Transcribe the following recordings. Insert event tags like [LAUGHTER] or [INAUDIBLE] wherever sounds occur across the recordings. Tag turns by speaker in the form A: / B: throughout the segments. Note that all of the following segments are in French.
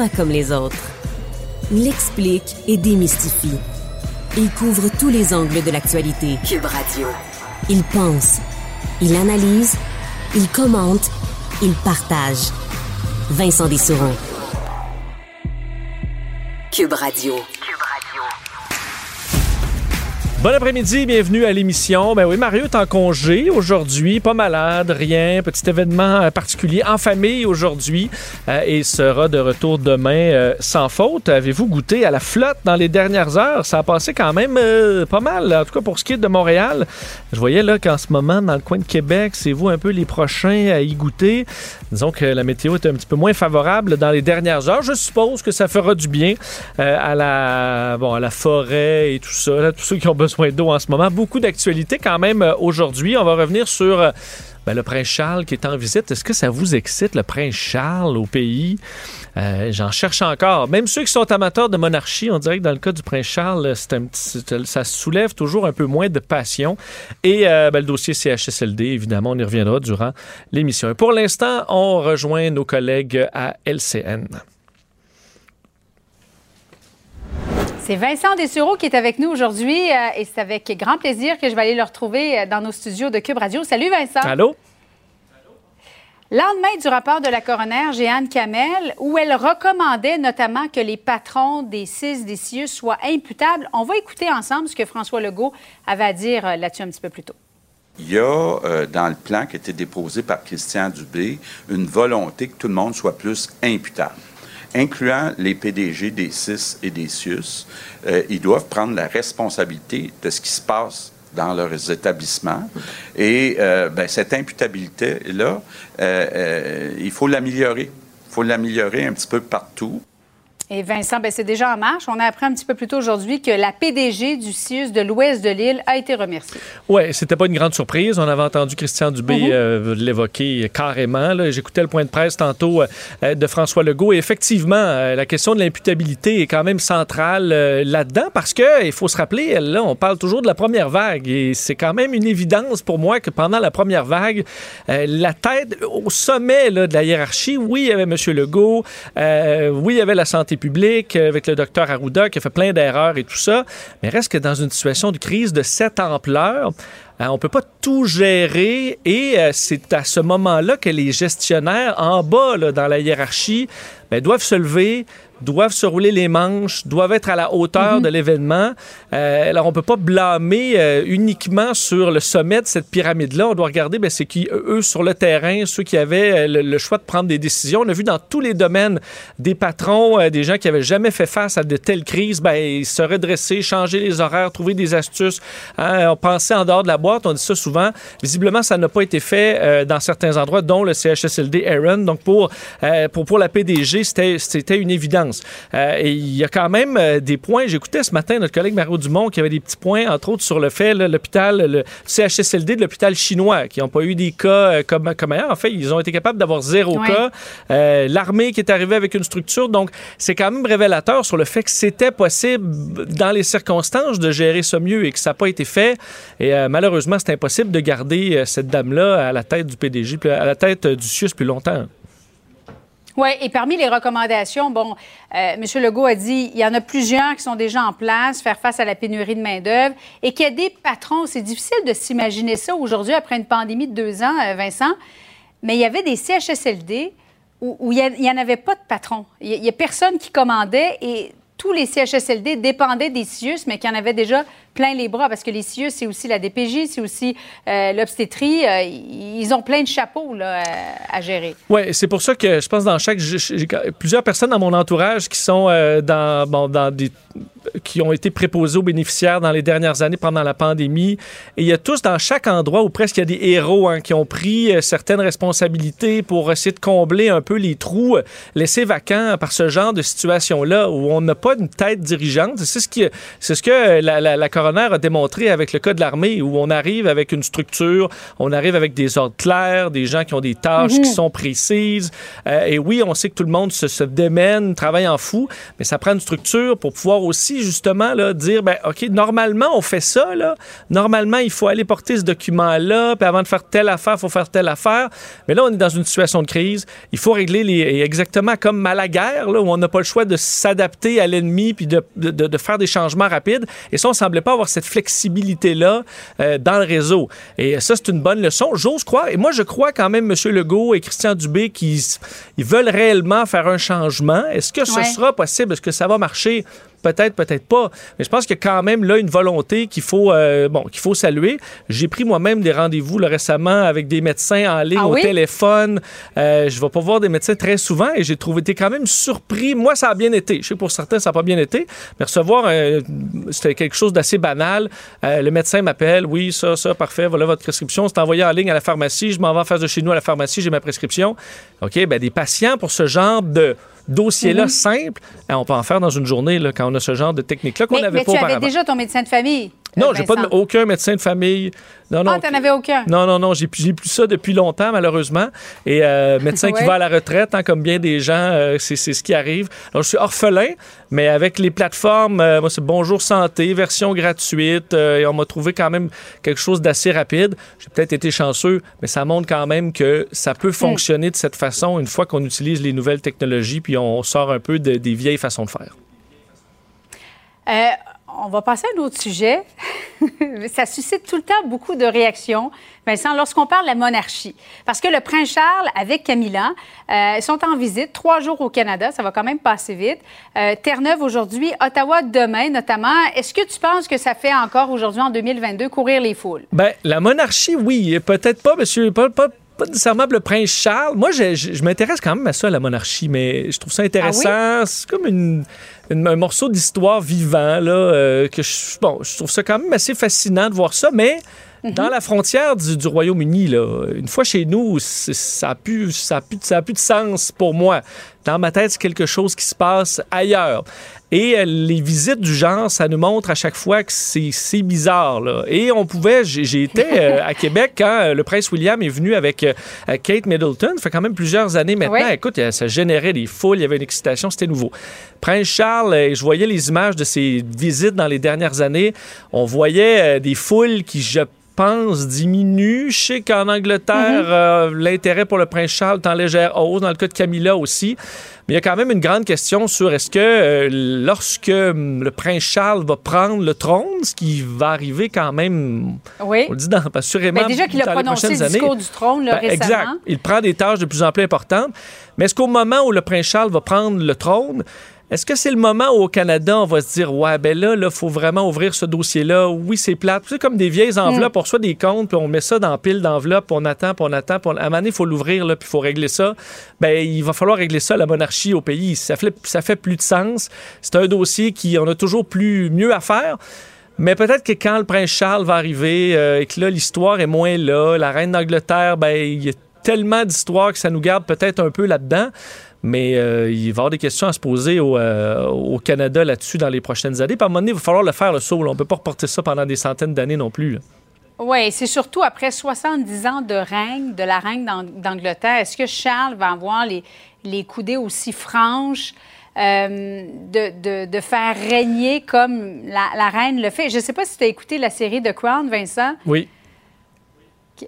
A: pas comme les autres. Il explique et démystifie. Il couvre tous les angles de l'actualité. Cube Radio. Il pense, il analyse, il commente, il partage. Vincent Dessureau. Cube Radio.
B: Bon après-midi, bienvenue à l'émission. Ben oui, Mario est en congé aujourd'hui, pas malade, rien, petit événement euh, particulier en famille aujourd'hui euh, et sera de retour demain euh, sans faute. Avez-vous goûté à la flotte dans les dernières heures? Ça a passé quand même pas mal, en tout cas pour ce qui est de Montréal. Je voyais là qu'en ce moment, dans le coin de Québec, c'est vous un peu les prochains à y goûter. Disons que la météo est un petit peu moins favorable dans les dernières heures. Je suppose que ça fera du bien à la bon à forêt et tout ça, là, tous ceux qui ont besoin besoin d'eau en ce moment. Beaucoup d'actualités quand même euh, aujourd'hui. On va revenir sur euh, ben, le prince Charles qui est en visite. Est-ce que ça vous excite, le prince Charles au pays? Euh, j'en cherche encore. Même ceux qui sont amateurs de monarchie, on dirait que dans le cas du prince Charles, ça soulève toujours un peu moins de passion. Et ben, le dossier CHSLD, évidemment, on y reviendra durant l'émission. Pour l'instant, on rejoint nos collègues à LCN.
C: C'est Vincent Dessureau qui est avec nous aujourd'hui euh, et c'est avec grand plaisir que je vais aller le retrouver euh, dans nos studios de Cube Radio. Salut Vincent.
B: Allô?
C: Lendemain du rapport de la coroner Jeanne Kamel, où elle recommandait notamment que les patrons des CIS, des CIUS soient imputables, on va écouter ensemble ce que François Legault avait à dire euh, là-dessus un petit peu plus tôt.
D: Il y a dans le plan qui a été déposé par Christian Dubé une volonté que tout le monde soit plus imputable incluant les PDG des CIS et des CIUS, euh, ils doivent prendre la responsabilité de ce qui se passe dans leurs établissements. Et euh, ben, cette imputabilité-là, euh, il faut l'améliorer. Il faut l'améliorer un petit peu partout.
C: Et Vincent, ben c'est déjà en marche. On a appris un petit peu plus tôt aujourd'hui que la PDG du CIUS de l'ouest de l'île a été remerciée.
B: Oui, c'était pas une grande surprise. On avait entendu Christian Dubé mhm. euh, l'évoquer carrément. J'écoutais le point de presse tantôt euh, de François Legault. Et effectivement, euh, la question de l'imputabilité est quand même centrale là-dedans parce que il faut se rappeler, là, on parle toujours de la première vague. Et c'est quand même une évidence pour moi que pendant la première vague, la tête au sommet de la hiérarchie, oui, il y avait M. Legault, oui, il y avait la santé avec le docteur Arruda qui a fait plein d'erreurs et tout ça. Mais reste que dans une situation de crise de cette ampleur, on euh, on peut pas tout gérer et euh, c'est à ce moment-là que les gestionnaires en bas dans la hiérarchie ben, doivent se lever, doivent se rouler les manches, doivent être à la hauteur mhm. de l'événement. Euh, alors, on peut pas blâmer euh, uniquement sur le sommet de cette pyramide-là. On doit regarder, ben, c'est qui, eux, sur le terrain, ceux qui avaient euh, le, choix de prendre des décisions. On a vu dans tous les domaines des patrons, des gens qui avaient jamais fait face à de telles crises, ben, se redresser, changer les horaires, trouver des astuces. Hein, on pensait en dehors de la boîte, on dit ça souvent. Visiblement, ça n'a pas été fait dans certains endroits, dont le CHSLD Aaron. Donc, pour, pour, pour la PDG, c'était une évidence. Euh, il y a quand même euh, des points. J'écoutais ce matin notre collègue Mario Dumont qui avait des petits points, entre autres sur le fait, l'hôpital, le CHSLD de l'hôpital chinois, qui n'ont pas eu des cas euh, comme, comme ailleurs. En fait, ils ont été capables d'avoir zéro cas. L'armée qui est arrivée avec une structure. Donc, c'est quand même révélateur sur le fait que c'était possible, dans les circonstances, de gérer ça mieux et que ça n'a pas été fait. Et malheureusement, c'est impossible de garder cette dame-là à la tête du PDG, à la tête du CIUS plus longtemps.
C: Oui, et parmi les recommandations, bon, euh, M. Legault a dit il y en a plusieurs qui sont déjà en place, faire face à la pénurie de main-d'œuvre et qu'il y a des patrons. C'est difficile de s'imaginer ça aujourd'hui après une pandémie de deux ans, euh, Vincent, mais il y avait des CHSLD où, il n'y en avait pas de patron. Il n'y a, personne qui commandait et tous les CHSLD dépendaient des CIUS, mais qu'il y en avait déjà plein les bras, parce que les CIUS, c'est aussi la DPJ, c'est aussi euh, l'obstétrie. Euh, ils ont plein de chapeaux là, à, gérer.
B: Oui, c'est pour ça que je pense dans chaque... J'ai plusieurs personnes dans mon entourage qui sont euh, dans, dans des qui ont été préposés aux bénéficiaires dans les dernières années pendant la pandémie. Et il y a tous dans chaque endroit où presque il y a des héros hein, qui ont pris certaines responsabilités pour essayer de combler un peu les trous laissés vacants par ce genre de situation-là où on n'a pas une tête dirigeante. C'est ce, ce que la, la, la coroner a démontré avec le cas de l'armée, où on arrive avec une structure, on arrive avec des ordres clairs, des gens qui ont des tâches qui mhm. sont précises. Euh, et oui, on sait que tout le monde se, se, démène, travaille en fou, mais ça prend une structure pour pouvoir aussi, justement, là, dire, ben, OK, normalement, on fait ça, là. Normalement, il faut aller porter ce document-là, puis avant de faire telle affaire, il faut faire telle affaire. Mais là, on est dans une situation de crise. Il faut régler les, exactement comme à la guerre, là, où on n'a pas le choix de s'adapter à l'ennemi puis de, de, de, faire des changements rapides. Et ça, on semblait pas avoir cette flexibilité-là euh, dans le réseau. Et ça, c'est une bonne leçon. J'ose croire. Et moi, je crois quand même, M. Legault et Christian Dubé, qu'ils veulent réellement faire un changement. Est-ce que ce sera possible? Est-ce que ça va marcher? Peut-être, peut-être pas. Mais je pense qu'il y a quand même là une volonté qu'il faut, euh, bon, qu'il faut saluer. J'ai pris moi-même des rendez-vous récemment avec des médecins en ligne ah au téléphone. Euh, je vais pas voir des médecins très souvent et j'ai trouvé été quand même surpris. Moi, ça a bien été. Je sais que pour certains, ça n'a pas bien été. Mais recevoir, euh, c'était quelque chose d'assez banal. le médecin m'appelle. Oui, ça, ça, parfait. Voilà votre prescription. C'est envoyé en ligne à la pharmacie. Je m'en vais en face de chez nous à la pharmacie. J'ai ma prescription. OK, ben des patients pour ce genre de dossier-là mhm. simple, hein, on peut en faire dans une journée là, quand on a ce genre de technique-là qu'on n'avait pas.
C: Mais tu avais déjà ton médecin de famille.
B: Non, j'ai pas aucun médecin de famille. Non, non.
C: Ah, t'en avais aucun?
B: Non, non, non. J'ai plus ça depuis longtemps, malheureusement. Et euh, médecin qui va à la retraite, hein, comme bien des gens, euh, c'est ce qui arrive. Alors, je suis orphelin, mais avec les plateformes, euh, moi, c'est Bonjour Santé, version gratuite. et on m'a trouvé quand même quelque chose d'assez rapide. J'ai peut-être été chanceux, mais ça montre quand même que ça peut fonctionner de cette façon une fois qu'on utilise les nouvelles technologies, puis on sort un peu des vieilles façons de faire.
C: Euh, on va passer à un autre sujet. [LAUGHS] ça suscite tout le temps beaucoup de réactions, Vincent, lorsqu'on parle de la monarchie. Parce que le prince Charles, avec Camilla, euh, sont en visite trois jours au Canada. Ça va quand même passer vite. Euh, Terre-Neuve aujourd'hui, Ottawa demain notamment. Est-ce que tu penses que ça fait encore aujourd'hui, en 2022, courir les foules?
B: Bien, la monarchie, oui. Peut-être pas, monsieur, pas, pas, pas nécessairement le prince Charles. Moi, je, m'intéresse quand même à ça, la monarchie, mais je trouve ça intéressant. Ah c'est comme une, un morceau d'histoire vivant, là, euh, que je, bon, je trouve ça quand même assez fascinant de voir ça, mais mhm. dans la frontière du, Royaume-Uni, là, une fois chez nous, ça n'a plus, ça plus, ça plus de sens pour moi. Dans ma tête, c'est quelque chose qui se passe ailleurs. Et euh, les visites du genre, ça nous montre à chaque fois que c'est bizarre. Là. Et on pouvait, j'ai été [LAUGHS] euh, à Québec quand euh, le prince William est venu avec Kate Middleton. Ça fait quand même plusieurs années maintenant. Écoute, ça générait des foules, il y avait une excitation, c'était nouveau. Prince Charles, je voyais les images de ses visites dans les dernières années. On voyait des foules qui, je pense, diminuent. Je sais qu'en Angleterre, mm-hmm. l'intérêt pour le prince Charles est en légère hausse, dans le cas de Camilla aussi. Mais il y a quand même une grande question sur est-ce que euh, lorsque hum, le prince Charles va prendre le trône, ce qui va arriver quand même,
C: oui.
B: on le dit dans, assurément,
C: ben déjà qu'il a prononcé le discours du trône ben, récemment.
B: Exact. Il prend des tâches de plus en plus importantes. Mais est-ce qu'au moment où le prince Charles va prendre le trône, est-ce que c'est le moment où au Canada, on va se dire, ouais, ben là, il faut vraiment ouvrir ce dossier-là? Oui, c'est plate. C'est comme des vieilles enveloppes. Mm. On reçoit des comptes, puis on met ça dans pile d'enveloppes, on attend, puis on attend. Puis À un moment donné, il faut l'ouvrir, puis il faut régler ça. Ben, il va falloir régler ça, la monarchie au pays. Ça fait, ça fait plus de sens. C'est un dossier qui, on a toujours plus mieux à faire. Mais peut-être que quand le prince Charles va arriver euh, et que là, l'histoire est moins là, la reine d'Angleterre, ben, il y a tellement d'histoires que ça nous garde peut-être un peu là-dedans. Mais euh, il va y avoir des questions à se poser au, euh, Canada là-dessus dans les prochaines années. Par un moment donné, il va falloir le faire, le saut. On ne peut pas reporter ça pendant des centaines d'années non plus.
C: Oui, c'est surtout après 70 ans de règne de la reine d'Angleterre. Est-ce que Charles va avoir les, les coudées aussi franches euh, de, de, faire régner comme la, la, reine le fait? Je ne sais pas si tu as écouté la série The Crown, Vincent?
B: Oui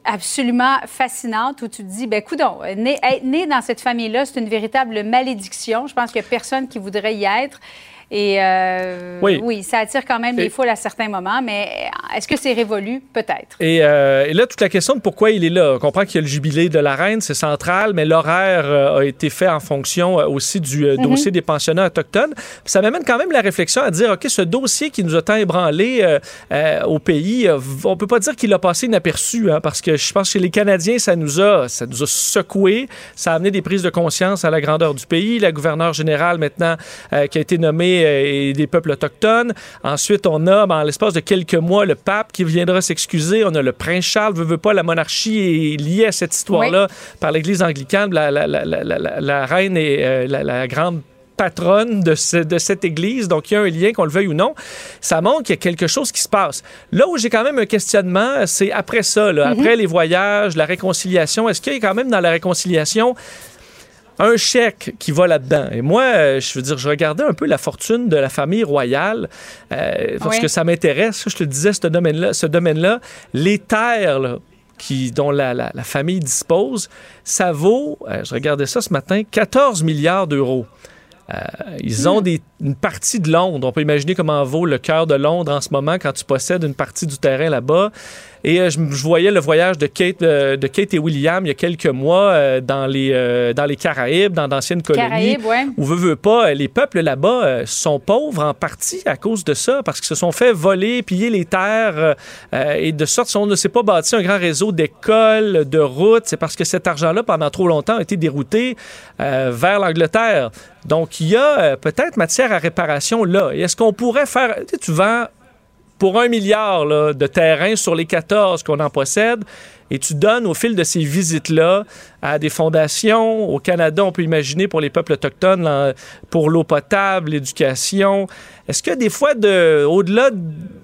C: absolument fascinante où tu te dis, ben coudon, être né dans cette famille-là, c'est une véritable malédiction. Je pense qu'il n'y a personne qui voudrait y être. Et euh, oui. ça attire quand même les foules à certains moments, mais est-ce que c'est révolu? Peut-être.
B: Euh, et, là, toute la question de pourquoi il est là. On comprend qu'il y a le jubilé de la reine, c'est central, mais l'horaire euh, a été fait en fonction aussi du mhm. dossier des pensionnats autochtones. ça m'amène quand même la réflexion à dire, OK, ce dossier qui nous a tant ébranlé au pays, on peut pas dire qu'il a passé inaperçu, hein, parce que je pense que chez les Canadiens, ça nous a, ça nous a secoué, ça a amené des prises de conscience à la grandeur du pays. La gouverneure générale, maintenant, qui a été nommée euh, et des peuples autochtones. Ensuite, on a, ben, en l'espace de quelques mois, le pape qui viendra s'excuser. On a le prince Charles, veut, veut pas, la monarchie est liée à cette histoire-là par l'Église anglicane. La, reine est euh, la, grande patronne de, de, cette église, donc il y a un lien, qu'on le veuille ou non. Ça montre qu'il y a quelque chose qui se passe. Là où j'ai quand même un questionnement, c'est après ça, mm-hmm. après les voyages, la réconciliation. Est-ce qu'il y a quand même dans la réconciliation un chèque qui va là-dedans. Et moi, euh, je veux dire, je regardais un peu la fortune de la famille royale euh, parce que ça m'intéresse. Je te disais, ce domaine-là, ce domaine-là les terres qui, dont la, famille dispose, ça vaut, euh, je regardais ça ce matin, 14 milliards d'euros. ils ont hmm. des, une partie de Londres. On peut imaginer comment vaut le cœur de Londres en ce moment quand tu possèdes une partie du terrain là-bas. Et euh, je, voyais le voyage de Kate, euh, de Kate et William il y a quelques mois euh, dans, les, dans les Caraïbes, dans d'anciennes colonies. Caraïbes, ouais. Où veut, veut pas, les peuples là-bas sont pauvres en partie à cause de ça, parce qu'ils se sont fait voler, piller les terres. et de sorte, on ne s'est pas bâti un grand réseau d'écoles, de routes, c'est parce que cet argent-là, pendant trop longtemps, a été dérouté vers l'Angleterre. Donc, il y a peut-être matière à réparation là. Est-ce qu'on pourrait faire. Tu, sais, tu vends pour un milliard de terrain sur les 14 qu'on en possède, et tu donnes au fil de ces visites-là à des fondations. Au Canada, on peut imaginer pour les peuples autochtones, pour l'eau potable, l'éducation. Est-ce que des fois, de, au-delà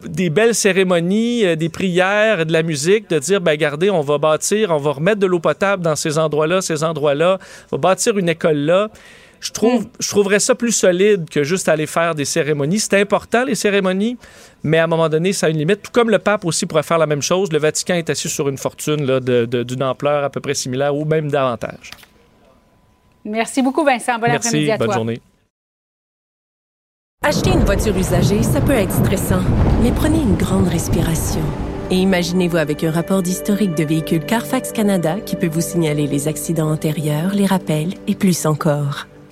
B: des belles cérémonies, euh, des prières, de la musique, de dire, ben regardez, on va bâtir, on va remettre de l'eau potable dans ces endroits-là, ces endroits-là, on va bâtir une école là. Je, trouve, hmm. je trouverais ça plus solide que juste aller faire des cérémonies. C'est important, les cérémonies, mais à un moment donné, ça a une limite. Tout comme le pape aussi pourrait faire la même chose. Le Vatican est assis sur une fortune d'une ampleur à peu près similaire ou même davantage.
C: Merci beaucoup, Vincent. Bon après-midi à
B: bonne journée.
E: Acheter une voiture usagée, ça peut être stressant, mais prenez une grande respiration. Et imaginez-vous avec un rapport d'historique de véhicule Carfax Canada qui peut vous signaler les accidents antérieurs, les rappels et plus encore.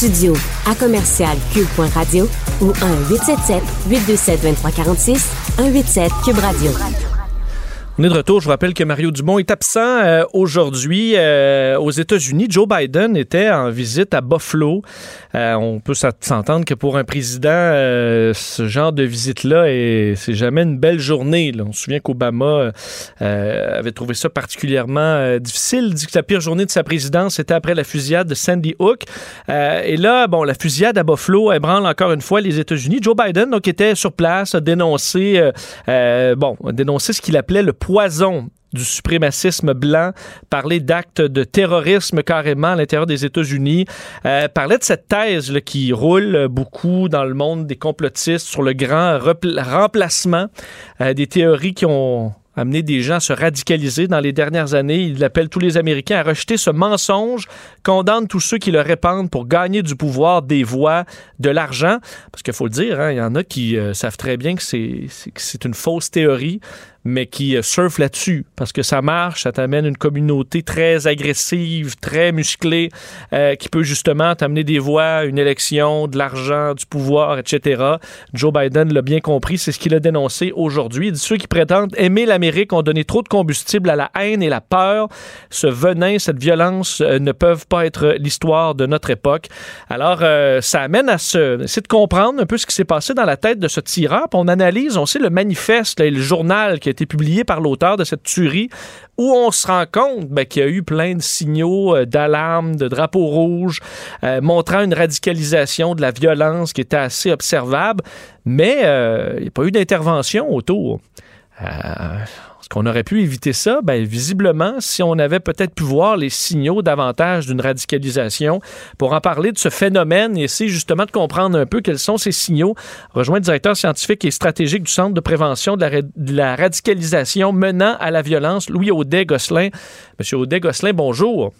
A: studio à commercial cube.radio ou 1-877-827-2346, 187 Cube Radio.
B: On est de retour. Je vous rappelle que Mario Dumont est absent euh, aujourd'hui euh, aux États-Unis. Joe Biden était en visite à Buffalo. Euh, on peut s'entendre que pour un président, ce genre de visite-là, c'est jamais une belle journée. On se souvient qu'Obama avait trouvé ça particulièrement difficile. Il dit que la pire journée de sa présidence, était après la fusillade de Sandy Hook. et là, bon, la fusillade à Buffalo ébranle encore une fois les États-Unis. Joe Biden, donc, était sur place, a dénoncé, bon, dénoncé ce qu'il appelait le poison du suprémacisme blanc, parler d'actes de terrorisme carrément à l'intérieur des États-Unis, euh, de cette thèse qui roule beaucoup dans le monde des complotistes sur le grand remplacement euh, des théories qui ont amené des gens à se radicaliser dans les dernières années. Il appelle tous les Américains à rejeter ce mensonge, condamne tous ceux qui le répandent pour gagner du pouvoir, des voix, de l'argent. Parce qu'il faut le dire, hein, il y en a qui euh, savent très bien que c'est une fausse théorie. Mais qui euh, surfent là-dessus parce que ça marche, ça t'amène une communauté très agressive, très musclée, euh, qui peut justement t'amener des voix, une élection, de l'argent, du pouvoir, etc. Joe Biden l'a bien compris, c'est ce qu'il a dénoncé aujourd'hui. Il dit ceux qui prétendent aimer l'Amérique ont donné trop de combustible à la haine et la peur. Ce venin, cette violence euh, ne peuvent pas être l'histoire de notre époque. Alors, ça amène à se, essayer de comprendre un peu ce qui s'est passé dans la tête de ce. Puis on analyse, on sait le manifeste et le journal qui a été publié par l'auteur de cette tuerie, où on se rend compte ben, qu'il y a eu plein de signaux euh, d'alarme, de drapeaux rouges, euh, montrant une radicalisation de la violence qui était assez observable, mais euh, il n'y a pas eu d'intervention autour qu'on aurait pu éviter ça? Ben, visiblement, si on avait peut-être pu voir les signaux davantage d'une radicalisation pour en parler de ce phénomène et essayer justement de comprendre un peu quels sont ces signaux, rejoint le directeur scientifique et stratégique du Centre de prévention de la, radicalisation menant à la violence, Louis Audet-Gosselin. Monsieur Audet-Gosselin, bonjour.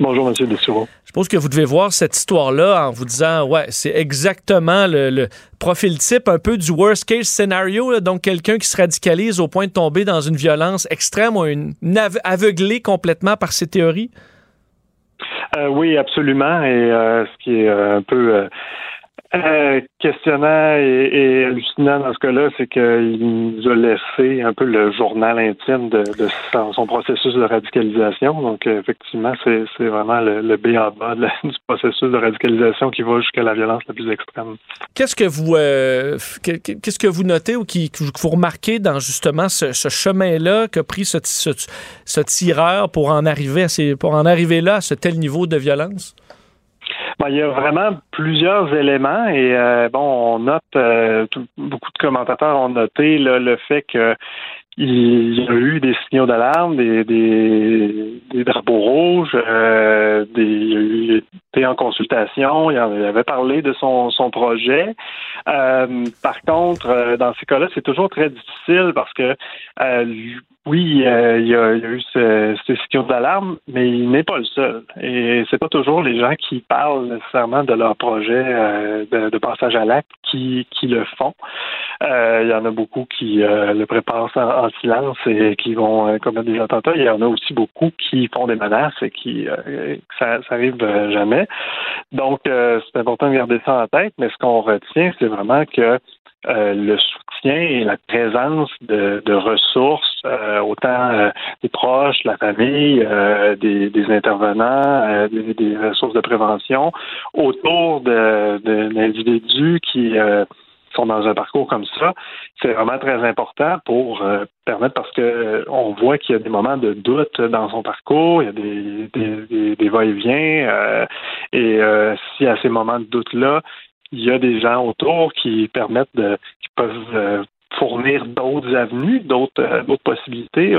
F: Bonjour, M. Dessureau.
B: Je suppose que vous devez voir cette histoire-là en vous disant, ouais, c'est exactement le, profil type un peu du worst case scenario, donc quelqu'un qui se radicalise au point de tomber dans une violence extrême ou une, aveuglé complètement par ses théories?
F: Euh, oui, absolument. Et euh, ce qui est euh, un peu euh, questionnant et, hallucinant dans ce cas-là, c'est qu'il nous a laissé un peu le journal intime de, son, processus de radicalisation. Donc, euh, effectivement, c'est vraiment le, B en bas du processus de radicalisation qui va jusqu'à la violence la plus extrême.
B: Qu'est-ce que vous euh, qu'est-ce que vous notez ou qui, que vous remarquez dans justement ce, chemin-là qu'a pris ce, ce, tireur pour en arriver à ces, pour en arriver là à ce tel niveau de violence?
F: Il y a vraiment plusieurs éléments et euh, bon, on note euh, beaucoup de commentateurs ont noté le fait que il y a eu des signaux d'alarme, des, des, drapeaux rouges, euh, des, il été en consultation, il avait parlé de son, son projet. Euh, par contre, euh, dans ces cas-là, c'est toujours très difficile parce que oui, il y, a, il y a eu ces, signaux d'alarme, mais il n'est pas le seul. Et c'est pas toujours les gens qui parlent nécessairement de leur projet de, de, passage à l'acte qui, le font. il y en a beaucoup qui le préparent en, silence et qui vont euh, commettre des attentats. Il y en a aussi beaucoup qui font des menaces et qui euh, ça, ça arrive euh, jamais. Donc c'est important de garder ça en tête, mais ce qu'on retient, c'est vraiment que le soutien et la présence de, ressources, autant des proches, la famille, des, intervenants, des, ressources de prévention autour de, de l'individu qui sont dans un parcours comme ça, c'est vraiment très important pour euh, permettre parce que euh, on voit qu'il y a des moments de doute dans son parcours, il y a des, des, va-et-vient, euh, et si à ces moments de doute-là, il y a des gens autour qui permettent de qui peuvent fournir d'autres avenues, d'autres d'autres possibilités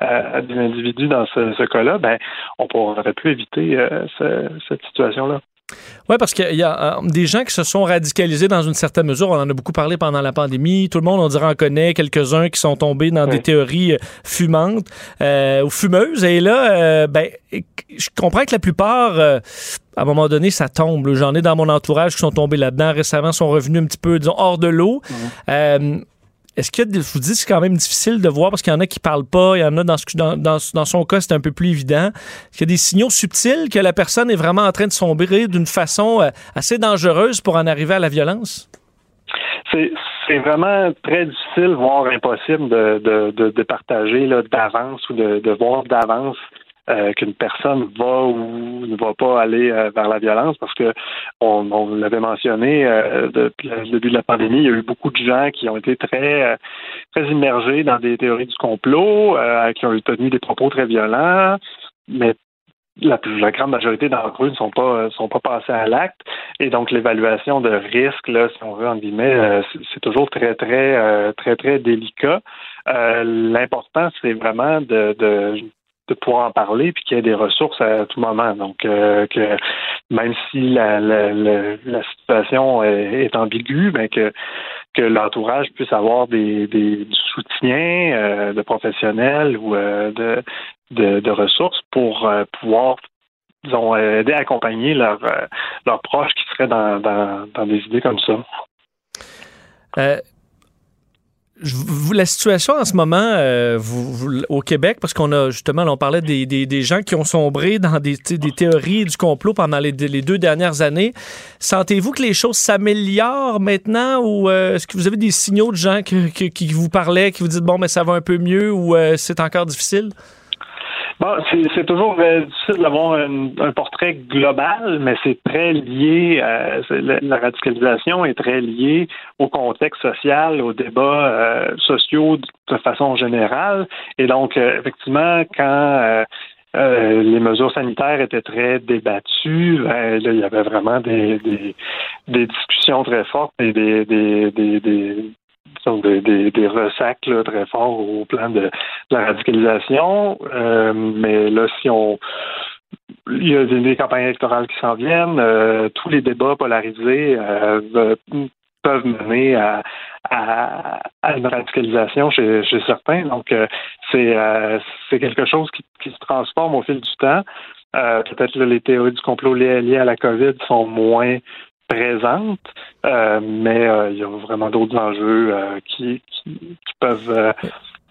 F: à des individus dans ce, cas-là, ben on pourrait pu éviter cette situation-là.
B: Oui, parce qu'il y a euh, des gens qui se sont radicalisés dans une certaine mesure. On en a beaucoup parlé pendant la pandémie. Tout le monde, on dirait, en connaît quelques-uns qui sont tombés dans des théories euh, fumantes euh, ou fumeuses. Et là, ben, je comprends que la plupart, à un moment donné, ça tombe. J'en ai dans mon entourage qui sont tombés là-dedans récemment, sont revenus un petit peu, disons, hors de l'eau. Est-ce que je vous dis c'est quand même difficile de voir parce qu'il y en a qui parlent pas, il y en a dans, dans, dans, son cas c'est un peu plus évident. Est-ce qu'il y a des signaux subtils que la personne est vraiment en train de sombrer d'une façon euh, assez dangereuse pour en arriver à la violence?
F: C'est vraiment très difficile, voire impossible de, de, de, partager d'avance ou de voir d'avance euh, qu'une personne va ou ne va pas aller euh, vers la violence parce que on, l'avait mentionné euh, depuis le début de la pandémie, il y a eu beaucoup de gens qui ont été très très immergés dans des théories du complot, qui ont tenu des propos très violents, mais la, grande majorité d'entre eux ne sont pas sont pas passés à l'acte. Et donc l'évaluation de risque si on veut en guillemets c'est toujours très très très très délicat. L'important c'est vraiment de de pouvoir en parler puis qu'il y ait des ressources à tout moment. Donc, euh, que même si la, la, la, situation est, ambiguë, ben que que l'entourage puisse avoir des, des du soutien euh, de professionnels ou euh, de, de, de, ressources pour pouvoir disons, aider à accompagner leurs leurs proches qui seraient dans, dans, dans des idées comme ça
B: la situation en ce moment euh, au Québec, parce qu'on a justement, on parlait des, des, gens qui ont sombré dans des, des théories du complot pendant les, deux dernières années. Sentez-vous que les choses s'améliorent maintenant ou euh, est-ce que vous avez des signaux de gens qui, qui, vous parlaient, qui vous disent bon, mais ça va un peu mieux ou euh, c'est encore difficile?
F: Bon, c'est toujours euh, difficile d'avoir un, portrait global, mais c'est très lié, euh, la, radicalisation est très liée au contexte social, aux débats euh, sociaux de façon générale. Et donc, effectivement, quand les mesures sanitaires étaient très débattues. Ben, il y avait vraiment des, des, discussions très fortes et des, des, des, des, des, ressacs très forts au plan de, la radicalisation. Euh, mais là, si on il y a des, campagnes électorales qui s'en viennent, euh, tous les débats polarisés euh, peuvent mener à, une radicalisation chez, certains. Donc, c'est quelque chose qui, qui, se transforme au fil du temps. Peut-être les théories du complot liées à la COVID sont moins présente, euh, mais euh, il y a vraiment d'autres enjeux euh, qui, qui, qui, peuvent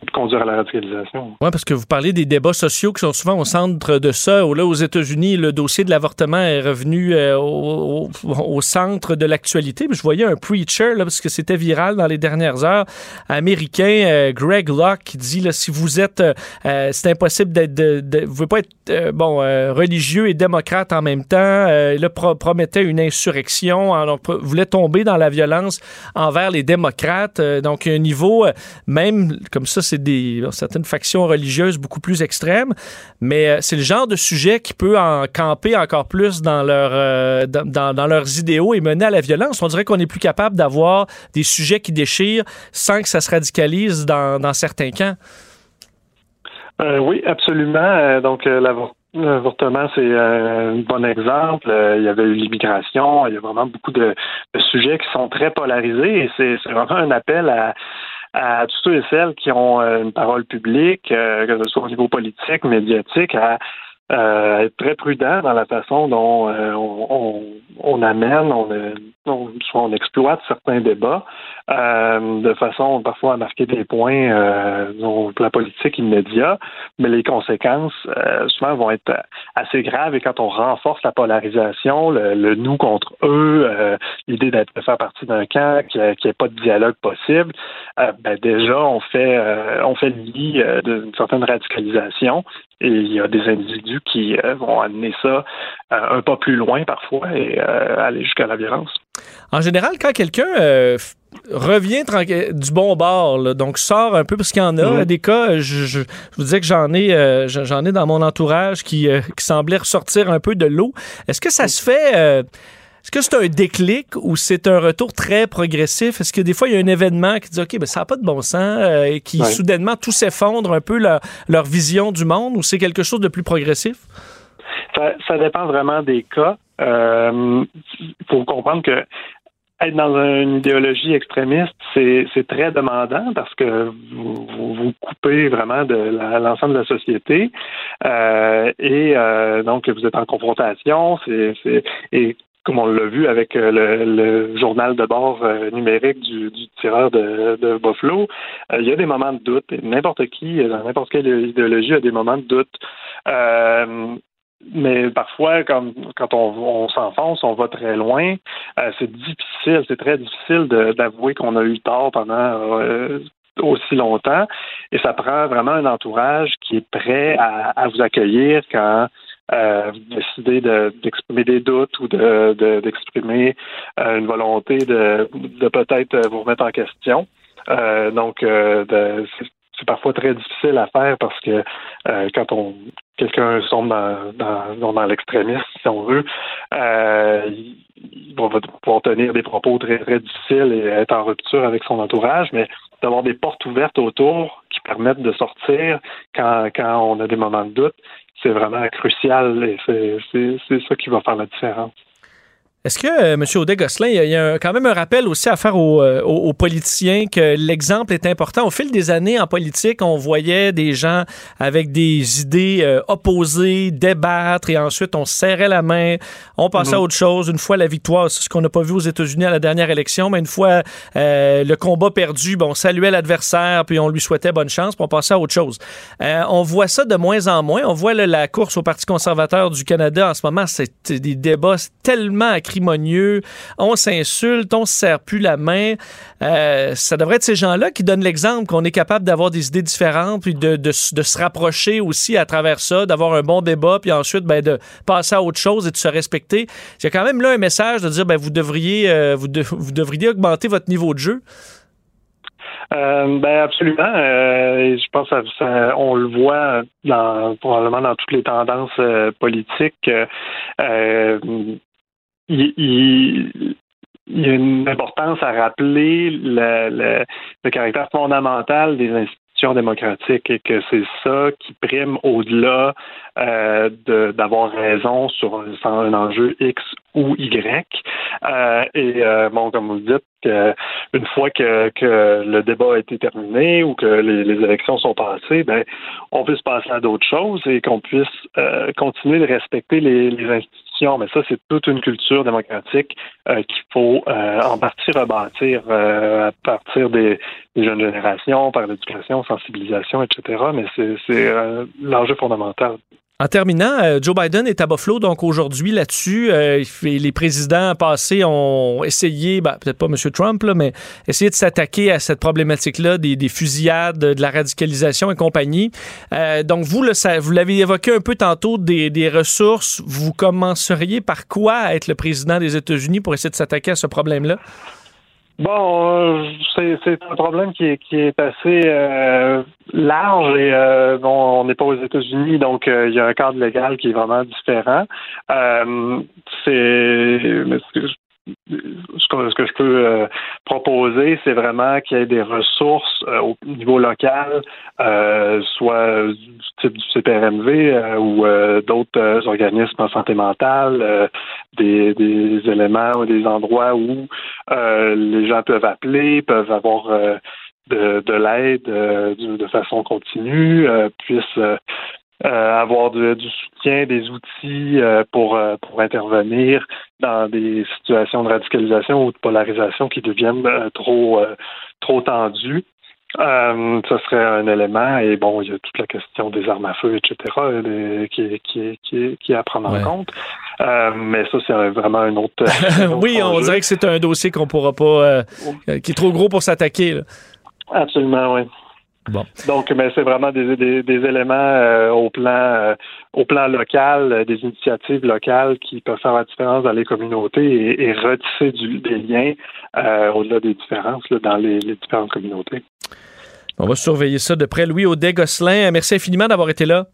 F: conduire à la radicalisation.
B: Oui, parce que vous parlez des débats sociaux qui sont souvent au centre de ça. Là, aux États-Unis, le dossier de l'avortement est revenu euh, au, centre de l'actualité. Je voyais un preacher, là, parce que c'était viral dans les dernières heures, américain, euh, Greg Locke, qui dit, si vous êtes, euh, c'est impossible d'être, de, vous pouvez pas être, bon, religieux et démocrate en même temps. il promettait une insurrection, voulait tomber dans la violence envers les démocrates. donc, un niveau, même comme ça, c'est certaines factions religieuses beaucoup plus extrêmes, mais euh, c'est le genre de sujet qui peut en camper encore plus dans, euh, dans, leurs idéaux et mener à la violence. On dirait qu'on est plus capable d'avoir des sujets qui déchirent sans que ça se radicalise dans, certains camps.
F: Euh, oui, absolument. Donc, L'avortement, c'est un bon exemple. Il y avait eu l'immigration. Il y a vraiment beaucoup de, sujets qui sont très polarisés et c'est vraiment un appel à, à tous ceux et celles qui ont euh, une parole publique, euh, que ce soit au niveau politique, médiatique, à euh, être très prudent dans la façon dont on, on, amène, on, on, soit on exploite certains débats de façon parfois à marquer des points euh, la politique immédiat, mais les conséquences souvent vont être assez graves. Et quand on renforce la polarisation, le, nous contre eux, l'idée d'être de faire partie d'un camp, qui n'y ait pas de dialogue possible, ben déjà on fait on fait le lit d'une certaine radicalisation et il y a des individus qui euh, vont amener ça euh, un pas plus loin parfois et euh, aller jusqu'à la violence.
B: En général, quand quelqu'un revient du bon bord, donc sort un peu, parce qu'il y en a des cas, je, vous disais que j'en ai, j'en ai dans mon entourage qui, qui semblait ressortir un peu de l'eau. Est-ce que ça se fait est-ce que c'est un déclic ou c'est un retour très progressif? Est-ce que des fois, il y a un événement qui dit, OK, ben, ça n'a pas de bon sens euh, et qui soudainement tout s'effondre un peu leur, vision du monde ou c'est quelque chose de plus progressif?
F: Ça, dépend vraiment des cas. Il euh, faut comprendre que être dans une idéologie extrémiste, c'est très demandant parce que vous vous, coupez vraiment de l'ensemble de la société euh, et donc vous êtes en confrontation. C'est et comme on l'a vu avec euh, le, journal de bord euh, numérique du, tireur de, de Buffalo, euh, il y a des moments de doute. N'importe qui, dans n'importe quelle idéologie, a des moments de doute. mais parfois, quand, quand on, s'enfonce, on va très loin. c'est difficile, c'est très difficile d'avouer qu'on a eu tort pendant aussi longtemps. Et ça prend vraiment un entourage qui est prêt à, à vous accueillir quand euh, décider d'exprimer des doutes ou d'exprimer de, euh, une volonté de, de peut-être vous remettre en question. Euh, donc, c'est parfois très difficile à faire parce que quand on quelqu'un sombre dans, dans, dans l'extrémisme, si on veut, il va pouvoir tenir des propos très, très difficiles et être en rupture avec son entourage, mais d'avoir des portes ouvertes autour qui permettent de sortir quand, quand on a des moments de doute, c'est vraiment crucial et c'est ça qui va faire la différence.
B: Est-ce que, euh, M. Audet-Gosselin, il y a, quand même un rappel aussi à faire euh, aux, politiciens que l'exemple est important? Au fil des années en politique, on voyait des gens avec des idées euh, opposées débattre et ensuite on serrait la main, on passait à mhm. autre chose. Une fois la victoire, c'est ce qu'on n'a pas vu aux États-Unis à la dernière élection, mais une fois le combat perdu, bon, on saluait l'adversaire puis on lui souhaitait bonne chance puis on passait à autre chose. on voit ça de moins en moins. On voit la course au Parti conservateur du Canada en ce moment, c'est des débats tellement on s'insulte, on se serre plus la main. Euh, ça devrait être ces gens-là qui donnent l'exemple qu'on est capable d'avoir des idées différentes, puis de, se rapprocher aussi à travers ça, d'avoir un bon débat, puis ensuite ben, de passer à autre chose et de se respecter. Il y a quand même là un message de dire ben, vous devriez euh, vous, devriez augmenter votre niveau de jeu.
F: Euh, ben absolument. je pense que on le voit probablement dans toutes les tendances politiques il, y a une importance à rappeler le, caractère fondamental des institutions démocratiques et que c'est ça qui prime au-delà euh, d'avoir raison sur un, enjeu X ou Y. Euh, et euh, bon, comme vous le dites, une fois que, le débat a été terminé ou que les, élections sont passées, ben, on puisse passer à d'autres choses et qu'on puisse continuer de respecter les institutions mais ça, c'est toute une culture démocratique euh, qu'il faut euh, en partie rebâtir euh, à partir des, jeunes générations, par l'éducation, sensibilisation, etc. Mais c'est l'enjeu fondamental.
B: En terminant, euh, Joe Biden est à Buffalo, donc aujourd'hui là-dessus, euh, les présidents passés ont essayé, ben, peut-être pas M. Trump, là, mais essayé de s'attaquer à cette problématique-là des, fusillades, de la radicalisation et compagnie. Euh, donc vous, vous l'avez évoqué un peu tantôt, des, des, ressources. Vous commenceriez par quoi être le président des États-Unis pour essayer de s'attaquer à ce problème-là?
F: Bon, euh, c'est un problème qui est, qui est assez euh, large et euh, bon, on n'est pas aux États-Unis, donc il y a un cadre légal qui est vraiment différent. c'est ce que, je peux euh, proposer, c'est vraiment qu'il y ait des ressources euh, au niveau local, euh, soit du type du CPRMV ou d'autres organismes en santé mentale, des, éléments ou des endroits où les gens peuvent appeler, peuvent avoir de, l'aide de, façon continue, puissent avoir du soutien, des outils pour, pour intervenir dans des situations de radicalisation ou de polarisation qui deviennent euh, trop euh, trop tendues. Euh, ce serait un élément, et bon, il y a toute la question des armes à feu, etc., qui, qui, qui, qui est à prendre en compte. mais ça, c'est vraiment un autre. [LAUGHS]
B: oui, on dirait que c'est un dossier qu'on pourra pas. qui est trop gros pour s'attaquer.
F: Absolument, oui. Donc, mais c'est vraiment des, éléments euh, au plan euh, au plan local, euh, des initiatives locales qui peuvent faire la différence dans les communautés et, retisser des liens au-delà des différences dans les, différentes communautés.
B: On va surveiller ça de près. Louis Audet-Gosselin, merci infiniment d'avoir été là.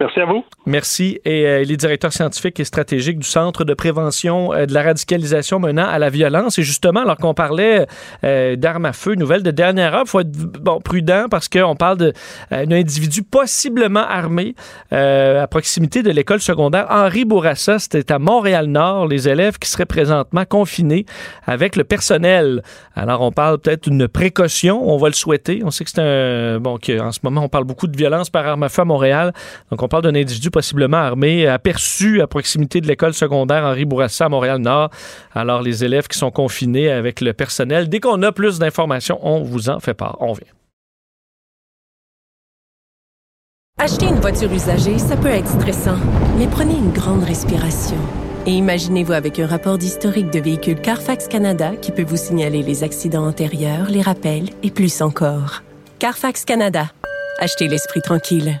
F: Merci à vous.
B: Merci. Et euh, il est directeur et stratégique du Centre de prévention euh, de la radicalisation menant à la violence. Et justement, alors qu'on parlait euh, d'armes à feu, nouvelle de dernière heure, il faut être bon, prudent parce qu'on parle d'un individu possiblement armé à proximité de l'école secondaire Henri Bourassa. C'était à Montréal-Nord, les élèves qui seraient présentement confinés avec le personnel. Alors, on parle peut-être d'une précaution, on va le souhaiter. On sait que c'est un... Bon, qu'en ce moment, on parle beaucoup de violence par arme à feu à Montréal. Donc, on parle d'un individu possiblement armé aperçu à proximité de l'école secondaire Henri Bourassa à Montréal-Nord. Alors, les élèves qui sont confinés avec le personnel, dès qu'on a plus d'informations, on vous en fait part. On vient.
E: Acheter une voiture usagée, ça peut être stressant, mais prenez une grande respiration. Et imaginez-vous avec un rapport d'historique de véhicule Carfax Canada qui peut vous signaler les accidents antérieurs, les rappels et plus encore. Carfax Canada. Achetez l'esprit tranquille.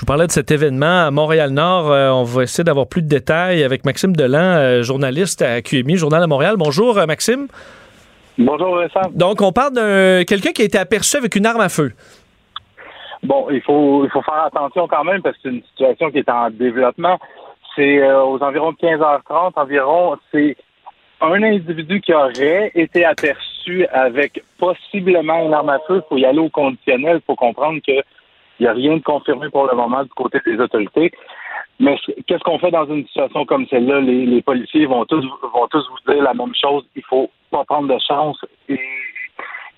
B: Je vous parlais de cet événement à Montréal-Nord. Euh, on va essayer d'avoir plus de détails avec Maxime Delan, euh, journaliste à QMI, Journal à Montréal. Bonjour, euh, Maxime.
G: Bonjour, Vincent.
B: Donc, on parle de quelqu'un qui a été aperçu avec une arme à feu.
G: Bon, il faut, il faut faire attention quand même parce que c'est une situation qui est en développement. C'est aux environs de 15h30 environ. C'est un individu qui aurait été aperçu avec possiblement une arme à feu. Il faut y aller au conditionnel. Il faut comprendre que il n'y a rien de confirmé pour le moment du côté des autorités. Mais qu'est-ce qu'on fait dans une situation comme celle-là? Les, policiers vont tous, vont tous vous dire la même chose. Il faut pas prendre de chance. Et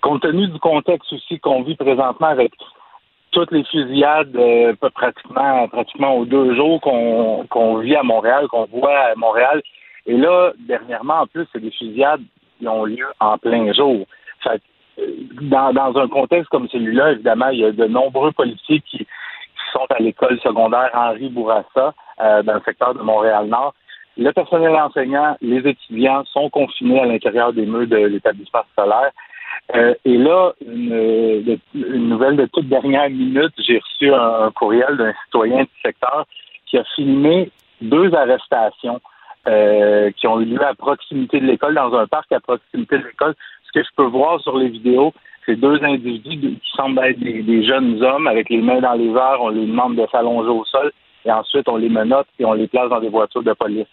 G: compte tenu du contexte aussi qu'on vit présentement avec toutes les fusillades euh, pratiquement pratiquement aux deux jours qu'on vit à Montréal, qu'on voit à Montréal. Et là, dernièrement, en plus, c'est des fusillades qui ont lieu en plein jour. Dans, dans un contexte comme celui-là, évidemment, il y a de nombreux policiers qui, sont à l'école secondaire Henri Bourassa, euh, dans le secteur de Montréal-Nord. Le personnel enseignant, les étudiants sont confinés à l'intérieur des murs de l'établissement scolaire. Euh, et là, une, nouvelle de toute dernière minute, j'ai reçu un, courriel d'un citoyen du secteur qui a filmé deux arrestations euh, qui ont eu lieu à proximité de l'école, dans un parc à proximité de l'école ce que je peux voir sur les vidéos, c'est deux individus qui semblent être des, jeunes hommes avec les mains dans les airs. On les demande de s'allonger au sol et ensuite on les menotte et on les place dans des voitures de police.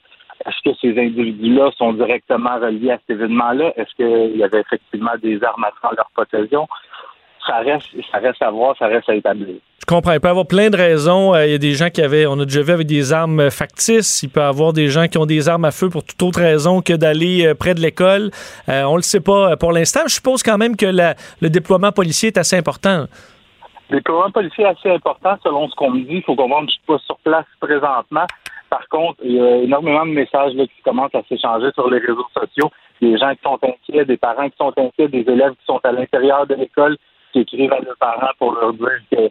G: Est-ce que ces individus-là sont directement reliés à cet événement-là? Est-ce qu'il y avait effectivement des armes à feu leur possession? Ça reste, ça reste à voir, ça reste à établir.
B: Je comprends. Il peut y avoir plein de raisons. Euh, il y a des gens qui avaient, on a déjà vu avec des armes factices. Il peut y avoir des gens qui ont des armes à feu pour toute autre raison que d'aller euh, près de l'école. Euh, on ne le sait pas pour l'instant. Je suppose quand même que le déploiement policier est assez important.
G: Le déploiement policier est assez important selon ce qu'on me dit. Il faut comprendre que je suis pas sur place présentement. Par contre, il y a énormément de messages qui commencsont à s'échanger sur les réseaux sociaux. Des gens qui sont inquiets, des parents qui sont inquiets, des élèves qui sont à l'intérieur de l'école qui écrivent à leurs parents pour leur dire qu'ils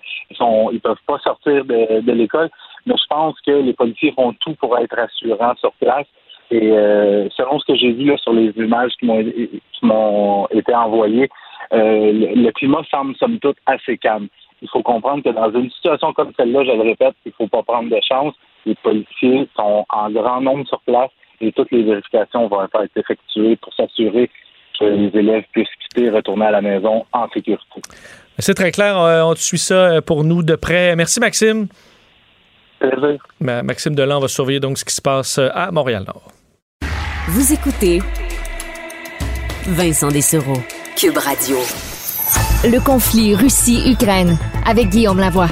G: ils peuvent pas sortir de, l'école. Mais je pense que les policiers font tout pour être rassurants sur place. Et euh, selon ce que j'ai vu là, sur les images qui m'ont qui m'ont été envoyées, euh, le, climat semble somme toute assez calme. Il faut comprendre que dans une situation comme celle-là, je le répète, il faut pas prendre de chance. Les policiers sont en grand nombre sur place et toutes les vérifications vont être effectuées pour s'assurer que les élèves puissent quitter et retourner à la maison en sécurité.
B: C'est très clair. Euh, on suit ça euh, pour nous de près. Merci, Maxime.
G: Plaisir.
B: Maxime Delan va surveiller donc ce qui se passe euh, à Montréal-Nord.
A: Vous écoutez Vincent Dessereau, Cube Radio.
H: Le conflit Russie-Ukraine avec Guillaume Lavoie.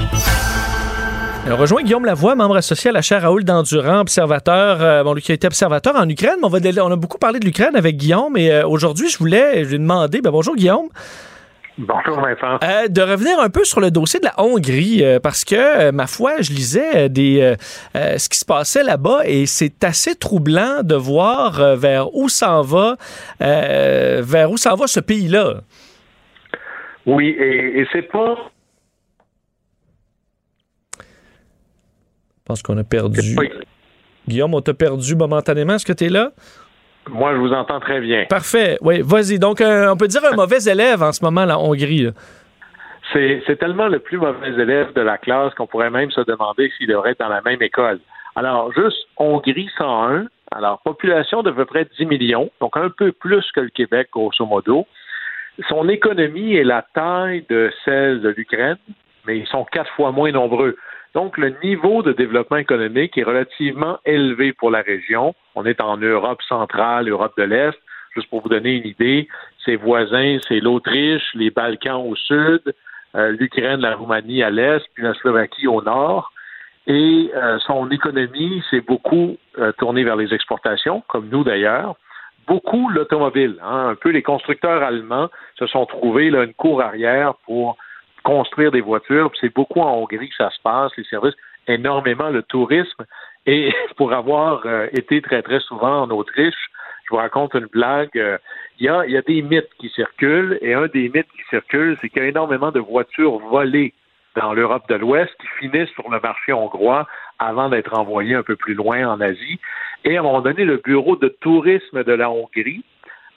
B: On rejoint Guillaume Lavoie, membre associé à la chaire Raoul d'Endurant, observateur, euh, bon, lui qui a été observateur en Ukraine. On, va, on a beaucoup parlé de l'Ukraine avec Guillaume et euh, aujourd'hui, je voulais lui demander, ben, bonjour Guillaume.
G: Bonjour Vincent.
B: Euh, de revenir un peu sur le dossier de la Hongrie, parce que, ma foi, je lisais des, ce qui se passait là-bas et c'est assez troublant de voir vers où s'en va, vers où s'en va ce pays-là.
G: Oui, et, et c'est pas
B: pense qu'on a perdu. Guillaume, on t'a perdu momentanément. Est-ce que tu es là?
G: Moi, je vous entends très bien.
B: Parfait. Oui, vas-y. Donc, euh, on peut dire un mauvais élève en ce moment, la Hongrie.
G: C'est, tellement le plus mauvais élève de la classe qu'on pourrait même se demander s'il devrait être dans la même école. Alors, juste Hongrie 101, alors population de peu près 10 millions, donc un peu plus que le Québec, grosso modo. Son économie est la taille de celle de l'Ukraine, mais ils sont quatre fois moins nombreux. Donc, le niveau de développement économique est relativement élevé pour la région. On est en Europe centrale, Europe de l'Est. Juste pour vous donner une idée, ses voisins, c'est l'Autriche, les Balkans au sud, euh, l'Ukraine, la Roumanie à l'est, puis la Slovaquie au nord. Et euh, son économie s'est beaucoup euh, tournée vers les exportations, comme nous d'ailleurs. Beaucoup l'automobile. Hein. un peu les constructeurs allemands se sont trouvés là, une cour arrière pour construire des voitures. C'est beaucoup en Hongrie que ça se passe, les services, énormément le tourisme
I: Et [LAUGHS] pour avoir euh, été très, très souvent en Autriche, je vous raconte une blague. euh, Il y, a, y a des mythes qui circulent, et un des mythes qui circule, c'est qu'il y a énormément de voitures volées dans l'Europe de l'Ouest qui finissent sur le marché hongrois avant d'être envoyées un peu plus loin en Asie. Et à un moment donné, le bureau de tourisme de la Hongrie,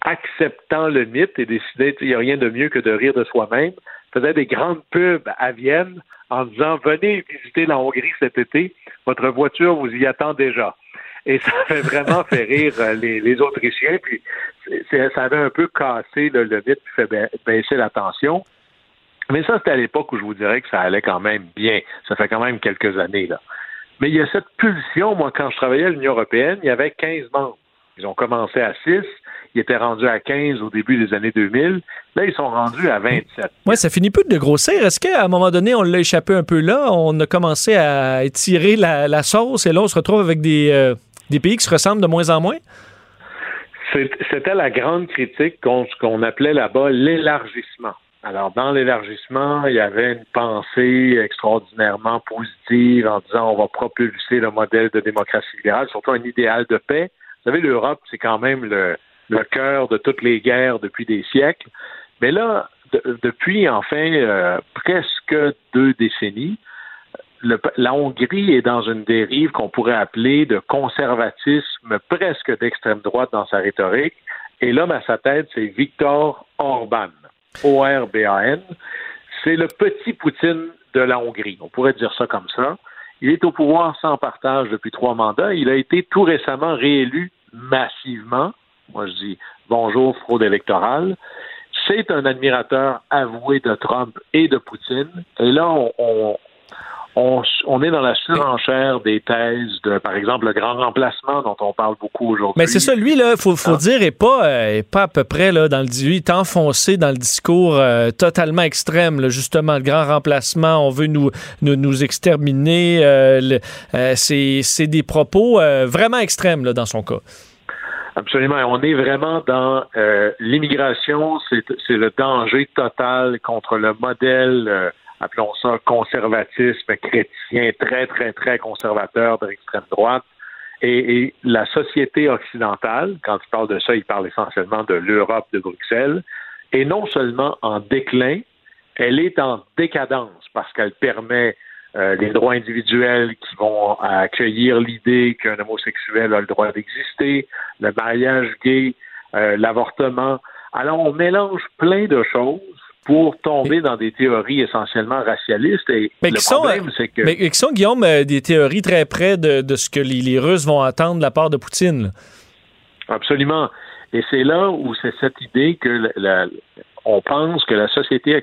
I: acceptant le mythe et décidait il n'y a rien de mieux que de rire de soi-même, faisait des grandes pubs à Vienne en disant venez visiter la Hongrie cet été, votre voiture vous y attend déjà. Et ça avait vraiment fait rire euh, les, Autrichiens, puis ça avait un peu cassé là, le mythe, puis fait ba- baisser la tension. Mais ça, c'était à l'époque où je vous dirais que ça allait quand même bien. Ça fait quand même quelques années, là. Mais il y a cette pulsion, moi, quand je travaillais à l'Union européenne, il y avait 15 membres. Ils ont commencé à 6, ils étaient rendus à 15 au début des années 2000. Là, ils sont rendus à 27.
B: Oui, ça finit plus de grossir. Est-ce qu'à un moment donné, on l'a échappé un peu là? On a commencé à étirer la, la sauce et là, on se retrouve avec des, euh, des pays qui se ressemblent de moins en moins?
I: C'était la grande critique contre ce qu'on appelait là-bas l'élargissement. Alors, dans l'élargissement, il y avait une pensée extraordinairement positive en disant on va propulser le modèle de démocratie libérale, surtout un idéal de paix. Vous savez, l'Europe, c'est quand même le, cœur de toutes les guerres depuis des siècles. Mais là, de- depuis enfin euh, presque deux décennies, la Hongrie est dans une dérive qu'on pourrait appeler de conservatisme presque d'extrême droite dans sa rhétorique. Et l'homme à sa tête, c'est Viktor Orban. O-R-B-A-N. C'est le petit Poutine de la Hongrie. On pourrait dire ça comme ça. Il est au pouvoir sans partage depuis trois mandats. Il a été tout récemment réélu massivement. Moi, je dis bonjour, fraude électorale. C'est un admirateur avoué de Trump et de Poutine. Et là, on, on, on, on est dans la surenchère des thèses de, par exemple, le grand remplacement dont on parle beaucoup aujourd'hui.
B: Mais c'est ça, lui, là, faut, faut
I: Ah.
B: dire, est pas, euh, est pas à peu près là, dans le il est enfoncé dans le discours euh, totalement extrême, là, justement, le grand remplacement, on veut nous, nous, nous exterminer. euh, c'est des propos vraiment extrêmes là, dans son cas.
I: Absolument. On est vraiment dans l'immigration, c'est c'est le danger total contre le modèle, appelons ça conservatisme chrétien, très, très, très conservateur de l'extrême droite. Et, et la société occidentale, quand il parle de ça, il parle essentiellement de l'Europe de Bruxelles, est non seulement en déclin, elle est en décadence parce qu'elle permet euh, les droits individuels qui vont accueillir l'idée qu'un homosexuel a le droit d'exister, le mariage gay, euh, l'avortement. Alors, on mélange plein de choses pour tomber dans des théories essentiellement racialistes. Et
B: Mais
I: le
B: qui sont,
I: problème,
B: euh,
I: c'est que...
B: mais qui sont, Guillaume, euh, des théories très près de, de ce que les, les Russes vont attendre de la part de Poutine. là.
I: Absolument. Et c'est là où c'est cette idée que la- la- on pense que la société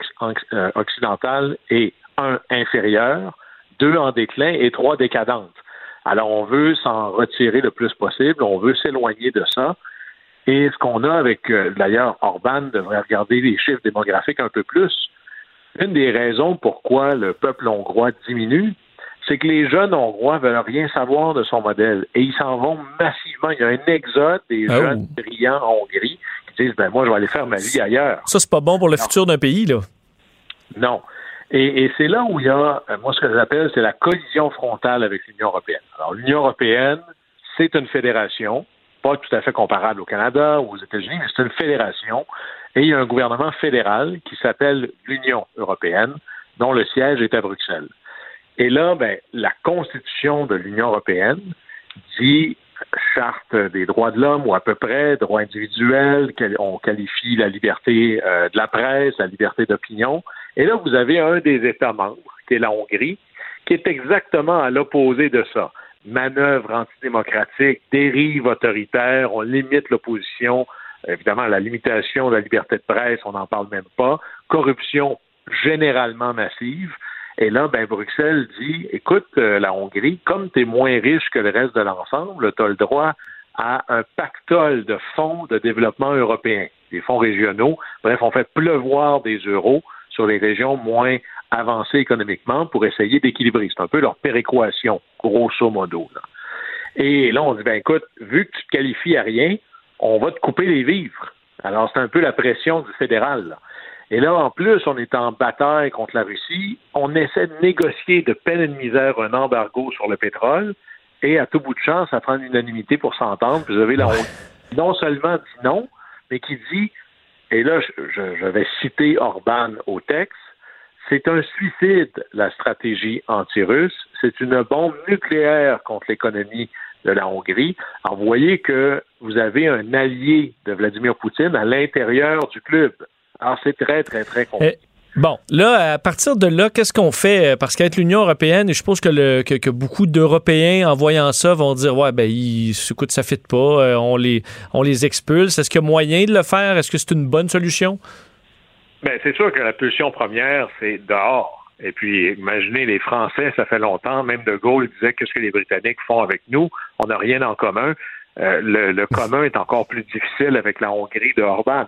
I: euh, occidentale est un inférieure, deux en déclin et trois décadente. Alors on veut s'en retirer le plus possible, on veut s'éloigner de ça. Et ce qu'on a avec, euh, d'ailleurs, Orban devrait regarder les chiffres démographiques un peu plus. Une des raisons pourquoi le peuple hongrois diminue, c'est que les jeunes hongrois veulent rien savoir de son modèle et ils s'en vont massivement. Il y a un exode des
B: Ah,
I: jeunes
B: oh.
I: brillants en Hongrie qui disent ben moi je vais aller faire ma vie ailleurs.
B: Ça, c'est pas bon pour le
I: Non.
B: futur d'un pays. là.
I: Non. Et, et c'est là où il y a, euh, moi ce que j'appelle, c'est la collision frontale avec l'Union européenne. Alors l'Union européenne, c'est une fédération, pas tout à fait comparable au Canada ou aux États-Unis, mais c'est une fédération. Et il y a un gouvernement fédéral qui s'appelle l'Union européenne, dont le siège est à Bruxelles. Et là, ben, la constitution de l'Union européenne dit charte des droits de l'homme ou à peu près droits individuels, on qualifie la liberté euh, de la presse, la liberté d'opinion. Et là, vous avez un des États membres, qui est la Hongrie, qui est exactement à l'opposé de ça. Manœuvre antidémocratique, dérive autoritaire, on limite l'opposition, évidemment la limitation de la liberté de presse, on n'en parle même pas, corruption généralement massive. Et là, ben, Bruxelles dit, écoute, euh, la Hongrie, comme tu es moins riche que le reste de l'ensemble, tu as le droit à un pactole de fonds de développement européen, des fonds régionaux. Bref, on fait pleuvoir des euros sur les régions moins avancées économiquement pour essayer d'équilibrer. C'est un peu leur péréquation, grosso modo. là. Et là, on dit, ben écoute, vu que tu te qualifies à rien, on va te couper les vivres. Alors, c'est un peu la pression du fédéral. là. Et là, en plus, on est en bataille contre la Russie. On essaie de négocier de peine et de misère un embargo sur le pétrole. Et à tout bout de champ, ça prend l'unanimité pour s'entendre. Vous avez la non seulement dit non, mais qui dit, et là, je, je vais citer Orban au texte, c'est un suicide, la stratégie anti-russe. C'est une bombe nucléaire contre l'économie de la Hongrie. Alors, vous voyez que vous avez un allié de Vladimir Poutine à l'intérieur du club. Alors, c'est très, très, très compliqué.
B: Bon, là, à partir de là, qu'est-ce qu'on fait? Parce qu'être l'Union européenne, et je suppose que, le, que, beaucoup d'Européens, en voyant ça, vont dire Ouais, ben, ils, écoute, ça ne fit pas, euh, on, les, on les expulse. Est-ce qu'il y a moyen de le faire? Est-ce que c'est une bonne solution?
I: Bien, c'est sûr que la pulsion première, c'est dehors. Et puis, imaginez, les Français, ça fait longtemps, même De Gaulle disait qu'est-ce que les Britanniques font avec nous? On n'a rien en commun. Euh, le, le, commun est encore plus difficile avec la Hongrie de Orban.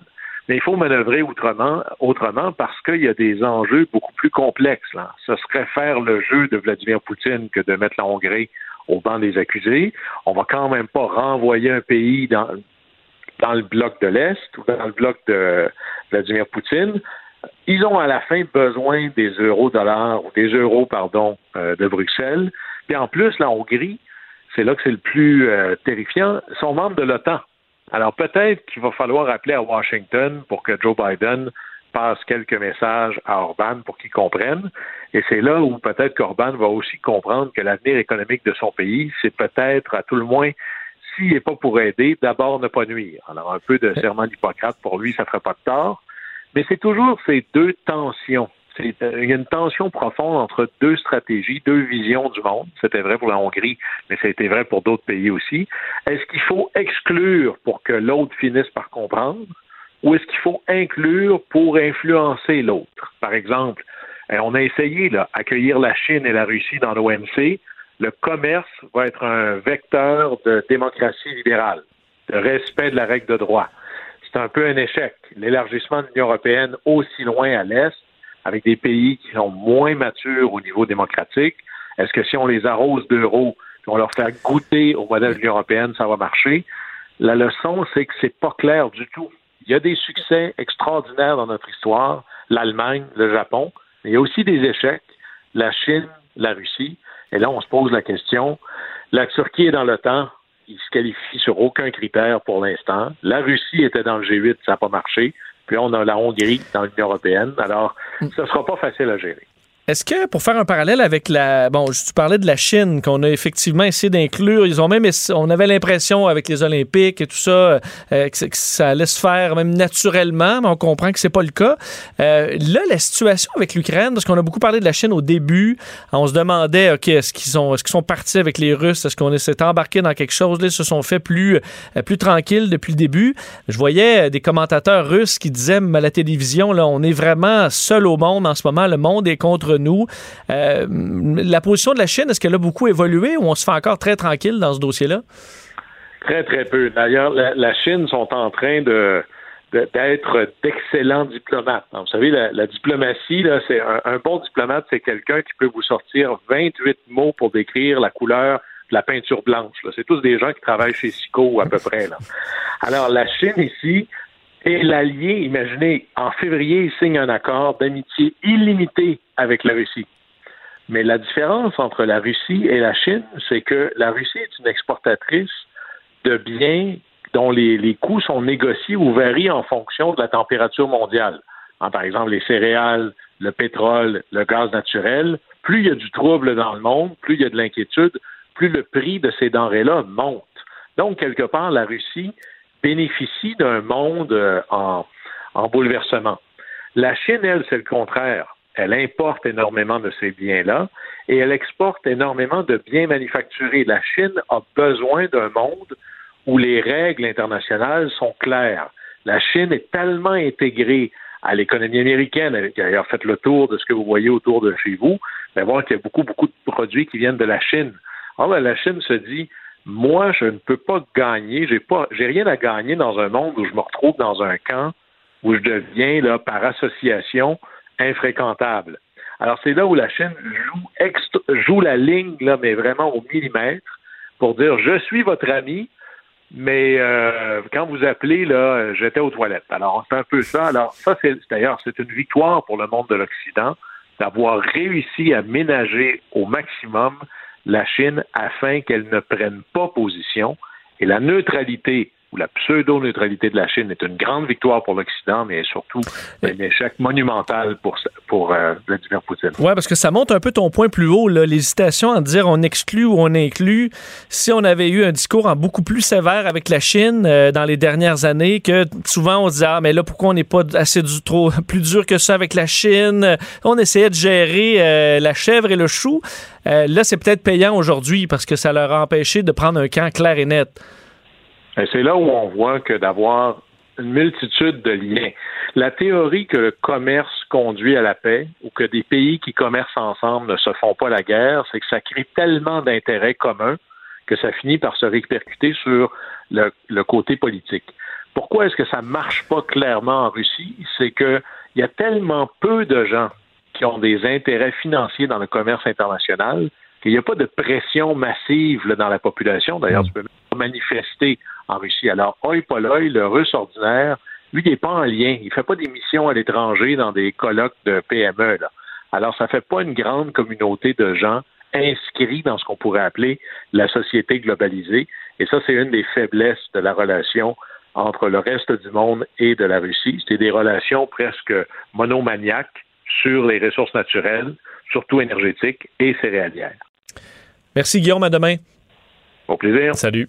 I: Mais il faut manœuvrer autrement, autrement parce qu'il y a des enjeux beaucoup plus complexes. Là. Ce serait faire le jeu de Vladimir Poutine que de mettre la Hongrie au banc des accusés. On va quand même pas renvoyer un pays dans, dans le bloc de l'Est ou dans le bloc de Vladimir Poutine. Ils ont à la fin besoin des euros-dollars ou des euros, pardon, euh, de Bruxelles. Puis en plus, la Hongrie, c'est là que c'est le plus euh, terrifiant, sont membres de l'OTAN. Alors peut-être qu'il va falloir appeler à Washington pour que Joe Biden passe quelques messages à Orban pour qu'il comprenne. Et c'est là où peut-être qu'Orban va aussi comprendre que l'avenir économique de son pays, c'est peut-être à tout le moins s'il n'est pas pour aider, d'abord ne pas nuire. Alors, un peu de serment d'Hippocrate, pour lui, ça ne ferait pas de tort. Mais c'est toujours ces deux tensions. Euh, il y a une tension profonde entre deux stratégies, deux visions du monde. C'était vrai pour la Hongrie, mais ça a été vrai pour d'autres pays aussi. Est-ce qu'il faut exclure pour que l'autre finisse par comprendre ou est-ce qu'il faut inclure pour influencer l'autre? Par exemple, euh, on a essayé d'accueillir la Chine et la Russie dans l'OMC le commerce va être un vecteur de démocratie libérale, de respect de la règle de droit. C'est un peu un échec. L'élargissement de l'Union européenne aussi loin à l'Est, avec des pays qui sont moins matures au niveau démocratique, est-ce que si on les arrose d'euros, on leur fait goûter au modèle de l'Union européenne, ça va marcher? La leçon, c'est que c'est pas clair du tout. Il y a des succès extraordinaires dans notre histoire, l'Allemagne, le Japon, mais il y a aussi des échecs, la Chine, la Russie. Et là, on se pose la question. La Turquie est dans le temps. Il se qualifie sur aucun critère pour l'instant. La Russie était dans le G8, ça n'a pas marché. Puis on a la Hongrie dans l'Union européenne. Alors, ce ne sera pas facile à gérer.
B: Est-ce que, pour faire un parallèle avec la. Bon, tu parlais de la Chine, qu'on a effectivement essayé d'inclure. Ils ont même. On avait l'impression, avec les Olympiques et tout ça, euh, que, ça allait se faire même naturellement, mais on comprend que c'est pas le cas. Euh, là, la situation avec l'Ukraine, parce qu'on a beaucoup parlé de la Chine au début, on se demandait, OK, est-ce qu'ils sont, est-ce qu'ils sont partis avec les Russes? Est-ce qu'on s'est embarqué dans quelque chose? Là, ils se sont fait plus, euh, plus tranquilles depuis le début. Je voyais des commentateurs russes qui disaient à la télévision, là, on est vraiment seul au monde en ce moment. Le monde est contre nous. Euh, la position de la Chine, est-ce qu'elle a beaucoup évolué ou on se fait encore très tranquille dans ce dossier-là?
I: Très, très peu. D'ailleurs, la, Chine sont en train d'être d'excellents diplomates. vous savez, la, diplomatie, c'est un, bon diplomate, c'est quelqu'un qui peut vous sortir 28 mots pour décrire la couleur de la peinture blanche. C'est tous des gens qui travaillent chez Sico à peu près. Alors, la Chine ici et l'allié, imaginez, en février, il signe un accord d'amitié illimité avec la Russie. Mais la différence entre la Russie et la Chine, c'est que la Russie est une exportatrice de biens dont les, coûts sont négociés ou varient en fonction de la température mondiale. par exemple, les céréales, le pétrole, le gaz naturel, plus il y a du trouble dans le monde, plus il y a de l'inquiétude, plus le prix de ces denrées-là monte. Donc, quelque part, la Russie bénéficie d'un monde euh, en, bouleversement. La Chine, elle, c'est le contraire. Elle importe énormément de ces biens-là et elle exporte énormément de biens manufacturés. La Chine a besoin d'un monde où les règles internationales sont claires. La Chine est tellement intégrée à l'économie américaine, elle a d'ailleurs fait le tour de ce que vous voyez autour de chez vous, mais voir qu'il y a beaucoup, beaucoup de produits qui viennent de la Chine. Alors, la Chine se dit, moi, je ne peux pas gagner, j'ai pas, j'ai rien à gagner dans un monde où je me retrouve dans un camp où je deviens, là, par association, infréquentable. Alors, c'est là où la Chine joue, la ligne, mais vraiment au millimètre, pour dire, je suis votre ami, mais euh, quand vous appelez, là, j'étais aux toilettes. Alors, c'est un peu ça. Alors, ça, c'est d'ailleurs, c'est une victoire pour le monde de l'Occident d'avoir réussi à ménager au maximum la Chine afin qu'elle ne prenne pas position. Et la neutralité où la pseudo-neutralité de la Chine est une grande victoire pour l'Occident, mais surtout un échec monumental pour, pour euh, Vladimir Poutine.
B: Oui, parce que ça monte un peu ton point plus haut, l'hésitation à dire on exclut ou on inclut. Si on avait eu un discours en beaucoup plus sévère avec la Chine euh, dans les dernières années, que souvent on disait ah mais là pourquoi on n'est pas assez du, trop [LAUGHS] plus dur que ça avec la Chine? On essayait de gérer euh, la chèvre et le chou. là, c'est peut-être payant aujourd'hui parce que ça leur a empêché de prendre un camp clair et net.
I: Ben, c'est là où on voit que d'avoir une multitude de liens. La théorie que le commerce conduit à la paix ou que des pays qui commercent ensemble ne se font pas la guerre, c'est que ça crée tellement d'intérêts communs que ça finit par se répercuter sur le, côté politique. Pourquoi est-ce que ça marche pas clairement en Russie? C'est qu'il y a tellement peu de gens qui ont des intérêts financiers dans le commerce international qu'il n'y a pas de pression massive dans la population. D'ailleurs, tu peux manifester en Russie. Alors, oi poloi, le russe ordinaire, lui, il n'est pas en lien. Il ne fait pas des missions à l'étranger dans des colloques de PME. Là. Alors, ça ne fait pas une grande communauté de gens inscrits dans ce qu'on pourrait appeler la société globalisée. Et ça, c'est une des faiblesses de la relation entre le reste du monde et de la Russie. C'est des relations presque monomaniaques sur les ressources naturelles, surtout énergétiques et céréalières.
B: Merci Guillaume, à demain.
I: Au plaisir.
B: Salut.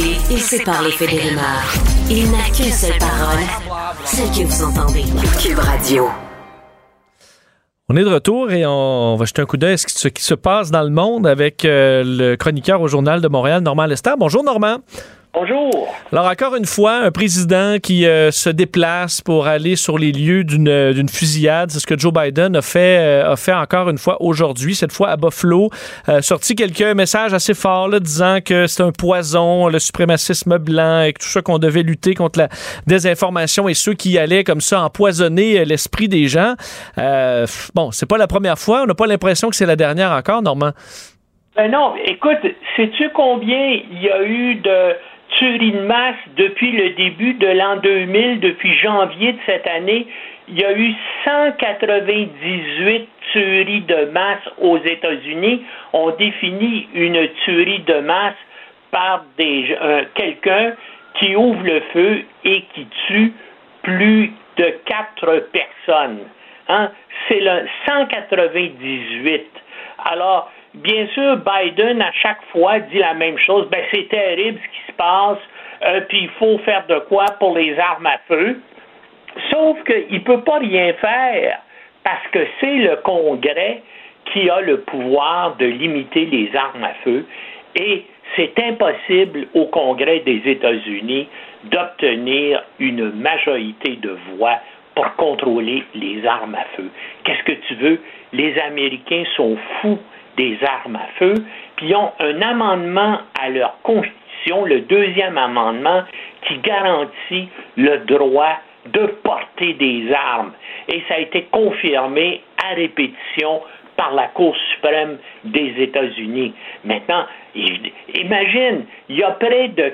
A: et sépare les faits des rumeurs. Il n'a qu'une seule parole, celle que vous entendez. Cube Radio.
B: On est de retour et on va jeter un coup d'œil à ce qui se passe dans le monde avec euh, le chroniqueur au Journal de Montréal, Normand Lester. Bonjour, Normand.
J: Bonjour.
B: Alors, encore une fois, un président qui euh, se déplace pour aller sur les lieux d'une fusillade. C'est ce que Joe Biden a fait, euh, a fait encore une fois aujourd'hui, cette fois à Buffalo. Euh, sorti quelques messages assez forts là, disant que c'est un poison, le suprémacisme blanc et que tout ça qu'on devait lutter contre la désinformation et ceux qui allaient comme ça empoisonner l'esprit des gens. bon, c'est pas la première fois. On n'a pas l'impression que c'est la dernière encore, Normand.
J: Ben non, écoute, sais-tu combien il y a eu de tueries de masse depuis le début de l'an 2000, depuis janvier de cette année. Il y a eu 198 tueries de masse aux États-Unis. On définit une tuerie de masse par euh, quelqu'un qui ouvre le feu et qui tue plus de quatre personnes. Hein? C'est le 198. Alors, bien sûr, Biden, à chaque fois, dit la même chose. Ben, c'est terrible ce qui se passe, euh, puis il faut faire de quoi pour les armes à feu. Sauf qu'il ne peut pas rien faire parce que c'est le Congrès qui a le pouvoir de limiter les armes à feu et c'est impossible au Congrès des États-Unis d'obtenir une majorité de voix pour contrôler les armes à feu. Qu'est-ce que tu veux? Les Américains sont fous des armes à feu, puis ont un amendement à leur constitution, le deuxième amendement, qui garantit le droit de porter des armes. Et ça a été confirmé à répétition par la Cour suprême des États-Unis. Maintenant, imagine, il y a près de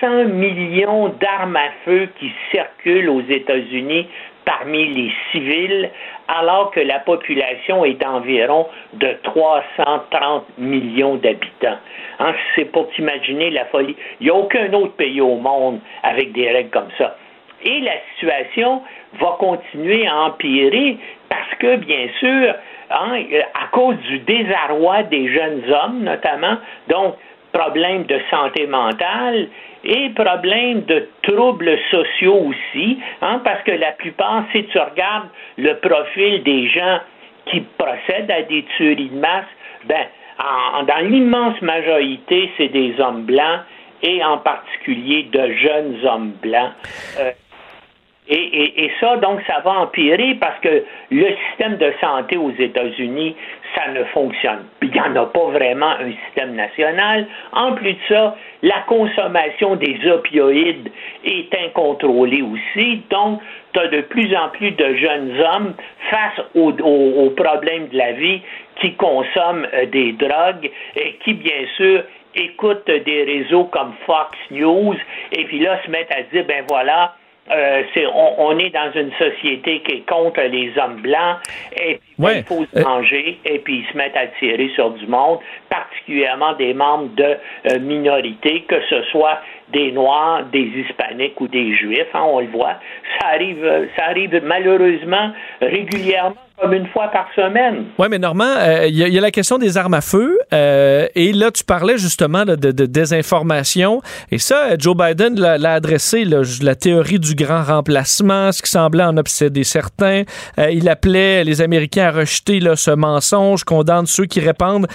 J: 400 millions d'armes à feu qui circulent aux États-Unis parmi les civils, alors que la population est d'environ de 330 millions d'habitants. Hein, c'est pour t'imaginer la folie. Il n'y a aucun autre pays au monde avec des règles comme ça. Et la situation va continuer à empirer parce que, bien sûr, hein, à cause du désarroi des jeunes hommes, notamment, donc problèmes de santé mentale et problèmes de troubles sociaux aussi, hein, parce que la plupart, si tu regardes le profil des gens qui procèdent à des tueries de masse, ben, dans l'immense majorité, c'est des hommes blancs et en particulier de jeunes hommes blancs. Euh, et, ça, donc, ça va empirer parce que le système de santé aux États-Unis, ça ne fonctionne. Il n'y en a pas vraiment un système national. En plus de ça, la consommation des opioïdes est incontrôlée aussi. Donc, tu as de plus en plus de jeunes hommes face aux, problèmes de la vie qui consomment euh, des drogues et qui, bien sûr, écoutent des réseaux comme Fox News et puis là se mettent à dire, ben voilà, euh, on, est dans une société qui est contre les hommes blancs et puis il faut se euh, manger et puis ils se mettent à tirer sur du monde, particulièrement des membres de euh, minorités, que ce soit des Noirs, des Hispaniques ou des Juifs, hein, on le voit. Ça arrive, ça arrive malheureusement régulièrement comme une fois par semaine.
B: Oui, mais Normand, euh, il y, a la question des armes à feu. Euh, et là, tu parlais justement de, désinformation. Et ça, Joe Biden l'a adressé, la théorie du grand remplacement, ce qui semblait en obséder certains. Euh, il appelait les Américains à rejeter ce mensonge, condamne ceux qui répandent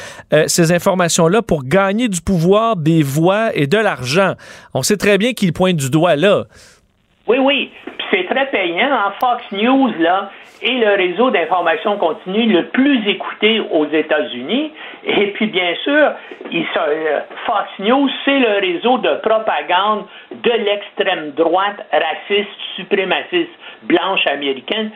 B: ces informations-là pour gagner du pouvoir, des voix et de l'argent. On sait très bien qu'il pointe du doigt là.
J: Oui, oui. C'est très payant. En Fox News, là, et le réseau d'information continue le plus écouté aux États-Unis. Et puis, bien sûr, euh, Fox News, c'est le réseau de propagande de l'extrême droite raciste, suprémaciste, blanche américaine.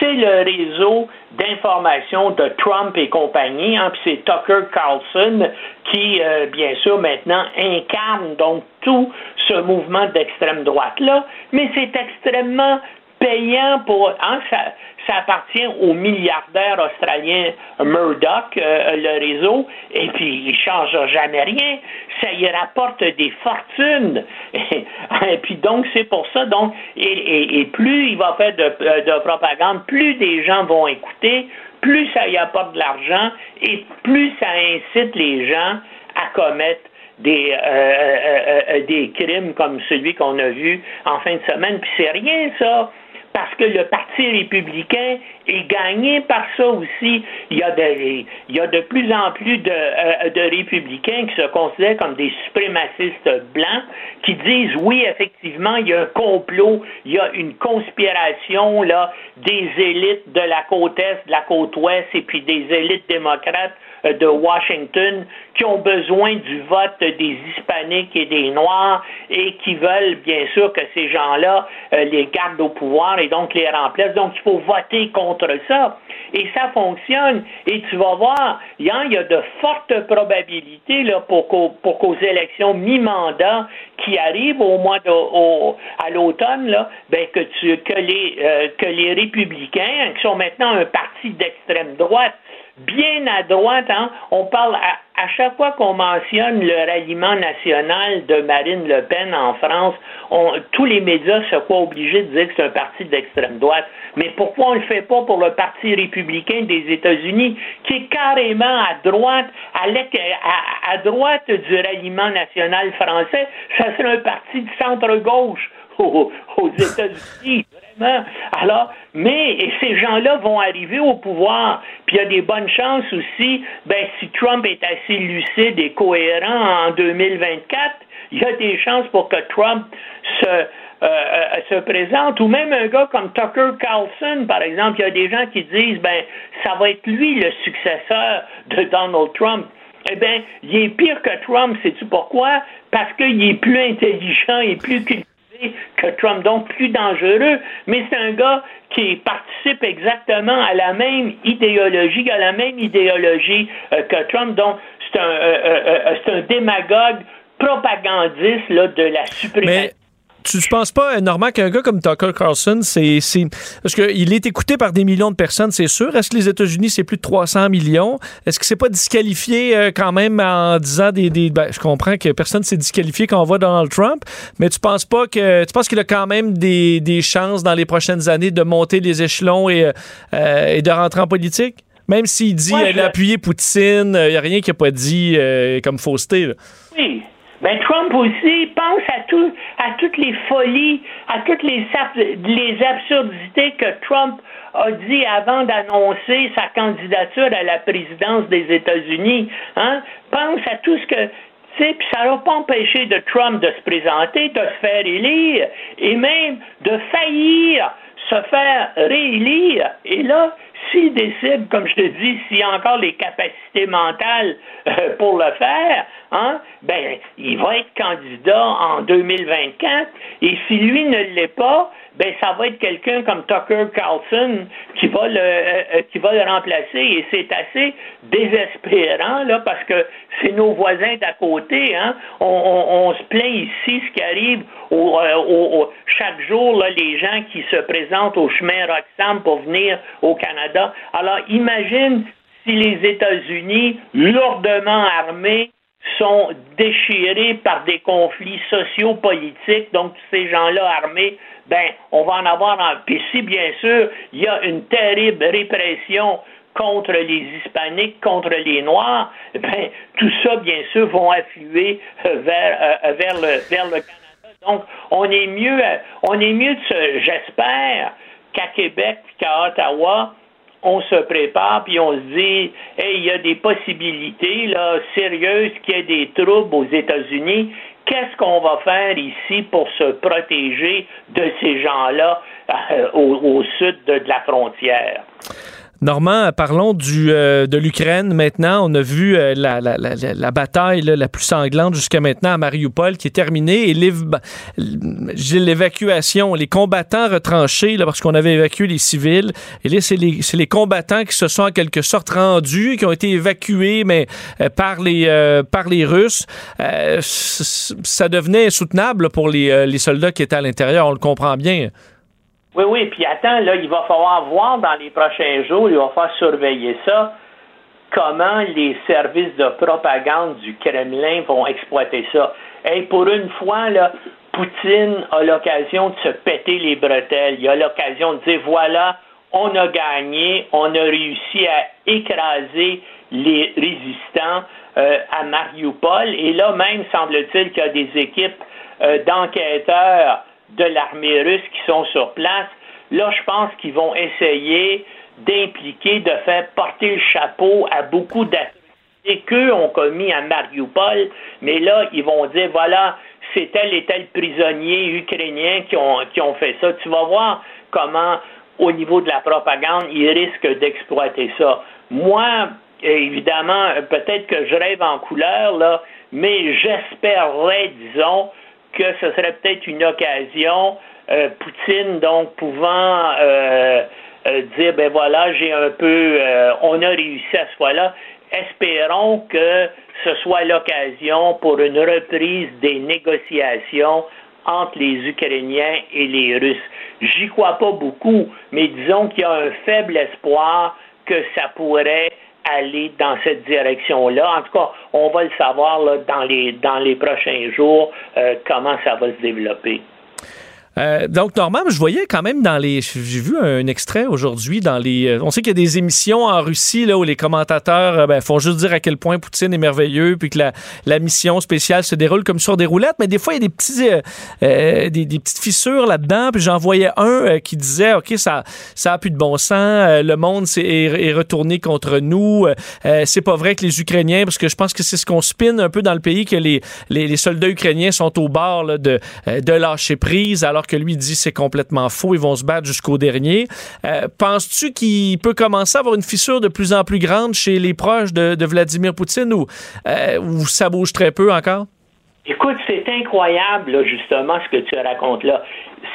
J: C'est le réseau d'information de Trump et compagnie. Hein, c'est Tucker Carlson qui, euh, bien sûr, maintenant incarne donc tout ce mouvement d'extrême droite-là. Mais c'est extrêmement payant pour. Hein, ça, ça appartient au milliardaire australien Murdoch, euh, le réseau, et puis il ne change jamais rien. Ça y rapporte des fortunes. [LAUGHS] et puis donc, c'est pour ça. Donc, et, plus il va faire de, euh, de propagande, plus des gens vont écouter, plus ça y apporte de l'argent et plus ça incite les gens à commettre des, euh, des crimes comme celui qu'on a vu en fin de semaine. Puis c'est rien, ça parce que le Parti républicain est gagné par ça aussi. Il y a de, il y a de plus en plus de, euh, de républicains qui se considèrent comme des suprémacistes blancs, qui disent oui, effectivement, il y a un complot, il y a une conspiration là, des élites de la côte est, de la côte ouest, et puis des élites démocrates de Washington qui ont besoin du vote des hispaniques et des noirs et qui veulent bien sûr que ces gens-là euh, les gardent au pouvoir et donc les remplacent. Donc il faut voter contre ça. Et ça fonctionne. Et tu vas voir, il y a de fortes probabilités là, pour qu'aux élections mi-mandat qui arrivent au mois de, à l'automne, là, ben, que, que, les, euh, que les républicains, qui sont maintenant un parti d'extrême droite, bien à droite. Hein? On parle à, chaque fois qu'on mentionne le ralliement national de Marine Le Pen en France, tous les médias se croient obligés de dire que c'est un parti d'extrême droite. Mais pourquoi on ne le fait pas pour le Parti républicain des États-Unis, qui est carrément à droite, à, à droite du ralliement national français? Ça serait un parti de centre-gauche [LAUGHS] aux, aux Alors, mais ces gens-là vont arriver au pouvoir, puis il y a des bonnes chances aussi, ben, si Trump est assez lucide et cohérent en 2024, il y a des chances pour que Trump se, euh, euh, se présente, ou même un gars comme Tucker Carlson, par exemple, il y a des gens qui disent, ben, ça va être lui le successeur de Donald Trump. Eh bien, il est pire que Trump, sais-tu pourquoi? Parce qu'il est plus intelligent et plus que Trump, donc plus dangereux, mais c'est un gars qui participe exactement à la même idéologie, à la même idéologie euh, que Trump, donc c'est un, euh, euh, un démagogue propagandiste là, de la suprématie
B: tu ne penses pas, Normand, qu'un gars comme Tucker Carlson, c'est. Parce qu'il est écouté par des millions de personnes, c'est sûr. Est-ce que les États-Unis, c'est plus de 300 millions? Est-ce que c'est pas disqualifié euh, quand même en disant des. des ben, je comprends que personne s'est disqualifié quand on voit Donald Trump, mais tu penses pas que. Tu penses qu'il a quand même des, des, chances dans les prochaines années de monter les échelons et, euh, et de rentrer en politique? Même s'il dit qu'il a appuyé Poutine, il n'y a rien qu'il n'a pas dit euh, comme fausseté.
J: Oui. Ben, Trump aussi pense à tout, à toutes les folies, à toutes les, les absurdités que Trump a dit avant d'annoncer sa candidature à la présidence des États-Unis. Hein? Pense à tout ce que puis ça n'a pas empêché de Trump de se présenter, de se faire élire et même de faillir se faire réélire. Et là, s'il décide, comme je te dis, s'il a encore les capacités mentales euh, pour le faire, hein, ben, il va être candidat en 2024. Et si lui ne l'est pas, ben, ça va être quelqu'un comme Tucker Carlson qui va le, euh, euh, qui va le remplacer. Et c'est assez désespérant, là, parce que c'est nos voisins d'à côté, hein. On, se plaint ici, ce qui arrive au, chaque jour, là, les gens qui se présentent au chemin Roxham pour venir au Canada. Alors, imagine si les États-Unis, lourdement armés, sont déchirés par des conflits sociaux-politiques, donc ces gens-là armés, ben, on va en avoir en. Puis si, bien sûr, il y a une terrible répression contre les Hispaniques, contre les Noirs, ben, tout ça, bien sûr, vont affluer euh, vers, euh, vers, le, vers le Canada. Donc, on est mieux, on est mieux de j'espère, qu'à Québec qu'à Ottawa, on se prépare puis on se dit, hey, il y a des possibilités là sérieuses qu'il y ait des troubles aux États-Unis. Qu'est-ce qu'on va faire ici pour se protéger de ces gens-là euh, au, sud de la frontière?
B: Normand, parlons du, euh, de l'Ukraine maintenant. On a vu euh, la, la, la, la, bataille la plus sanglante jusqu'à maintenant à Mariupol qui est terminée et l'évacuation, les combattants retranchés là, parce qu'on avait évacué les civils. Et là, c'est les, combattants qui se sont en quelque sorte rendus, qui ont été évacués, mais euh, par, les, Russes. ça devenait insoutenable pour les soldats qui étaient à l'intérieur, on le comprend bien.
J: Oui, oui, puis attends, là, il va falloir voir dans les prochains jours, il va falloir surveiller ça, comment les services de propagande du Kremlin vont exploiter ça. Et pour une fois, là, Poutine a l'occasion de se péter les bretelles. Il a l'occasion de dire voilà, on a gagné, on a réussi à écraser les résistants euh, à Mariupol. Et là, même semble-t-il qu'il y a des équipes euh, d'enquêteurs de l'armée russe qui sont sur place, là, je pense qu'ils vont essayer d'impliquer, de faire porter le chapeau à beaucoup d'atrocités qu'eux ont commis à Mariupol, mais là, ils vont dire, voilà, c'est tel et tel prisonnier ukrainien qui ont, qui ont fait ça. Tu vas voir comment, au niveau de la propagande, ils risquent d'exploiter ça. Moi, évidemment, peut-être que je rêve en couleur, là, mais j'espérerais, disons, que ce serait peut-être une occasion, euh, Poutine donc pouvant euh, euh, dire ben voilà, j'ai un peu, on a réussi à ce fois-là. Espérons que ce soit l'occasion pour une reprise des négociations entre les Ukrainiens et les Russes. J'y crois pas beaucoup, mais disons qu'il y a un faible espoir que ça pourrait aller dans cette direction-là. En tout cas, on va le savoir dans, les, dans les prochains jours euh, comment ça va se développer.
B: Euh, donc, Normand, je voyais quand même dans les. J'ai vu un extrait aujourd'hui dans les. Euh, on sait qu'il y a des émissions en Russie là, où les commentateurs euh, ben, font juste dire à quel point Poutine est merveilleux, puis que la, mission spéciale se déroule comme sur des roulettes, mais des fois, il y a des, petits, des, des, petites fissures là-dedans. Puis j'en voyais un qui disait OK, ça, ça a plus de bon sens, le monde est, retourné contre nous. c'est pas vrai que les Ukrainiens, parce que je pense que c'est ce qu'on spinne un peu dans le pays, que les, les, les soldats ukrainiens sont au bord là, de, de lâcher prise, alors que lui dit c'est complètement faux, ils vont se battre jusqu'au dernier. Euh, penses-tu qu'il peut commencer à avoir une fissure de plus en plus grande chez les proches de, Vladimir Poutine ou, euh, ou ça bouge très peu encore?
J: Écoute, c'est incroyable, justement, ce que tu racontes là.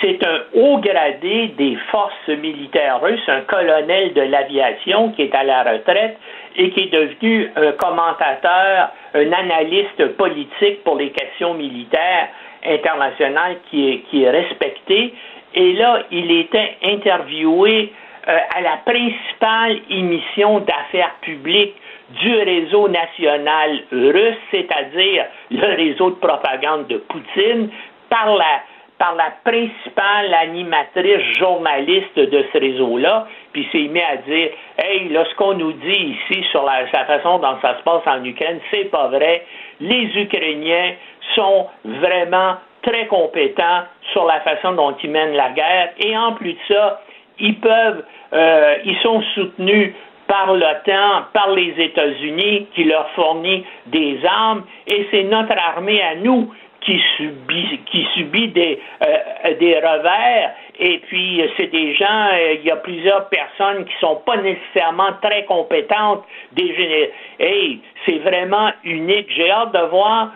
J: C'est un haut gradé des forces militaires russes, un colonel de l'aviation qui est à la retraite et qui est devenu un commentateur, un analyste politique pour les questions militaires international qui est, qui est respecté. Et là, il était interviewé euh, à la principale émission d'affaires publiques du réseau national russe, c'est-à-dire le réseau de propagande de Poutine, par la, par la principale animatrice journaliste de ce réseau-là, puis s'est mis à dire Hey, là, ce qu'on nous dit ici sur la, façon dont ça se passe en Ukraine, c'est pas vrai. Les Ukrainiens sont vraiment très compétents sur la façon dont ils mènent la guerre. Et en plus de ça, ils peuvent, euh, ils sont soutenus par l'OTAN, par les États-Unis, qui leur fournit des armes, et c'est notre armée à nous qui subit, qui subit des, euh, des revers. Et puis, c'est des gens, euh, il y a plusieurs personnes qui sont pas nécessairement très compétentes. Des hey, c'est vraiment unique. J'ai hâte de voir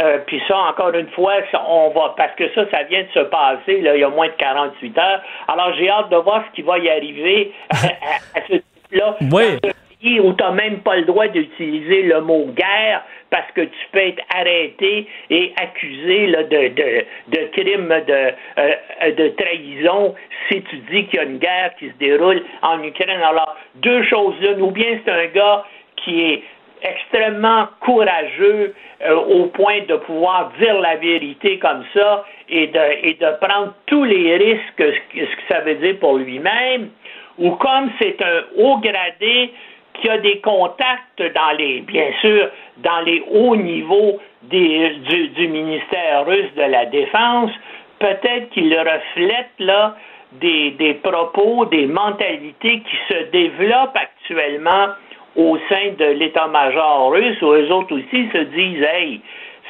J: euh, puis ça, encore une fois, on va parce que ça, ça vient de se passer là, il y a moins de 48 heures. Alors j'ai hâte de voir ce qui va y arriver à, ce type-là.
B: Oui.
J: pays où tu n'as même pas le droit d'utiliser le mot guerre parce que tu peux être arrêté et accusé là, de, de, de crimes de, euh, de trahison si tu dis qu'il y a une guerre qui se déroule en Ukraine. Alors, deux choses là. Ou bien c'est un gars qui est extrêmement courageux euh, au point de pouvoir dire la vérité comme ça et de, et de prendre tous les risques, ce que ça veut dire pour lui-même, ou comme c'est un haut gradé qui a des contacts dans les, bien sûr, dans les hauts niveaux des, du, du, ministère russe de la Défense, peut-être qu'il reflète là des, des propos, des mentalités qui se développent actuellement au sein de l'état-major russe, où eux autres aussi se disent Hey,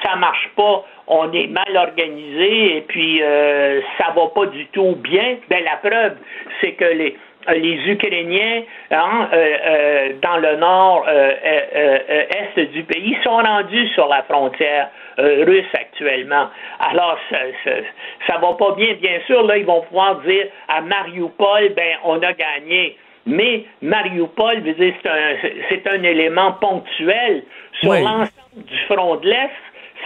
J: ça marche pas, on est mal organisé et puis euh, ça va pas du tout bien. Ben la preuve, c'est que les Ukrainiens hein, euh, euh, dans le nord est du pays sont rendus sur la frontière russe actuellement. Alors ça va pas bien, bien sûr. Là, ils vont pouvoir dire à Mariupol, ben on a gagné. Mais Mariupol, c'est un, un élément ponctuel sur l'ensemble du front de l'Est.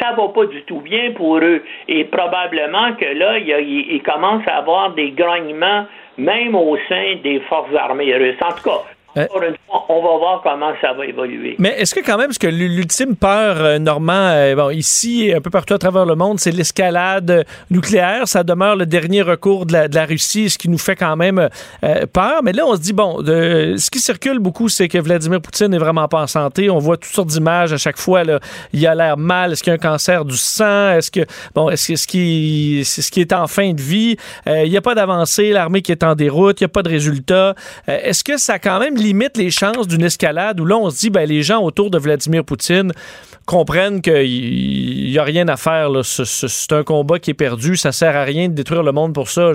J: Ça va pas du tout bien pour eux. Et probablement que là, il, il commence à avoir des grognements même au sein des forces armées russes. En tout cas, euh, on va voir comment ça va évoluer.
B: Mais est-ce que quand même, parce que l'ultime peur, euh, Normand, euh, bon, ici et un peu partout à travers le monde, c'est l'escalade nucléaire. Ça demeure le dernier recours de la, de la, Russie, ce qui nous fait quand même peur. Mais là, on se dit, bon, de, ce qui circule beaucoup, c'est que Vladimir Poutine n'est vraiment pas en santé. On voit toutes sortes d'images à chaque fois. Là. Il a l'air mal. Est-ce qu'il y a un cancer du sang? Est-ce que, bon, est-ce que ce qui, c'est ce qui est en fin de vie? il n'y a pas d'avancée. L'armée qui est en déroute. Il n'y a pas de résultat. est-ce que ça a quand même limite les chances d'une escalade où là, on se dit, ben, les gens autour de Vladimir Poutine comprennent qu'il n'y a rien à faire. C'est un combat qui est perdu. Ça sert à rien de détruire le monde pour ça.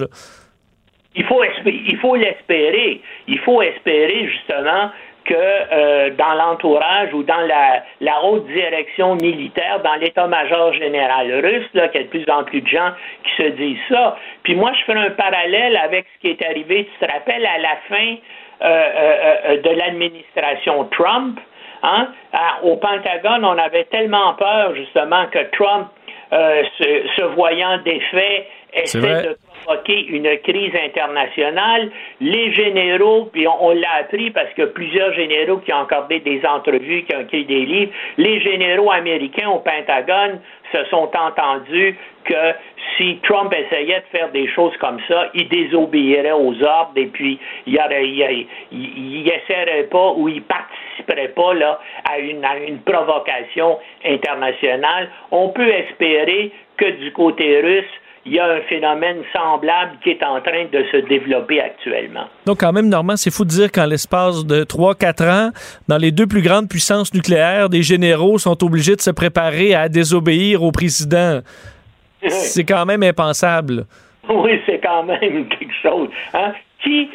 J: Il faut, il faut l'espérer. Il faut espérer justement que euh, dans l'entourage ou dans la, haute direction militaire, dans l'état-major général russe, là, qu'il y a de plus en plus de gens qui se disent ça. Puis moi, je fais un parallèle avec ce qui est arrivé, tu te rappelles, à la fin de l'administration Trump. Hein? au Pentagone, on avait tellement peur justement que Trump, se, se, voyant défait, essaie de provoquer une crise internationale. Les généraux, puis on, l'a appris parce que plusieurs généraux qui ont accordé des entrevues, qui ont écrit des livres, les généraux américains au Pentagone se sont entendus que si Trump essayait de faire des choses comme ça, il désobéirait aux ordres et puis il n'essaierait pas ou il participerait pas là, à, une, à une provocation internationale. On peut espérer que du côté russe, il y a un phénomène semblable qui est en train de se développer actuellement.
B: Donc, quand même, Normand, c'est fou de dire qu'en l'espace de 3-4 ans, dans les deux plus grandes puissances nucléaires, des généraux sont obligés de se préparer à désobéir au président. [LAUGHS] c'est quand même impensable.
J: Oui, c'est quand même [LAUGHS] quelque chose. Hein? Qui,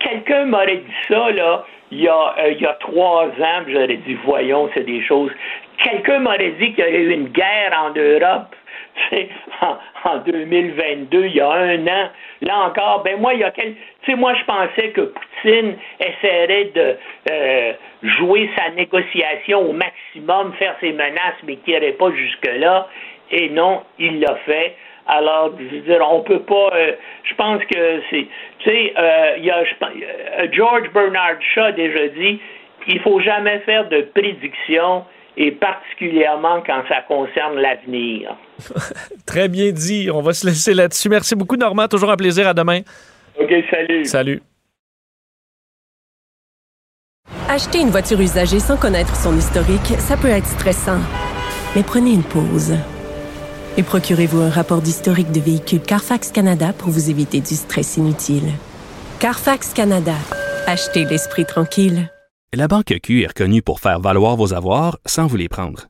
J: quelqu'un m'aurait dit ça, là, il y a, euh, il y a trois ans, j'aurais dit, voyons, c'est des choses. Quelqu'un m'aurait dit qu'il y a eu une guerre en Europe en, 2022, il y a un an, là encore, ben moi, il y a quel... Tu sais, moi, je pensais que Poutine essaierait de euh, jouer sa négociation au maximum, faire ses menaces, mais qu'il n'irait pas jusque-là. et non, il l'a fait. Alors, je veux dire, on peut pas. euh, je pense que c'est. Tu sais, euh, il y a, euh, George Bernard Shaw a déjà dit il faut jamais faire de prédictions, et particulièrement quand ça concerne l'avenir. [LAUGHS]
B: Très bien dit. On va se laisser là-dessus. Merci beaucoup, Normand. Toujours un plaisir. À demain.
J: OK, salut.
B: Salut.
E: Acheter une voiture usagée sans connaître son historique, ça peut être stressant. Mais prenez une pause. Et procurez-vous un rapport d'historique de véhicule Carfax Canada pour vous éviter du stress inutile. Carfax Canada. Achetez l'esprit tranquille.
K: La Banque Q est reconnue pour faire valoir vos avoirs sans vous les prendre.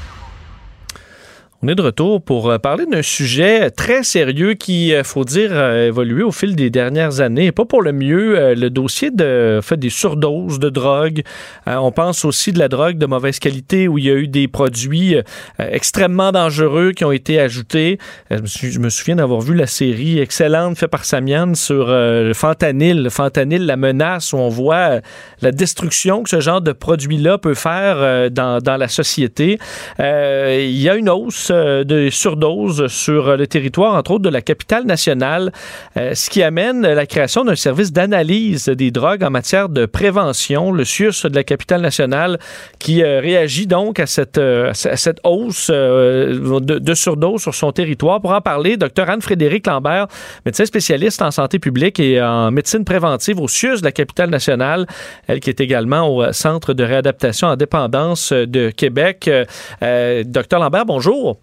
B: On est de retour pour euh, parler d'un sujet très sérieux qui, euh, faut dire, a évolué au fil des dernières années. Pas pour le mieux, euh, le dossier de fait des surdoses de drogue. On pense aussi de la drogue de mauvaise qualité où il y a eu des produits extrêmement dangereux qui ont été ajoutés. Je, me souviens d'avoir vu la série excellente faite par Samian sur le fentanyl. Le fentanyl, la menace où on voit la destruction que ce genre de produit-là peut faire dans, dans la société. Il y a une hausse de surdoses sur euh, le territoire, entre autres de la capitale nationale, euh, ce qui amène la création d'un service d'analyse des drogues en matière de prévention, le CIUS de la capitale nationale, qui euh, réagit donc à cette, euh, cette hausse euh, de, de surdoses sur son territoire. Pour en parler, Dr Anne-Frédéric Lambert, médecin spécialiste en santé publique et en médecine préventive au CIUS de la capitale nationale, elle qui est également au euh, Centre de réadaptation en dépendance euh, de Québec. Euh, euh, Dr Lambert, bonjour.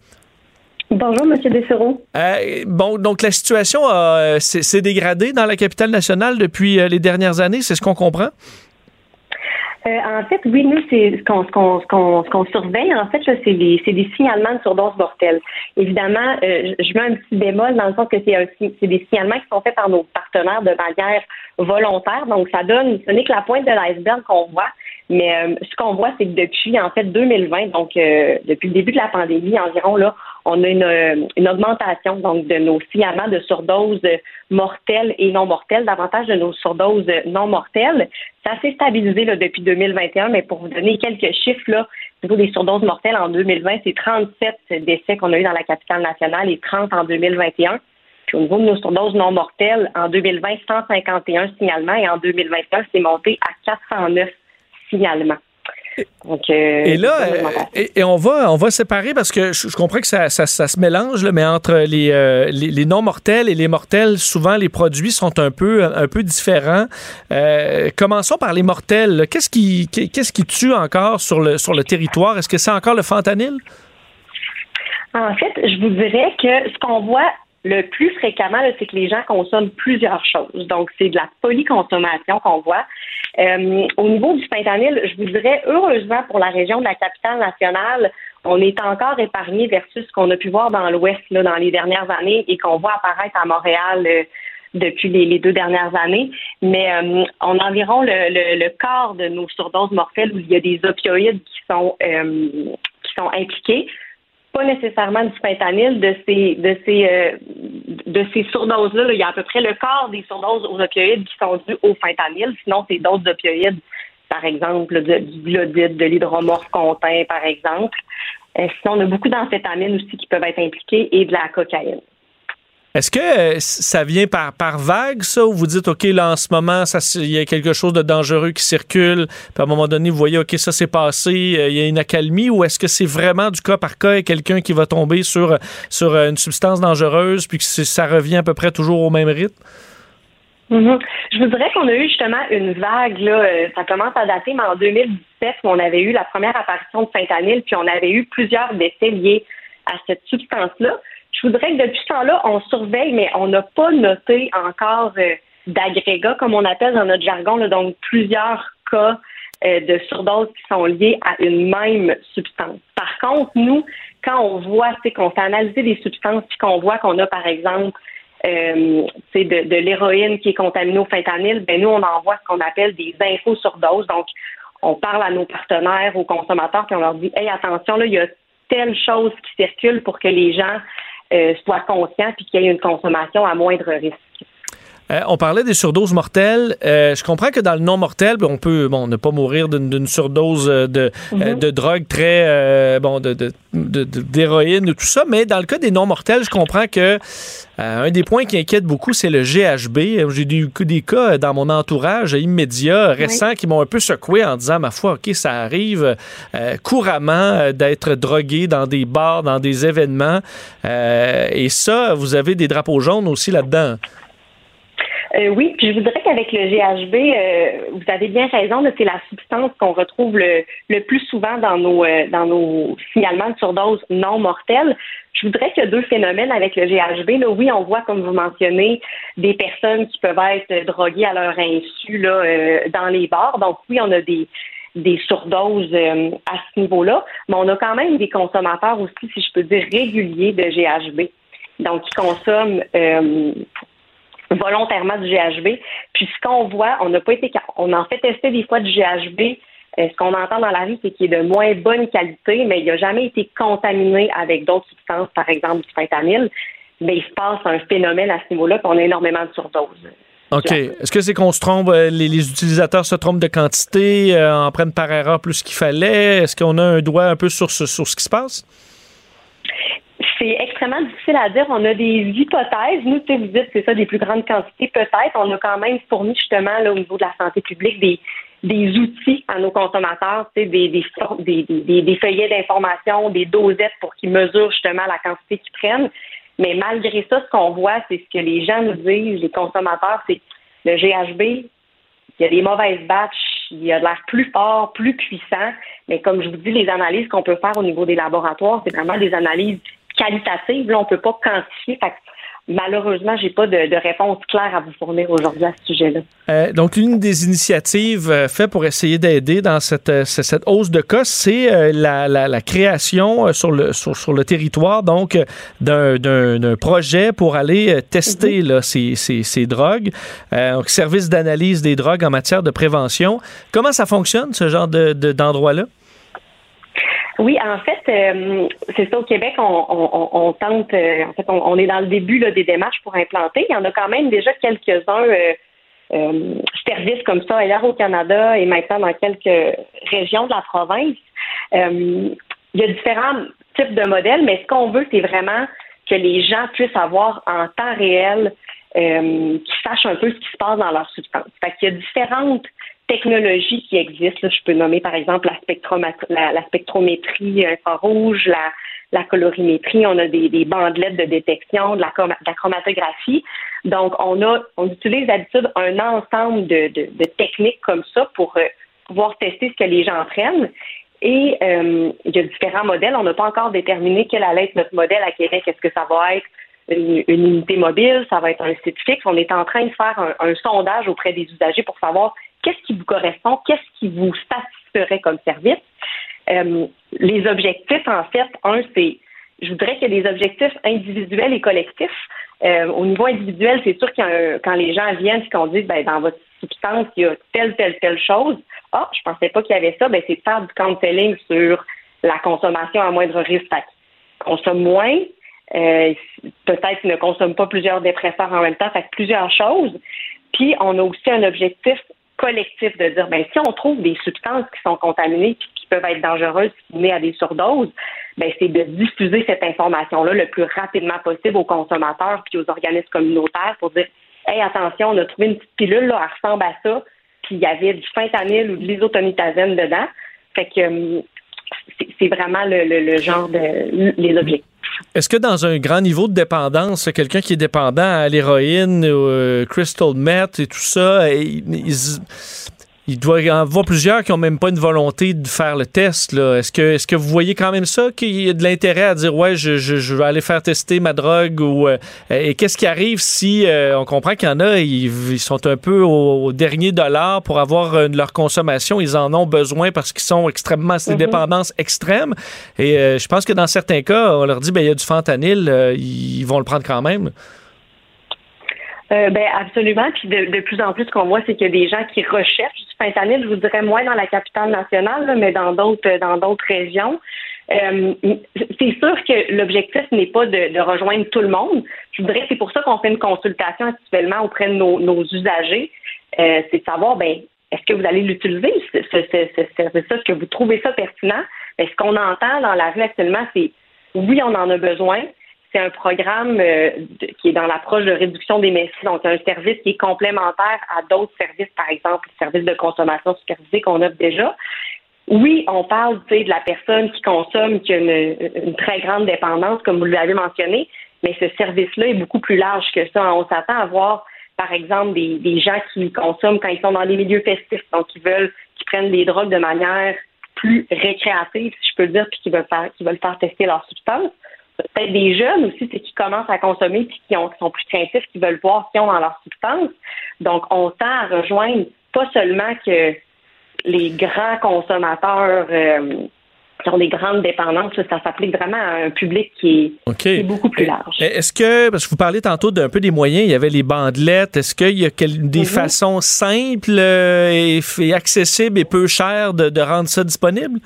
L: Bonjour, Monsieur Dessereau.
B: Euh, bon, donc la situation euh, s'est dégradée dans la capitale nationale depuis euh, les dernières années, c'est ce qu'on comprend?
L: En fait, oui, nous, c'est ce qu'on ce qu'on- ce qu'on- ce qu'on surveille, en fait, c'est des, signalements de surdose mortelle. Évidemment, je mets un petit bémol dans le sens que c'est des signalements qui sont faits par nos partenaires de manière volontaire. Donc, ça donne, ce n'est que la pointe de l'iceberg qu'on voit. Mais euh, ce qu'on voit, c'est que depuis, en fait, 2020, donc euh, depuis le début de la pandémie environ, là, on a une, euh, une augmentation donc de nos signalements de surdoses mortelles et non mortelles, davantage de nos surdoses non mortelles. Ça s'est stabilisé depuis 2021, mais pour vous donner quelques chiffres, là, au niveau des surdoses mortelles en 2020, c'est 37 décès qu'on a eu dans la capitale nationale et 30 en 2021. Puis au niveau de nos surdoses non mortelles, en 2020, 151 signalements et en 2021, c'est monté à 409 signalements. Donc, euh,
B: Et là, et, et on va on va séparer parce que je, je comprends que ça, ça, ça se mélange, là, mais entre les, euh, les, les non mortels et les mortels, souvent les produits sont un peu un peu différents. Euh, commençons par les mortels. Qu'est-ce qui qu'est-ce qui tue encore sur le sur le territoire? Est-ce que c'est encore le fentanyl?
L: En fait, je vous dirais que ce qu'on voit le plus fréquemment, c'est que les gens consomment plusieurs choses. Donc, c'est de la polyconsommation qu'on voit. Euh, au niveau du fentanyl, je vous dirais, heureusement pour la région de la capitale nationale, on est encore épargné versus ce qu'on a pu voir dans l'Ouest dans les dernières années et qu'on voit apparaître à Montréal euh, depuis les, deux dernières années. Mais euh, on a environ le, quart de nos surdoses mortelles où il y a des opioïdes qui sont, qui sont impliqués pas nécessairement du fentanyl, de ces de ces euh, de ces surdoses-là, là, il y a à peu près le quart des surdoses aux opioïdes qui sont dues au fentanyl. Sinon, c'est d'autres opioïdes, par exemple du glodide, de l'hydromorphe contin, par exemple. Euh, sinon, on a beaucoup d'amphétamines aussi qui peuvent être impliquées et de la cocaïne.
B: Est-ce que euh, ça vient par, vague, ça, ou vous dites, OK, là, en ce moment, il y a quelque chose de dangereux qui circule, puis à un moment donné, vous voyez, OK, ça s'est passé, euh, il y a une accalmie, ou est-ce que c'est vraiment du cas par cas quelqu'un qui va tomber sur, euh, une substance dangereuse, puis que ça revient à peu près toujours au même rythme?
L: Mhm. Je vous dirais qu'on a eu justement une vague, là, ça commence à dater, mais en 2017, où on avait eu la première apparition de fentanyl, puis on avait eu plusieurs décès liés à cette substance-là. Je voudrais que depuis ce temps-là, on surveille, mais on n'a pas noté encore euh, d'agrégats, comme on appelle dans notre jargon, là, donc plusieurs cas euh, de surdose qui sont liés à une même substance. Par contre, nous, quand on voit, c'est qu'on fait analyser des substances, puis qu'on voit qu'on a, par exemple, euh, de, de l'héroïne qui est contaminée au fentanyl, ben nous, on envoie ce qu'on appelle des infos surdoses. Donc, on parle à nos partenaires, aux consommateurs, puis on leur dit Hey, attention, là, il y a telle chose qui circule pour que les gens euh, soient conscients puis qu'il y ait une consommation à moindre risque.
B: Euh, on parlait des surdoses mortelles. Euh, je comprends que dans le non mortel, on peut bon, ne pas mourir d'une surdose euh, de,
L: Mhm.
B: de drogue très bon de, de, d'héroïne ou tout ça, mais dans le cas des non mortels, je comprends que un des points qui inquiète beaucoup, c'est le GHB. J'ai eu des cas dans mon entourage immédiat, récent, qui m'ont un peu secoué en disant ma foi, ok, ça arrive couramment d'être drogué dans des bars, dans des événements, et ça, vous avez des drapeaux jaunes aussi là-dedans.
L: Euh, oui, puis je voudrais qu'avec le GHB, euh, vous avez bien raison, c'est la substance qu'on retrouve le, le plus souvent dans nos euh, dans nos signalements de surdose non mortels. Je voudrais qu'il y a deux phénomènes avec le GHB. Là, oui, on voit, comme vous mentionnez, des personnes qui peuvent être droguées à leur insu là, euh, dans les bars. Donc oui, on a des des surdoses euh, à ce niveau-là, mais on a quand même des consommateurs aussi, si je peux dire, réguliers de GHB. Donc, qui consomment euh, volontairement du GHB. Puis ce qu'on voit, on n'a pas été on en fait tester des fois du GHB. Euh, ce qu'on entend dans la rue, c'est qu'il est de moins bonne qualité, mais il n'a jamais été contaminé avec d'autres substances, par exemple du fentanyl. Mais il se passe un phénomène à ce niveau-là, puis on a énormément de surdoses.
B: OK. Est-ce que c'est qu'on se trompe, euh, les, utilisateurs se trompent de quantité, euh, en prennent par erreur plus qu'il fallait? Est-ce qu'on a un doigt un peu sur sur ce qui se passe?
L: C'est extrêmement difficile à dire. On a des hypothèses. Nous, tu vous dites c'est ça, des plus grandes quantités, peut-être. On a quand même fourni justement là, au niveau de la santé publique des, outils à nos consommateurs, des, des, des, des feuillets d'information, des dosettes pour qu'ils mesurent justement la quantité qu'ils prennent. Mais malgré ça, ce qu'on voit, c'est ce que les gens nous disent, les consommateurs, c'est le GHB, il y a des mauvaises batches, il y a de l'air plus fort, plus puissant. Mais comme je vous dis, les analyses qu'on peut faire au niveau des laboratoires, c'est vraiment des analyses qualitatives. Là, on ne peut pas quantifier. Fait malheureusement, j'ai pas de, de réponse claire à vous fournir aujourd'hui à ce sujet-là.
B: Euh, donc, l'une des initiatives euh, faites pour essayer d'aider dans cette, euh, cette, hausse de cas, c'est la, la, la création sur, le, sur, sur le territoire donc d'un- projet pour aller tester là, ces, ces, ces drogues, donc service d'analyse des drogues en matière de prévention. Comment ça fonctionne, ce genre de- de- d'endroit-là?
L: Oui, en fait, euh, c'est ça au Québec, on, on, on- tente, euh, en fait, on, on est dans le début là, des démarches pour implanter. Il y en a quand même déjà quelques-uns euh, euh, services comme ça ailleurs au Canada et maintenant dans quelques régions de la province. Euh, il y a différents types de modèles, mais ce qu'on veut, c'est vraiment que les gens puissent avoir en temps réel, euh, qu'ils sachent un peu ce qui se passe dans leur substance. Fait qu'il y a différentes technologies qui existent. Là, je peux nommer par exemple la, la, la spectrométrie infrarouge, la, la colorimétrie, on a des, des bandelettes de détection, de la, de la chromatographie. Donc, on a, on utilise d'habitude un ensemble de, de, de techniques comme ça pour euh, pouvoir tester ce que les gens prennent. Et euh, il y a différents modèles. On n'a pas encore déterminé quel allait être notre modèle à Québec. Est-ce que ça va être une, une unité mobile, ça va être un site fixe. On est en train de faire un, un sondage auprès des usagers pour savoir qu'est-ce qui vous correspond, qu'est-ce qui vous satisferait comme service. Euh, les objectifs, en fait, un, c'est, je voudrais qu'il y ait des objectifs individuels et collectifs. Euh, au niveau individuel, c'est sûr que quand les gens viennent et qu'on dit, ben, dans votre substance, il y a telle, telle, telle chose. Ah, je pensais pas qu'il y avait ça. Ben, c'est de faire du counseling sur la consommation à moindre risque. Consomme moins, euh, peut-être ne consomme pas plusieurs dépresseurs en même temps, fait plusieurs choses. Puis on a aussi un objectif collectif de dire ben si on trouve des substances qui sont contaminées puis qui peuvent être dangereuses qui mènent à des surdoses, ben c'est de diffuser cette information là le plus rapidement possible aux consommateurs puis aux organismes communautaires pour dire hey attention on a trouvé une petite pilule là elle ressemble à ça puis il y avait du fentanyl ou de l'isotonitazène dedans. Fait que euh, c'est vraiment le, genre de les objectifs.
B: Est-ce que dans un grand niveau de dépendance, quelqu'un qui est dépendant à l'héroïne, au crystal meth et tout ça, ils, il doit y en avoir plusieurs qui n'ont même pas une volonté de faire le test. Est-ce que, est que vous voyez quand même ça, qu'il y a de l'intérêt à dire ouais, je, je, vais aller faire tester ma drogue ou euh, et qu'est-ce qui arrive si euh, on comprend qu'il y en a, ils, sont un peu au, dernier dollar pour avoir euh, leur consommation, ils en ont besoin parce qu'ils sont extrêmement, c'est des mm-hmm. dépendances extrêmes. Et je pense que dans certains cas, on leur dit ben il y a du fentanyl, ils vont le prendre quand même.
L: Euh, ben absolument. Puis de, de plus en plus, ce qu'on voit, c'est qu'il y a des gens qui recherchent du fentanyl. Je vous dirais moins dans la capitale nationale, mais dans d'autres dans d'autres régions. Euh, c'est sûr que l'objectif n'est pas de, de, rejoindre tout le monde. Je voudrais c'est pour ça qu'on fait une consultation actuellement auprès de nos, nos usagers. Euh, c'est de savoir, ben, est-ce que vous allez l'utiliser, ce, ce, ce, ce Est-ce que vous trouvez ça pertinent? Ben, ce qu'on entend dans la rue actuellement, c'est oui, on en a besoin, c'est un programme euh, qui est dans l'approche de réduction des méfaits, donc un service qui est complémentaire à d'autres services, par exemple, le service de consommation supervisée qu'on offre déjà. Oui, on parle de la personne qui consomme, qui a une, très grande dépendance, comme vous l'avez mentionné, mais ce service-là est beaucoup plus large que ça. On s'attend à voir, par exemple, des, des gens qui consomment quand ils sont dans les milieux festifs, donc qui veulent, qui prennent des drogues de manière plus récréative, si je peux dire, puis qui veulent faire, qui veulent faire tester leur substance peut-être des jeunes aussi, c'est qui commencent à consommer puis qui, ont, sont plus craintifs, qui veulent voir ce qu'ils ont dans leur substance. Donc, on tend à rejoindre pas seulement que les grands consommateurs euh, qui ont des grandes dépendances, ça s'applique vraiment à un public qui est, beaucoup plus large.
B: Est-ce que, parce que vous parlez tantôt d'un peu des moyens, il y avait les bandelettes, est-ce qu'il y a des mhm. façons simples euh, et, accessibles et peu chères de rendre ça disponible?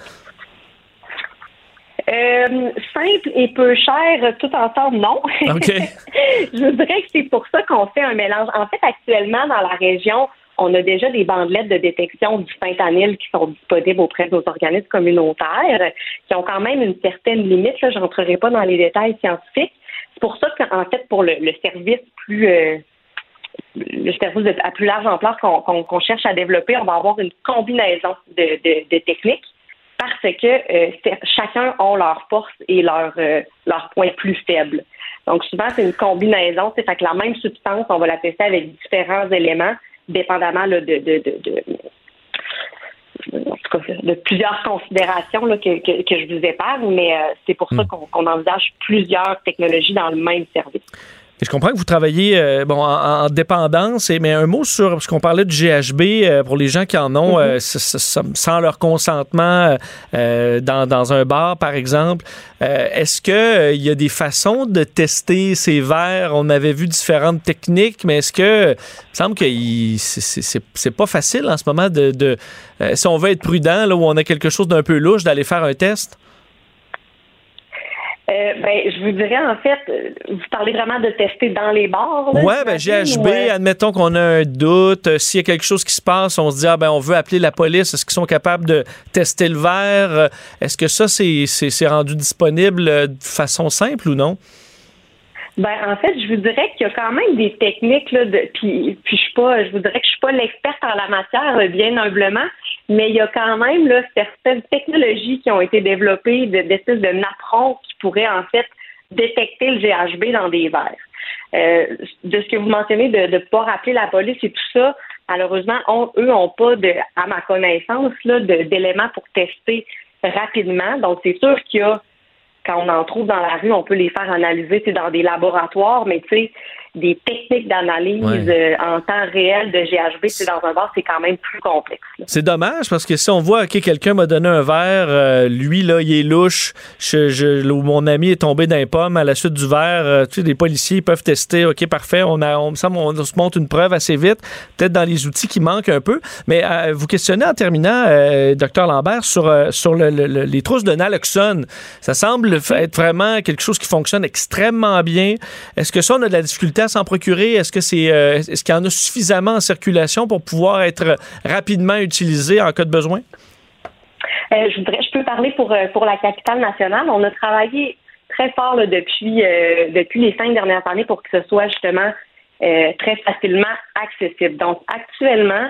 L: Euh, simple et peu cher, tout ensemble, non. [LAUGHS] je dirais que c'est pour ça qu'on fait un mélange. En fait, actuellement, dans la région, on a déjà des bandelettes de détection du fentanyl qui sont disponibles auprès de nos organismes communautaires, qui ont quand même une certaine limite. Je n'entrerai pas dans les détails scientifiques. C'est pour ça qu'en fait, pour le, service plus euh, le service à plus large ampleur qu'on cherche à développer, on va avoir une combinaison de techniques parce que euh, chacun a leur force et leur, euh, leur point plus faible. Donc souvent, c'est une combinaison. C'est fait que la même substance, on va la tester avec différents éléments, dépendamment de, de, de, de de plusieurs considérations que, je vous épargne, mais euh, c'est pour ça hmm. qu'on envisage plusieurs technologies dans le même service
B: je comprends que vous travaillez euh, bon, en, dépendance, mais un mot sur, parce qu'on parlait du GHB, euh, pour les gens qui en ont euh, mm-hmm. sans leur consentement dans, dans, un bar, par exemple, est-ce qu'il il y a des façons de tester ces verres? On avait vu différentes techniques, mais est-ce que, il me semble que c'est pas facile en ce moment de, de si on veut être prudent, là où on a quelque chose d'un peu louche, d'aller faire un test?
L: Euh, ben, je vous dirais, en fait, euh, vous parlez vraiment de tester dans les bars.
B: Oui, ben, GHB, admettons qu'on a un doute. Euh, s'il y a quelque chose qui se passe, on se dit, ah, ben, on veut appeler la police. Est-ce qu'ils sont capables de tester le verre? Est-ce que ça, c'est rendu disponible de façon simple ou non?
L: Ben, en fait, je vous dirais qu'il y a quand même des techniques, là, de, puis, puis je suis pas, je vous dirais que je suis pas l'experte en la matière, bien humblement, mais il y a quand même là, certaines technologies qui ont été développées d'espèces de, de napperons qui pourraient en fait détecter le GHB dans des verres. Euh, de ce que vous mentionnez de ne pas rappeler la police et tout ça, malheureusement, eux n'ont pas, de, à ma connaissance, d'éléments pour tester rapidement. Donc, c'est sûr qu'il y a, quand on en trouve dans la rue, on peut les faire analyser dans des laboratoires, mais tu sais, des techniques d'analyse euh, en temps réel de GHB, c'est dans un bar, c'est quand même plus complexe.
B: C'est dommage parce que si on voit que quelqu'un m'a donné un verre, euh, lui là, il est louche, je, mon ami est tombé d'un pomme à la suite du verre, euh, tu sais, des policiers peuvent tester, ok parfait, on a, on, on, se montre une preuve assez vite, peut-être dans les outils qui manquent un peu, mais vous questionnez en terminant, docteur Lambert, sur sur les trousses de naloxone, ça semble être vraiment quelque chose qui fonctionne extrêmement bien. Est-ce que ça on a de la difficulté s'en procurer? Est-ce que c'est euh, est-ce qu'il y en a suffisamment en circulation pour pouvoir être rapidement utilisé en cas de besoin?
L: Euh, je peux parler pour euh, pour la capitale nationale. On a travaillé très fort depuis depuis les cinq dernières années pour que ce soit justement très facilement accessible. Donc actuellement,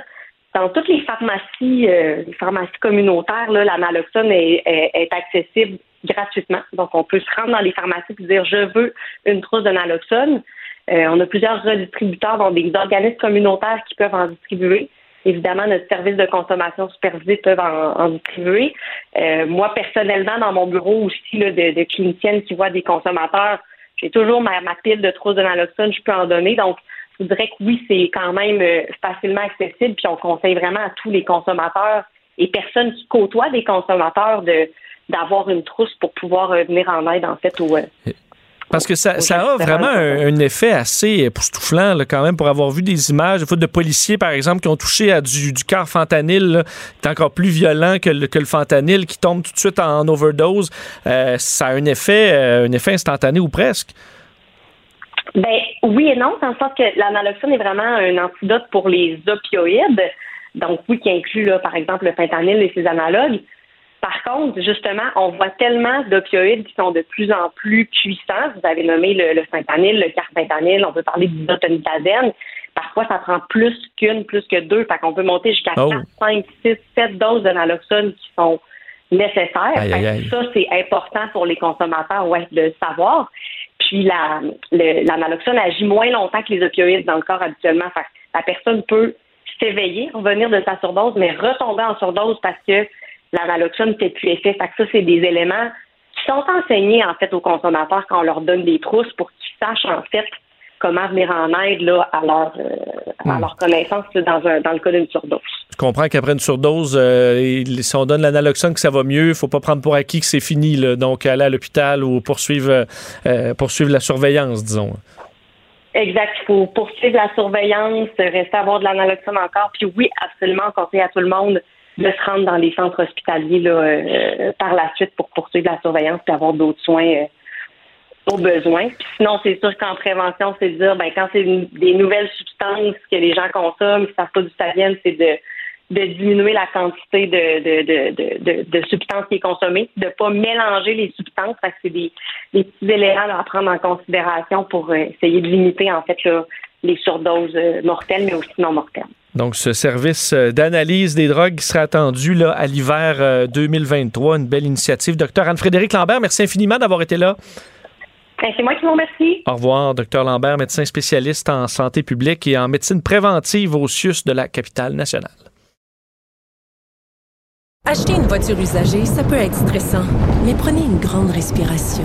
L: dans toutes les pharmacies, les pharmacies communautaires, la naloxone est, est, accessible gratuitement. Donc, on peut se rendre dans les pharmacies et dire je veux une trousse de naloxone. Euh, on a plusieurs redistributeurs, dont des organismes communautaires qui peuvent en distribuer. Évidemment, notre service de consommation supervisée peuvent en, distribuer. Euh, moi, personnellement, dans mon bureau aussi là, de, de clinicienne qui voit des consommateurs, j'ai toujours ma, ma pile de trousses de naloxone, je peux en donner. Donc, je dirais que oui, c'est quand même euh, facilement accessible, puis on conseille vraiment à tous les consommateurs et personnes qui côtoient des consommateurs de d'avoir une trousse pour pouvoir euh, venir en aide en fait au,
B: parce que ça, ça a vraiment un, effet assez époustouflant quand même pour avoir vu des images de policiers, par exemple, qui ont touché à du, du fentanyl, qui est encore plus violent que le, que le fentanyl, qui tombe tout de suite en, overdose. Euh, ça a un effet, euh, un effet instantané ou presque.
L: Ben oui et non, dans le sens que l'analoxone est vraiment un antidote pour les opioïdes. Donc oui, qui inclut là, par exemple le fentanyl et ses analogues. Par contre, justement, on voit tellement d'opioïdes qui sont de plus en plus puissants. Vous avez nommé le, le fentanyl, le carfentanyl, on peut parler d'isotonitazène. Parfois, ça prend plus qu'une, plus que deux. Fait qu'on peut monter jusqu'à 4, 5, 6, 7 doses de naloxone qui sont nécessaires. Ça, c'est important pour les consommateurs ouais, de savoir. Puis la, la naloxone agit moins longtemps que les opioïdes dans le corps habituellement. Fait la personne peut s'éveiller, revenir de sa surdose, mais retomber en surdose parce que la naloxone ne fait plus effet. Fait que ça, c'est des éléments qui sont enseignés en fait aux consommateurs quand on leur donne des trousses pour qu'ils sachent en fait comment venir en aide là, à, leur, euh, à hmm. leur connaissance dans, un, dans le cas d'une surdose.
B: Je comprends qu'après une surdose, euh, si on donne l'analoxone que ça va mieux, il ne faut pas prendre pour acquis que c'est fini. Là, donc, aller à l'hôpital ou poursuivre, euh, poursuivre la surveillance, disons.
L: Exact. Il faut poursuivre la surveillance, rester à avoir de l'analoxone encore. Puis oui, absolument, conseiller à tout le monde de se rendre dans les centres hospitaliers là, euh, par la suite pour poursuivre la surveillance et avoir d'autres soins euh, au besoin. Puis sinon, c'est sûr qu'en prévention, c'est de dire ben quand c'est des nouvelles substances que les gens consomment, qui ne savent pas d'où ça vient, c'est de de diminuer la quantité de, de, de, de, substances qui est consommée, de ne pas mélanger les substances, parce que c'est des, des, petits éléments à prendre en considération pour euh, essayer de limiter en fait les surdoses mortelles, mais aussi non mortelles.
B: Donc, ce service euh, d'analyse des drogues qui sera attendu là, à l'hiver 2023, euh, une belle initiative. Docteur Anne-Frédéric Lambert, merci infiniment d'avoir été là.
L: Ben, c'est moi qui vous remercie.
B: Au revoir, docteur Lambert, médecin spécialiste en santé publique et en médecine préventive au CIUS de la capitale nationale.
E: Acheter une voiture usagée, ça peut être stressant, mais prenez une grande respiration.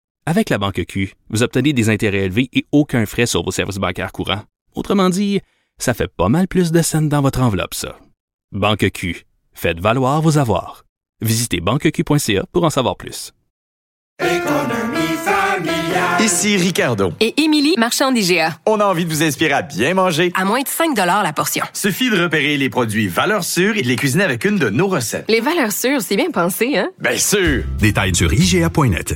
K: Avec la banque Q, vous obtenez des intérêts élevés et aucun frais sur vos services bancaires courants. Autrement dit, ça fait pas mal plus de scènes dans votre enveloppe, ça. Banque Q, faites valoir vos avoirs. Visitez banqueq.ca pour en savoir plus.
M: Ici Ricardo.
N: Et Émilie, marchand d'IGA.
M: On a envie de vous inspirer à bien manger.
N: À moins de 5 la portion.
M: Suffit de repérer les produits valeurs sûres et de les cuisiner avec une de nos recettes.
N: Les valeurs sûres, c'est bien pensé, hein?
M: Bien sûr!
O: Détails sur IGA.net.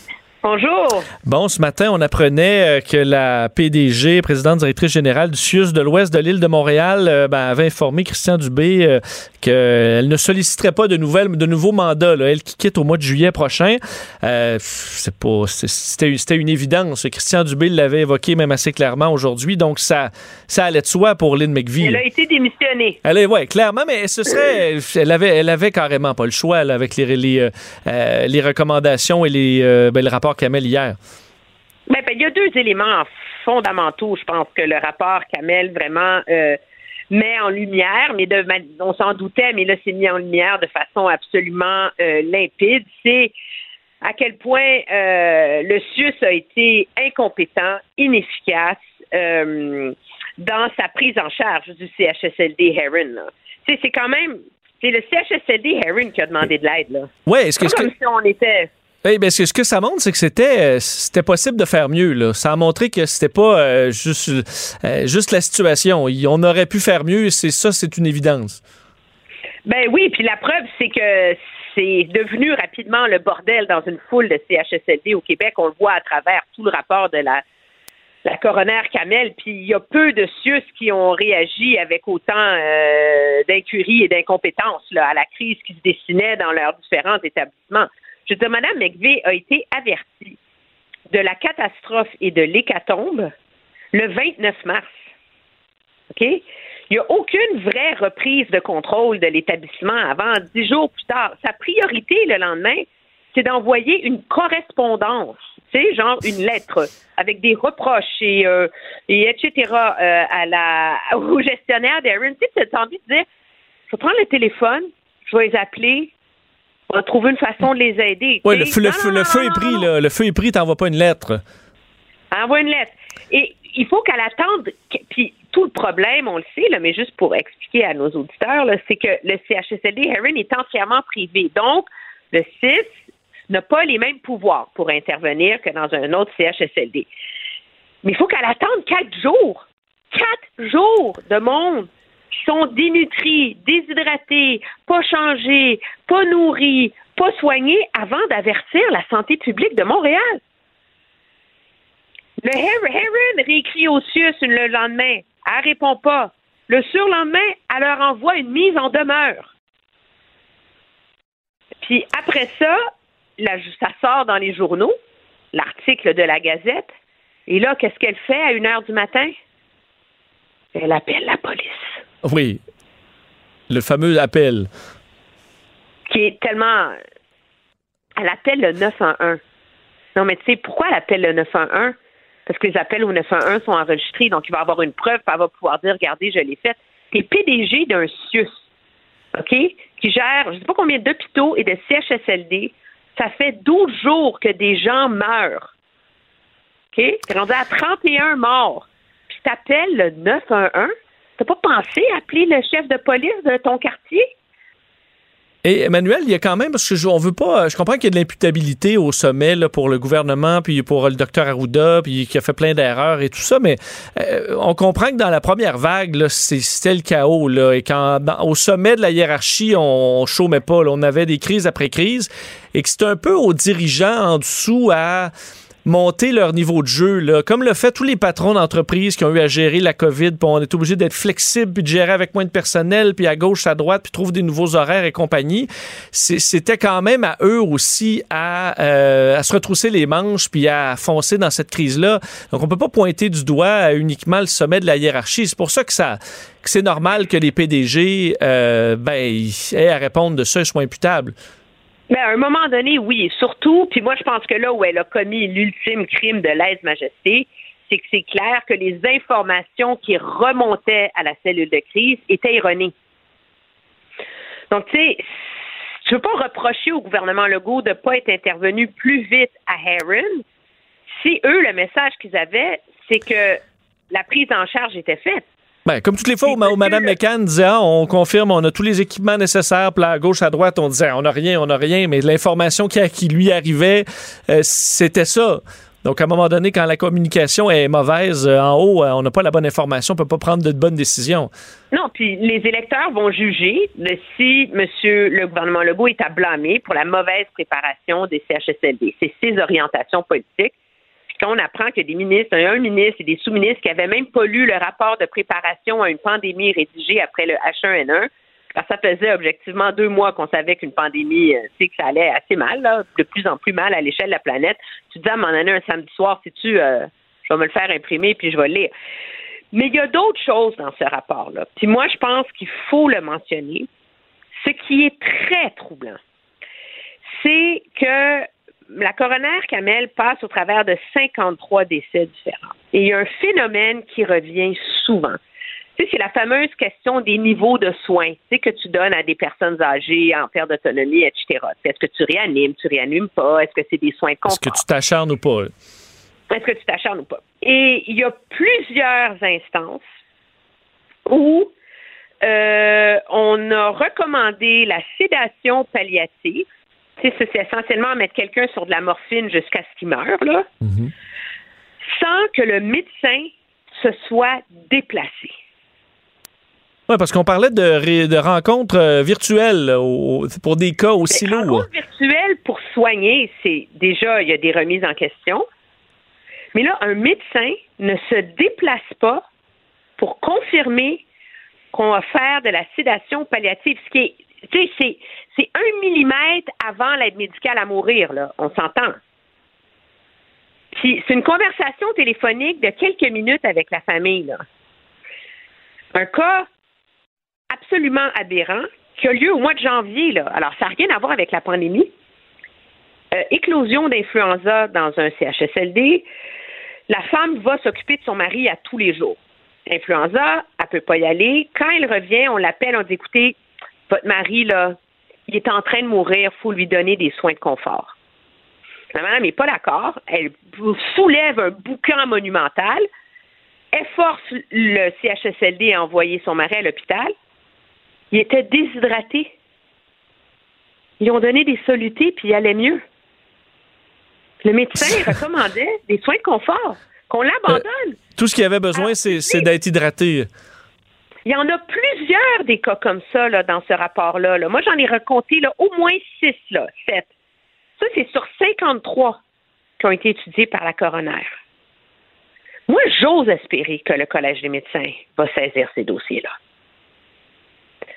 P: Bonjour.
B: Bon, ce matin, on apprenait euh, que la PDG, présidente directrice générale du CIUS de l'Ouest de l'île de Montréal, euh, ben, avait informé Christian Dubé euh, qu'elle ne solliciterait pas de nouvelles, de nouveaux mandats. Elle qui quitte au mois de juillet prochain. c'est pas, c'était, une évidence. Christian Dubé l'avait évoqué même assez clairement aujourd'hui. Donc ça, ça allait de soi pour Lynn McVie.
P: Elle a été démissionnée.
B: Elle est, ouais, clairement, mais ce serait, elle avait, elle avait carrément pas le choix avec les, les, les recommandations et les, ben, le rapport Kamel hier?
P: Ben, ben, il y a deux éléments fondamentaux, je pense, que le rapport Kamel vraiment euh, met en lumière, mais de, on s'en doutait, mais là, c'est mis en lumière de façon absolument euh, limpide, c'est à quel point euh, le CIUS a été incompétent, inefficace dans sa prise en charge du CHSLD Heron. C'est quand même, c'est le CHSLD Heron qui a demandé de l'aide. là.
B: Ouais, est-ce que, est-ce
P: comme
B: que-
P: si on était...
B: Ben, ce que- ça montre, c'est que c'était euh, c'était possible de faire mieux. Là. Ça a montré que c'était pas euh, juste, euh, juste la situation. On aurait pu faire mieux. C'est ça, c'est une évidence.
P: Ben oui, puis la preuve, c'est que c'est devenu rapidement le bordel dans une foule de CHSLD au Québec. On le voit à travers tout le rapport de la, la coroner Kamel. Puis il y a peu de CIUS qui ont réagi avec autant d'incurie et d'incompétence à la crise qui se dessinait dans leurs différents établissements. Je veux dire, Mme McVeigh a été avertie de la catastrophe et de l'hécatombe le 29 mars. OK? Il n'y a aucune vraie reprise de contrôle de l'établissement avant dix jours plus tard. Sa priorité le lendemain, c'est d'envoyer une correspondance, genre une lettre avec des reproches et, euh, et etc. euh, à la, au gestionnaire d'Aaron. Tu sais, envie de dire, je vais prendre le téléphone, je vais les appeler, on va trouver une façon de les aider.
B: Oui, le, feu, le,
P: non,
B: feu,
P: non,
B: le
P: non,
B: feu
P: non,
B: est pris. là. Le feu est pris, t'envoies pas une lettre.
P: Envoie une lettre. Et il faut qu'elle attende. Puis tout le problème, on le sait, là, mais juste pour expliquer à nos auditeurs, c'est que le CHSLD Heron est entièrement privé. Donc, le CIS n'a pas les mêmes pouvoirs pour intervenir que dans un autre CHSLD. Mais il faut qu'elle attende quatre jours. Quatre jours de monde qui sont dénutris, déshydratés, pas changés, pas nourris, pas soignés avant d'avertir la santé publique de Montréal. Le Her- Heron réécrit au CIUS le lendemain. Elle répond pas. Le surlendemain, elle leur envoie une mise en demeure. Puis après ça, ça sort dans les journaux, l'article de la Gazette. Et là, qu'est-ce qu'elle fait à une heure du matin? Elle appelle la police.
B: Oui. Le fameux appel.
P: qui est tellement. Elle appelle le 911. Non, mais tu sais, pourquoi elle appelle le 911? Parce que les appels au 911 sont enregistrés, donc il va avoir une preuve, elle va pouvoir dire regardez, je l'ai faite. T'es PDG d'un CIUS, OK, qui gère je ne sais pas combien d'hôpitaux et de CHSLD. Ça fait 12 jours que des gens meurent. OK? T'es rendu à 31 morts. Puis t'appelles le 911. T'as pas pensé appeler le chef de police de ton quartier?
B: Et Emmanuel, il y a quand même, parce que je, on veut pas, je comprends qu'il y a de l'imputabilité au sommet là, pour le gouvernement, puis pour le docteur Arruda, puis qui a fait plein d'erreurs et tout ça, mais euh, on comprend que dans la première vague, c'était le chaos. Là, et quand au sommet de la hiérarchie, on, on chômait pas, on avait des crises après crises, et que c'est un peu aux dirigeants en dessous à monter leur niveau de jeu, là, comme le fait tous les patrons d'entreprises qui ont eu à gérer la COVID, on est obligé d'être flexible, puis de gérer avec moins de personnel, puis à gauche, à droite, puis trouver des nouveaux horaires et compagnie. C'était quand même à eux aussi à, euh, à se retrousser les manches, puis à foncer dans cette crise-là. Donc, on peut pas pointer du doigt uniquement le sommet de la hiérarchie. C'est pour ça que ça c'est normal que les PDG euh, ben, ils aient à répondre de ça et soient imputables.
P: Mais à un moment donné, oui, surtout, puis moi je pense que là où elle a commis l'ultime crime de lèse-majesté, c'est que c'est clair que les informations qui remontaient à la cellule de crise étaient erronées. Donc, tu sais, je ne veux pas reprocher au gouvernement Legault de ne pas être intervenu plus vite à Heron. Si eux, le message qu'ils avaient, c'est que la prise en charge était faite.
B: Ben, comme toutes les fois où, Mme McCann disait ah, on confirme, on a tous les équipements nécessaires, puis à gauche, à droite, on disait on n'a rien, on n'a rien, mais l'information qui, qui lui arrivait, euh, c'était ça. Donc, à un moment donné, quand la communication est mauvaise euh, en haut, euh, on n'a pas la bonne information, on ne peut pas prendre de bonnes décisions.
P: Non, puis les électeurs vont juger de si Monsieur le gouvernement Legault est à blâmer pour la mauvaise préparation des CHSLD. C'est ses orientations politiques. On apprend que des ministres, un ministre et des sous-ministres qui avaient même pas lu le rapport de préparation à une pandémie rédigé après le H1N1, parce que ça faisait objectivement deux mois qu'on savait qu'une pandémie, euh, tu sais, que ça allait assez mal, de plus en plus mal à l'échelle de la planète. Tu te dis à moment donné, un samedi soir, si tu, euh, je vais me le faire imprimer puis je vais le lire. Mais il y a d'autres choses dans ce rapport-là. Puis moi, je pense qu'il faut le mentionner. Ce qui est très troublant, c'est que la coroner Kamel passe au travers de 53 décès différents. Et il y a un phénomène qui revient souvent. Tu sais, c'est la fameuse question des niveaux de soins tu sais, que tu donnes à des personnes âgées en perte d'autonomie, etc. Est-ce que tu réanimes, tu réanimes pas? Est-ce que c'est des soins de confort?
B: Est-ce que tu t'acharnes ou pas?
P: Est-ce que tu t'acharnes ou pas? Et il y a plusieurs instances où euh, on a recommandé la sédation palliative. C'est essentiellement mettre quelqu'un sur de la morphine jusqu'à ce qu'il meure, là, sans que le médecin se soit déplacé.
B: Oui, parce qu'on parlait de, ré- de rencontres euh, virtuelles au- pour des cas aussi lourds.
P: rencontre virtuelle pour soigner, c'est déjà, il y a des remises en question. Mais là, un médecin ne se déplace pas pour confirmer qu'on va faire de la sédation palliative, ce qui est, c'est, un millimètre avant l'aide médicale à mourir, là. On s'entend. C'est une conversation téléphonique de quelques minutes avec la famille, là. Un cas absolument aberrant qui a lieu au mois de janvier, là. Alors, ça n'a rien à voir avec la pandémie. Euh, éclosion d'influenza dans un CHSLD. La femme va s'occuper de son mari à tous les jours. Influenza, elle peut pas y aller. Quand elle revient, on l'appelle, on dit écoutez, votre mari, là, il est en train de mourir, faut lui donner des soins de confort. La madame n'est pas d'accord. Elle soulève un boucan monumental. Elle force le CHSLD à envoyer son mari à l'hôpital. Il était déshydraté. Ils ont donné des solutés, puis il allait mieux. Le médecin recommandait des soins de confort, qu'on l'abandonne.
B: Tout ce qu'il avait besoin, c'est c'est d'être hydraté.
P: Il y en a plusieurs des cas comme ça là, dans ce rapport-là. là. Moi, j'en ai raconté là, au moins six, là, sept. Ça, c'est sur 53 qui ont été étudiés par la coroner. Moi, j'ose espérer que le Collège des médecins va saisir ces dossiers-là.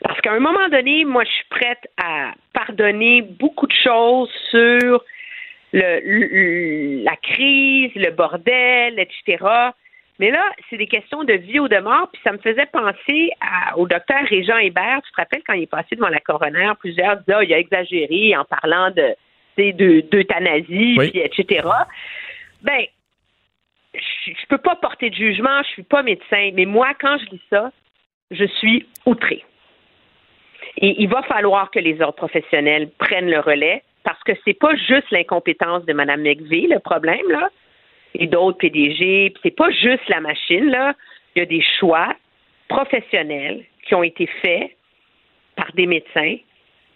P: Parce qu'à un moment donné, moi, je suis prête à pardonner beaucoup de choses sur la crise, le bordel, etc. Mais là, c'est des questions de vie ou de mort, puis ça me faisait penser à- au docteur Régent Hébert. Tu te rappelles quand il est passé devant la coroner, plusieurs disaient, Ah, il a exagéré en parlant de, de- d'euthanasie,
Q: Oui.
P: puis etc. Ben, je je peux pas porter de jugement, je suis pas médecin, mais moi, quand je lis ça, je suis outrée. Et il va falloir que les ordres professionnels prennent le relais parce que c'est pas juste l'incompétence de Mme McVeigh, le problème, là, et d'autres PDG, puis c'est pas juste la machine, là. Il y a des choix professionnels qui ont été faits par des médecins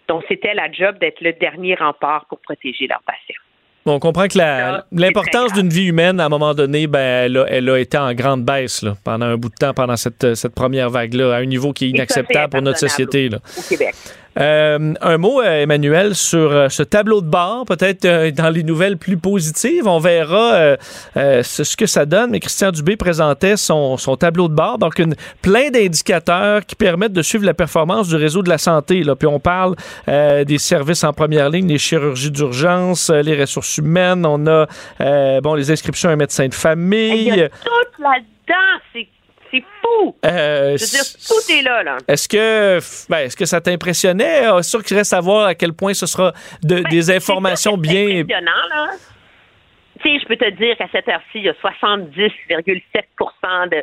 P: dont c'était la job d'être le dernier rempart pour protéger leurs patients.
B: Bon, on comprend que la- l'importance d'une vie humaine, à un moment donné, ben, elle, a, elle a été en grande baisse là, pendant un bout de temps, pendant cette, cette première vague-là, à un niveau qui est inacceptable pour notre société. là.
P: Au Québec.
B: Euh, un mot, euh, Emmanuel, sur euh, ce tableau de bord, peut-être dans les nouvelles plus positives. On verra ce que ça donne, mais Christian Dubé présentait son, tableau de bord, donc plein d'indicateurs qui permettent de suivre la performance du réseau de la santé. Là. Puis on parle des services en première ligne, les chirurgies d'urgence, les ressources humaines, on a bon les inscriptions à un médecin de
P: Il y
B: famille.
P: a tout là-dedans, c'est fou.
B: Euh,
P: Je veux dire, tout est là, là.
B: Est-ce que, ben, est-ce que ça t'impressionnait? Euh, sûr qu'il reste à voir à quel point ce sera de- des informations bien.
P: impressionnant, là. Tu sais, je peux te dire qu'à cette heure-ci, il y a 70,7% de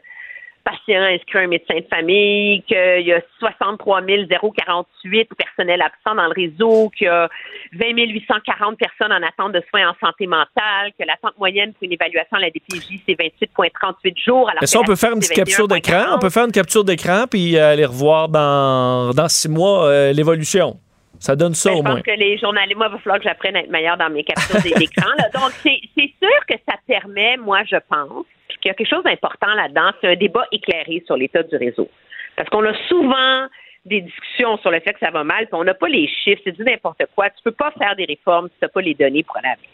P: patients inscrits à un médecin de famille, qu'il y a 63 048 personnels absents dans le réseau, qu'il y a 20 840 personnes en attente de soins en santé mentale, que l'attente moyenne pour une évaluation à la DPJ, c'est 28,38 jours. alors
B: Mais ça, on peut faire une petite capture
P: 21,40.
B: d'écran. On peut faire une capture d'écran puis euh, aller revoir dans, dans six mois euh, l'évolution. Ça donne ça
P: Ben,
B: au
P: je pense
B: moins.
P: que les journalistes, moi, il va falloir que j'apprenne à être meilleure dans mes captures des- d'écran. là. Donc, c'est sûr que ça permet, moi, je pense, qu'il y a quelque chose d'important là-dedans, c'est un débat éclairé sur l'état du réseau. Parce qu'on a souvent des discussions sur le fait que ça va mal, puis on n'a pas les chiffres, c'est du n'importe quoi. Tu peux pas faire des réformes si tu n'as pas les données pour aller avec.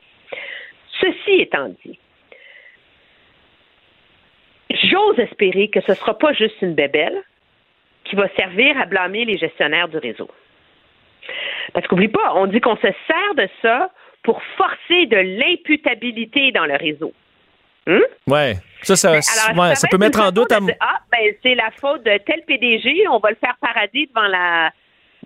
P: Ceci étant dit, j'ose espérer que ce ne sera pas juste une bébelle qui va servir à blâmer les gestionnaires du réseau. Parce qu'oublie pas, on dit qu'on se sert de ça pour forcer de l'imputabilité dans le réseau. Hum?
B: Ouais. Ça, ça,
P: Alors,
B: ouais, ça peut mettre en doute. à-
P: dire, Ah, ben, c'est la faute de tel PDG, on va le faire parader devant la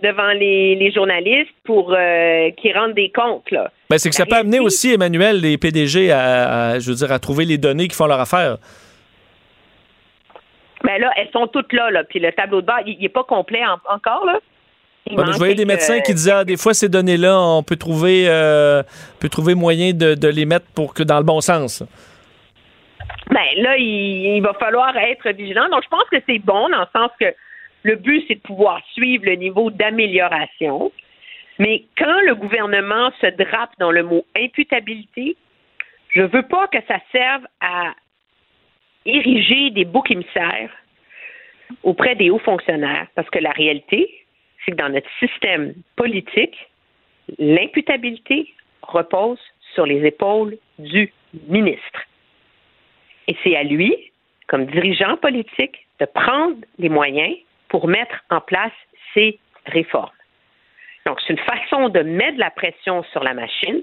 P: devant les, les journalistes pour euh, qu'ils rendent des comptes. Là.
B: Ben, c'est que ça peut amener aussi, Emmanuel, les PDG à, à, je veux dire, à trouver les données qui font leur affaire.
P: Ben là, elles sont toutes là, là. Puis le tableau de bord, il n'est pas complet encore, là.
B: Ouais, je voyais des médecins qui disaient ah, des fois ces données-là, on peut trouver euh, peut trouver moyen de, de, les mettre pour que dans le bon sens.
P: Ben là, il, il, va falloir être vigilant. Donc je pense que c'est bon dans le sens que le but c'est de pouvoir suivre le niveau d'amélioration. Mais quand le gouvernement se drape dans le mot imputabilité, je veux pas que ça serve à ériger des boucs émissaires auprès des hauts fonctionnaires, parce que la réalité, c'est que dans notre système politique, l'imputabilité repose sur les épaules du ministre. Et c'est à lui, comme dirigeant politique, de prendre les moyens pour mettre en place ces réformes. Donc, c'est une façon de mettre la pression sur la machine,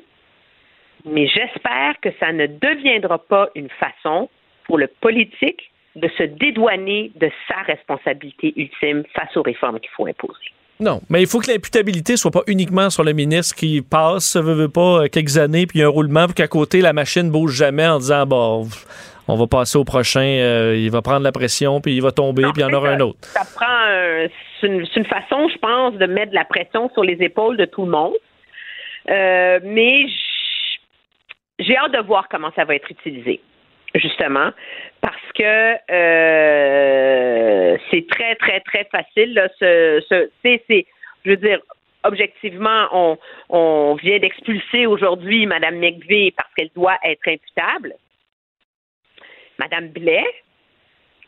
P: mais j'espère que ça ne deviendra pas une façon pour le politique de se dédouaner de sa responsabilité ultime face aux réformes qu'il faut imposer.
B: Non, mais il faut que l'imputabilité soit pas uniquement sur le ministre qui passe, veut, veut pas, euh, quelques années, puis il y a un roulement, puis qu'à côté, la machine bouge jamais en disant, bon, on va passer au prochain, euh, il va prendre la pression, puis il va tomber, puis il y en aura un autre.
P: Ça prend, c'est une, façon, je pense, de mettre de la pression sur les épaules de tout le monde. Euh, mais j'ai hâte de voir comment ça va être utilisé justement, que euh, c'est très, très, très facile. Là, je veux dire, objectivement, on, on vient d'expulser aujourd'hui Mme McVeigh parce qu'elle doit être imputable. Mme Blais,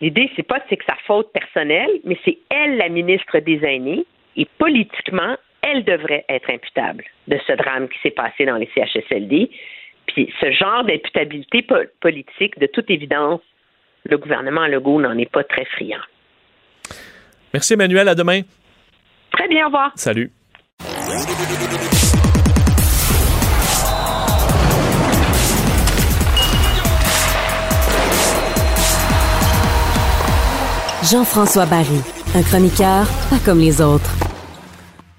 P: l'idée, c'est pas c'est que sa faute personnelle, mais c'est elle, la ministre des Aînés, et politiquement, elle devrait être imputable de ce drame qui s'est passé dans les CHSLD. Puis ce genre d'imputabilité politique, de toute évidence, le gouvernement Legault n'en est pas très friand.
B: Merci Emmanuel, à demain.
P: Très bien, au revoir.
B: Salut.
A: Jean-François Barry, un chroniqueur pas comme les autres.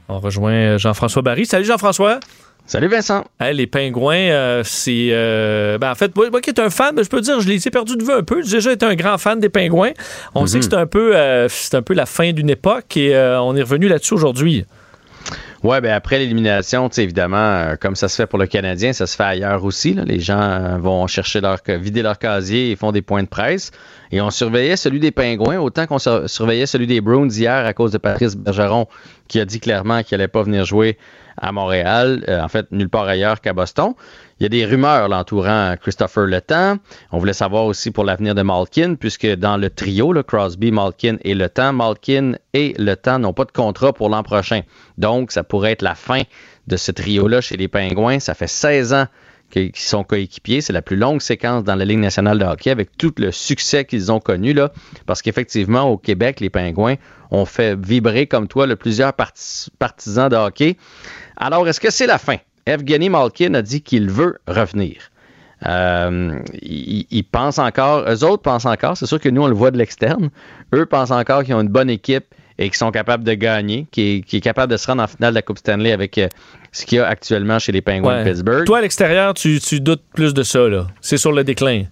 B: On rejoint Jean-François Barry. Salut Jean-François.
Q: Salut Vincent.
B: les pingouins, euh, c'est. Euh, ben en fait, moi, qui est un fan, je peux dire, je les ai perdus de vue un peu. J'ai déjà été un grand fan des pingouins. On sait que mhm. c'est un, peu, euh, c'est un peu la fin d'une époque et on est revenu là-dessus aujourd'hui.
Q: Ouais, ben après l'élimination, évidemment, comme ça se fait pour le Canadien, ça se fait ailleurs aussi. Les gens vont chercher leur vider leur casier et font des points de presse. Et on surveillait celui des Pingouins autant qu'on surveillait celui des Bruins hier à cause de Patrice Bergeron qui a dit clairement qu'il n'allait pas venir jouer à Montréal, euh, en fait, nulle part ailleurs qu'à Boston. Il y a des rumeurs l'entourant Christopher Le Temps. On voulait savoir aussi pour l'avenir de Malkin, puisque dans le trio, le Crosby, Malkin et Le Temps, Malkin et Le Temps n'ont pas de contrat pour l'an prochain. Donc, ça pourrait être la fin de ce trio-là chez les Pingouins. Ça fait 16 ans qu'ils sont coéquipiers. C'est la plus longue séquence dans la Ligue nationale de hockey avec tout le succès qu'ils ont connu. Là, parce qu'effectivement, au Québec, les Pingouins ont fait vibrer comme toi le plusieurs partisans de hockey. Alors, est-ce que c'est la fin? Evgeny Malkin a dit qu'il veut revenir. Euh, ils, pensent encore, eux autres pensent encore, c'est sûr que nous on le voit de l'externe, eux pensent encore qu'ils ont une bonne équipe et qu'ils sont capables de gagner, qui est, capable de se rendre en finale de la Coupe Stanley avec euh, ce qu'il y a actuellement chez les Penguins de Pittsburgh.
B: Toi à l'extérieur, tu, doutes plus de ça, là. C'est sur le déclin.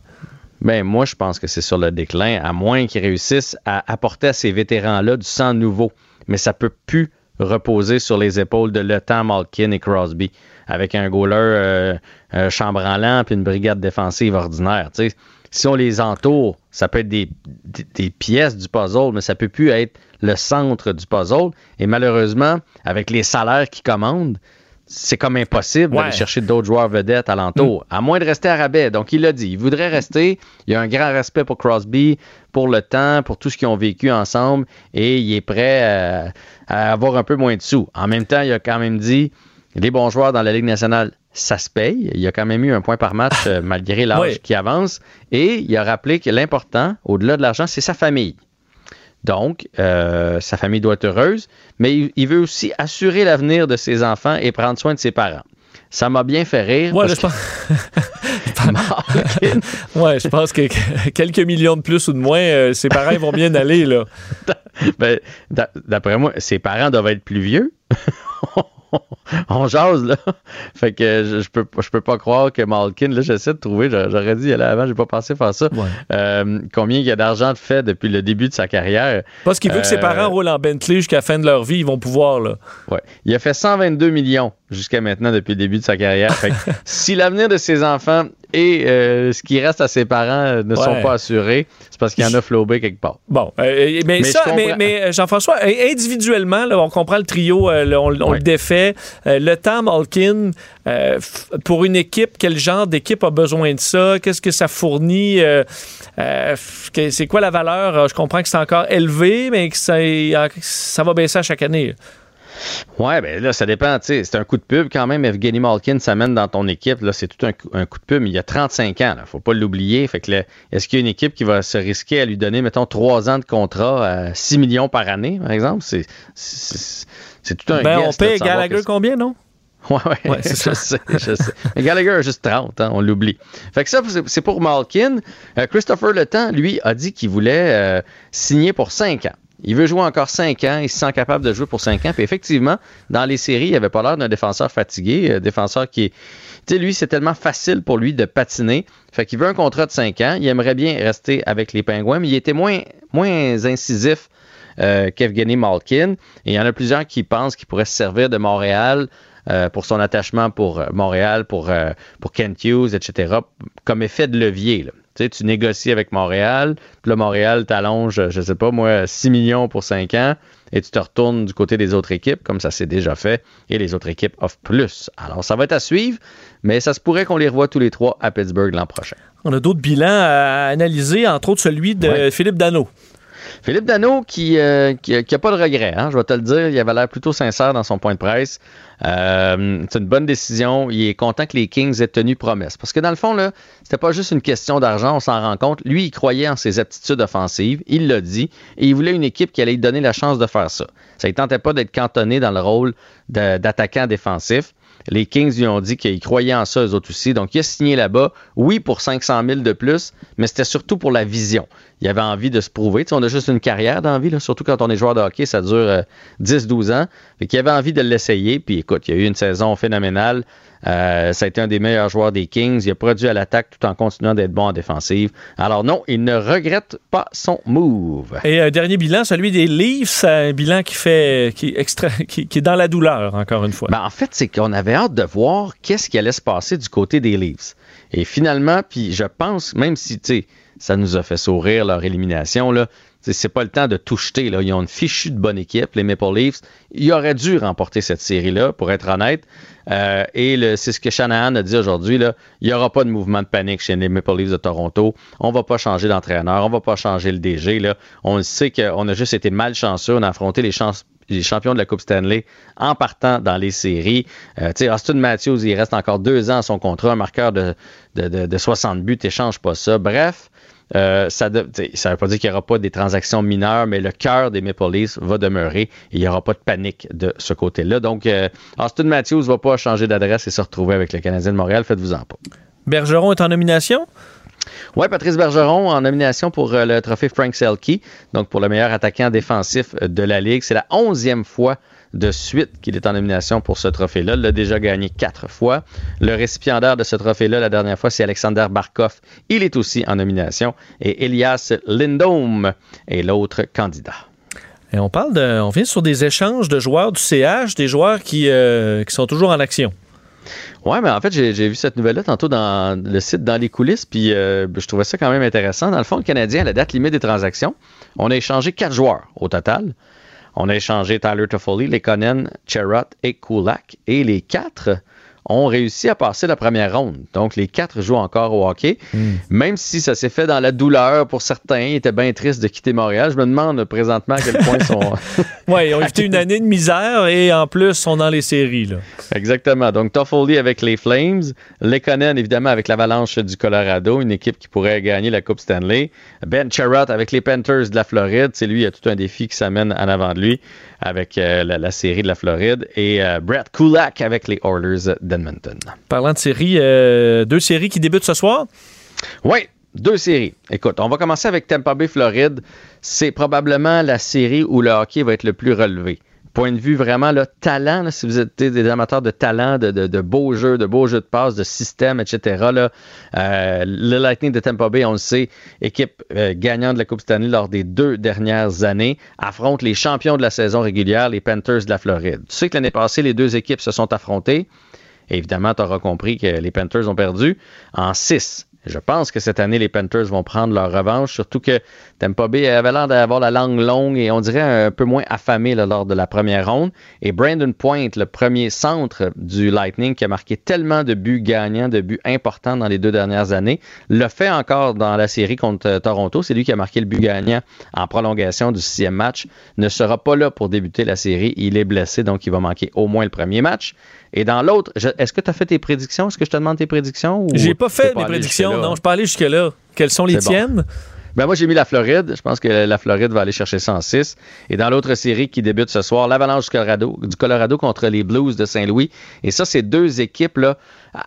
Q: Ben, moi, je pense que c'est sur le déclin, à moins qu'ils réussissent à apporter à ces vétérans-là du sang nouveau. Mais ça peut plus reposer sur les épaules de Le Temps, Malkin et Crosby, avec un goaler euh, euh, chambranlant puis une brigade défensive ordinaire. Si on les entoure, ça peut être des, pièces du puzzle, mais ça peut plus être le centre du puzzle. Et malheureusement, avec les salaires qui commandent, c'est comme impossible d'aller chercher d'autres joueurs vedettes alentour, mm. à moins de rester à rabais. Donc, il l'a dit, il voudrait rester. Il a un grand respect pour Crosby, pour le temps, pour tout ce qu'ils ont vécu ensemble, et il est prêt à, avoir un peu moins de sous. En même temps, il a quand même dit, les bons joueurs dans la Ligue nationale, ça se paye. Il y a quand même eu un point par match euh, malgré l'âge qui avance. Et il a rappelé que l'important, au-delà de l'argent, c'est sa famille. Donc, euh, sa famille doit être heureuse, mais il, veut aussi assurer l'avenir de ses enfants et prendre soin de ses parents. Ça m'a bien fait rire.
B: Ouais, je, pense... [LAUGHS] [LAUGHS] [LAUGHS] ouais, je pense que quelques millions de plus ou de moins, euh, ses parents vont bien aller. là.
Q: Ben, d'après moi, ses parents doivent être plus vieux. [LAUGHS] on jase, là. Fait que je, je, peux, je peux pas croire que Malkin, là, j'essaie de trouver, j'aurais dit aller avant, j'ai pas pensé faire ça. Euh, combien il y a d'argent de fait depuis le début de sa carrière?
B: Parce qu'il veut que ses parents roulent en Bentley jusqu'à la fin de leur vie, ils vont pouvoir, là.
Q: Ouais. Il a fait 122 millions jusqu'à maintenant depuis le début de sa carrière. Fait que [LAUGHS] si l'avenir de ses enfants et euh, ce qui reste à ses parents ne sont pas assurés, c'est parce qu'il y en a flobé quelque part.
B: Bon, euh, mais, ça, mais, mais Jean-François, individuellement, là, on comprend le trio, on, le défait. le temps, Malkin, pour une équipe, quel genre d'équipe a besoin de ça? Qu'est-ce que ça fournit? c'est quoi la valeur? Je comprends que c'est encore élevé, mais que ça, ça va baisser à chaque année.
Q: Ouais, ben là, ça dépend. C'est un coup de pub quand même. Evgeny Malkin s'amène dans ton équipe. Là, c'est tout un, coup de pub. Mais il y a 35 ans. Là, faut pas l'oublier. Fait que est-ce qu'il y a une équipe qui va se risquer à lui donner, mettons, 3 ans de contrat à 6 millions par année, par exemple? C'est, tout un
B: ben, on paye Gallagher combien, non? [LAUGHS]
Q: Ouais, ouais, c'est [LAUGHS] ça. je sais. Gallagher a juste 30, hein, on l'oublie. Fait que ça, c'est pour Malkin. Euh, Christopher Le Temps, lui, a dit qu'il voulait euh, signer pour 5 ans. Il veut jouer encore 5 ans, il se sent capable de jouer pour 5 ans. Puis effectivement, dans les séries, il avait pas l'air d'un défenseur fatigué, un euh, défenseur qui. Tu sais, lui, c'est tellement facile pour lui de patiner. Fait qu'il veut un contrat de 5 ans. Il aimerait bien rester avec les Pingouins, mais il était moins, moins incisif euh, qu'Evgeny Malkin. Et il y en a plusieurs qui pensent qu'il pourrait se servir de Montréal euh, pour son attachement pour euh, Montréal, pour, pour Kent Hughes, etc., comme effet de levier. Tu sais, tu négocies avec Montréal, puis là, Montréal t'allonge, je sais pas, moi, 6 millions pour 5 ans, et tu te retournes du côté des autres équipes, comme ça s'est déjà fait, et les autres équipes offrent plus. Alors, ça va être à suivre, mais ça se pourrait qu'on les revoie tous les trois à Pittsburgh l'an prochain.
B: On a d'autres bilans à analyser, entre autres celui de Philippe Dano.
Q: Philippe Dano qui n'a euh, pas de regret, hein, je vais te le dire, il avait l'air plutôt sincère dans son point de presse. Euh, c'est une bonne décision. Il est content que les Kings aient tenu promesse. Parce que dans le fond, là, c'était pas juste une question d'argent, on s'en rend compte. Lui, il croyait en ses aptitudes offensives, il l'a dit, et il voulait une équipe qui allait lui donner la chance de faire ça. Ça ne tentait pas d'être cantonné dans le rôle d'attaquant défensif. Les Kings lui ont dit qu'ils croyaient en ça, eux autres aussi. Donc, il a signé là-bas, oui, pour 500 000 de plus, mais c'était surtout pour la vision. Il avait envie de se prouver. On a juste une carrière d'envie, surtout quand on est joueur de hockey, ça dure 10-12 euh, ans. Fait qu'il avait envie de l'essayer. Puis écoute, il y a eu une saison phénoménale. Euh, ça a été un des meilleurs joueurs des Kings. Il a produit à l'attaque tout en continuant d'être bon en défensive. Alors non, il ne regrette pas son move.
B: Et un dernier bilan, celui des Leafs, un bilan qui fait qui est, extra, [LAUGHS] qui, est dans la douleur, encore une fois.
Q: Ben, en fait, c'est qu'on avait hâte de voir qu'est-ce qui allait se passer du côté des Leafs. Et finalement, puis je pense, même si, tu sais, ça nous a fait sourire leur élimination. Là. C'est pas le temps de tout jeter. Là. Ils ont une fichue de bonne équipe, les Maple Leafs. Ils auraient dû remporter cette série-là, pour être honnête. Euh, et c'est ce que Shanahan a dit aujourd'hui. Il n'y aura pas de mouvement de panique chez les Maple Leafs de Toronto. On va pas changer d'entraîneur. On va pas changer le DG. Là. On sait qu'on a juste été malchanceux. On a affronté les, champions de la Coupe Stanley en partant dans les séries. Euh, Austin Matthews, il reste encore deux ans à son contrat, un marqueur de, de, de, de 60 buts, t'échanges pas ça. Bref, euh, ça ne veut pas dire qu'il n'y aura pas des transactions mineures, mais le cœur des Maple Leafs va demeurer il n'y aura pas de panique de ce côté-là. Donc, euh, Austin Matthews ne va pas changer d'adresse et se retrouver avec le Canadien de Montréal. Faites-vous-en pas.
B: Bergeron est en nomination?
Q: Oui, Patrice Bergeron en nomination pour euh, le trophée Frank Selke, donc pour le meilleur attaquant défensif de la Ligue. C'est la onzième fois de suite qu'il est en nomination pour ce trophée-là. Il l'a déjà gagné quatre fois. Le récipiendaire de ce trophée-là, la dernière fois, c'est Alexander Barkov. Il est aussi en nomination. Et Elias Lindholm est l'autre candidat.
B: Et on parle on vient sur des échanges de joueurs du CH, des joueurs qui, euh, qui sont toujours en action.
Q: Oui, mais en fait, j'ai vu cette nouvelle-là tantôt dans le site Dans les coulisses, puis euh, je trouvais ça quand même intéressant. Dans le fond, le Canadien, à la date limite des transactions, on a échangé quatre joueurs au total. On a échangé Tyler Toffoli, Lekonen, Cherrott et Kulak. Et les quatre ont réussi à passer la première ronde. Donc, les quatre jouent encore au hockey. Hmm. Même si ça s'est fait dans la douleur pour certains, ils étaient bien tristes de quitter Montréal. Je me demande présentement à quel point ils sont. [LAUGHS]
B: oui, ils ont évité une année de misère et en plus, sont dans les séries. Là.
Q: Exactement. Donc, Toffoli avec les Flames, Lekonen, évidemment, avec l'Avalanche du Colorado, une équipe qui pourrait gagner la Coupe Stanley. Ben Charrot avec les Panthers de la Floride. C'est lui, il y a tout un défi qui s'amène en avant de lui avec euh, la, série de la Floride. Et euh, Brett Kulak avec les Oilers de
B: Parlant de séries, euh, deux séries qui débutent ce soir?
Q: Oui, deux séries. Écoute, on va commencer avec Tampa Bay Floride. C'est probablement la série où le hockey va être le plus relevé. point de vue vraiment là, talent, là, si vous êtes des amateurs de talent, de, de, de beaux jeux, de beaux jeux de passe, de système, etc. Là, euh, le Lightning de Tampa Bay, on le sait, équipe euh, gagnante de la Coupe Stanley lors des deux dernières années, affronte les champions de la saison régulière, les Panthers de la Floride. Tu sais que l'année passée, les deux équipes se sont affrontées. Évidemment, tu auras compris que les Panthers ont perdu en 6 je pense que cette année, les Panthers vont prendre leur revanche, surtout que Tampa Bay avait l'air d'avoir la langue longue et on dirait un peu moins affamé lors de la première ronde. Et Brandon Point, le premier centre du Lightning qui a marqué tellement de buts gagnants, de buts importants dans les deux dernières années, le fait encore dans la série contre euh, Toronto. C'est lui qui a marqué le but gagnant en prolongation du sixième match. Ne sera pas là pour débuter la série. Il est blessé, donc il va manquer au moins le premier match. Et dans l'autre, est-ce que tu as fait tes prédictions? Est-ce que je te demande tes prédictions?
B: J'ai pas fait mes prédictions, non. Je peux aller jusque-là. Quelles sont les tiennes?
Q: Ben moi, j'ai mis la Floride. Je pense que la Floride va aller chercher 106. Et dans l'autre série qui débute ce soir, l'Avalanche du Colorado, du Colorado contre les Blues de Saint-Louis. Et ça, c'est deux équipes là,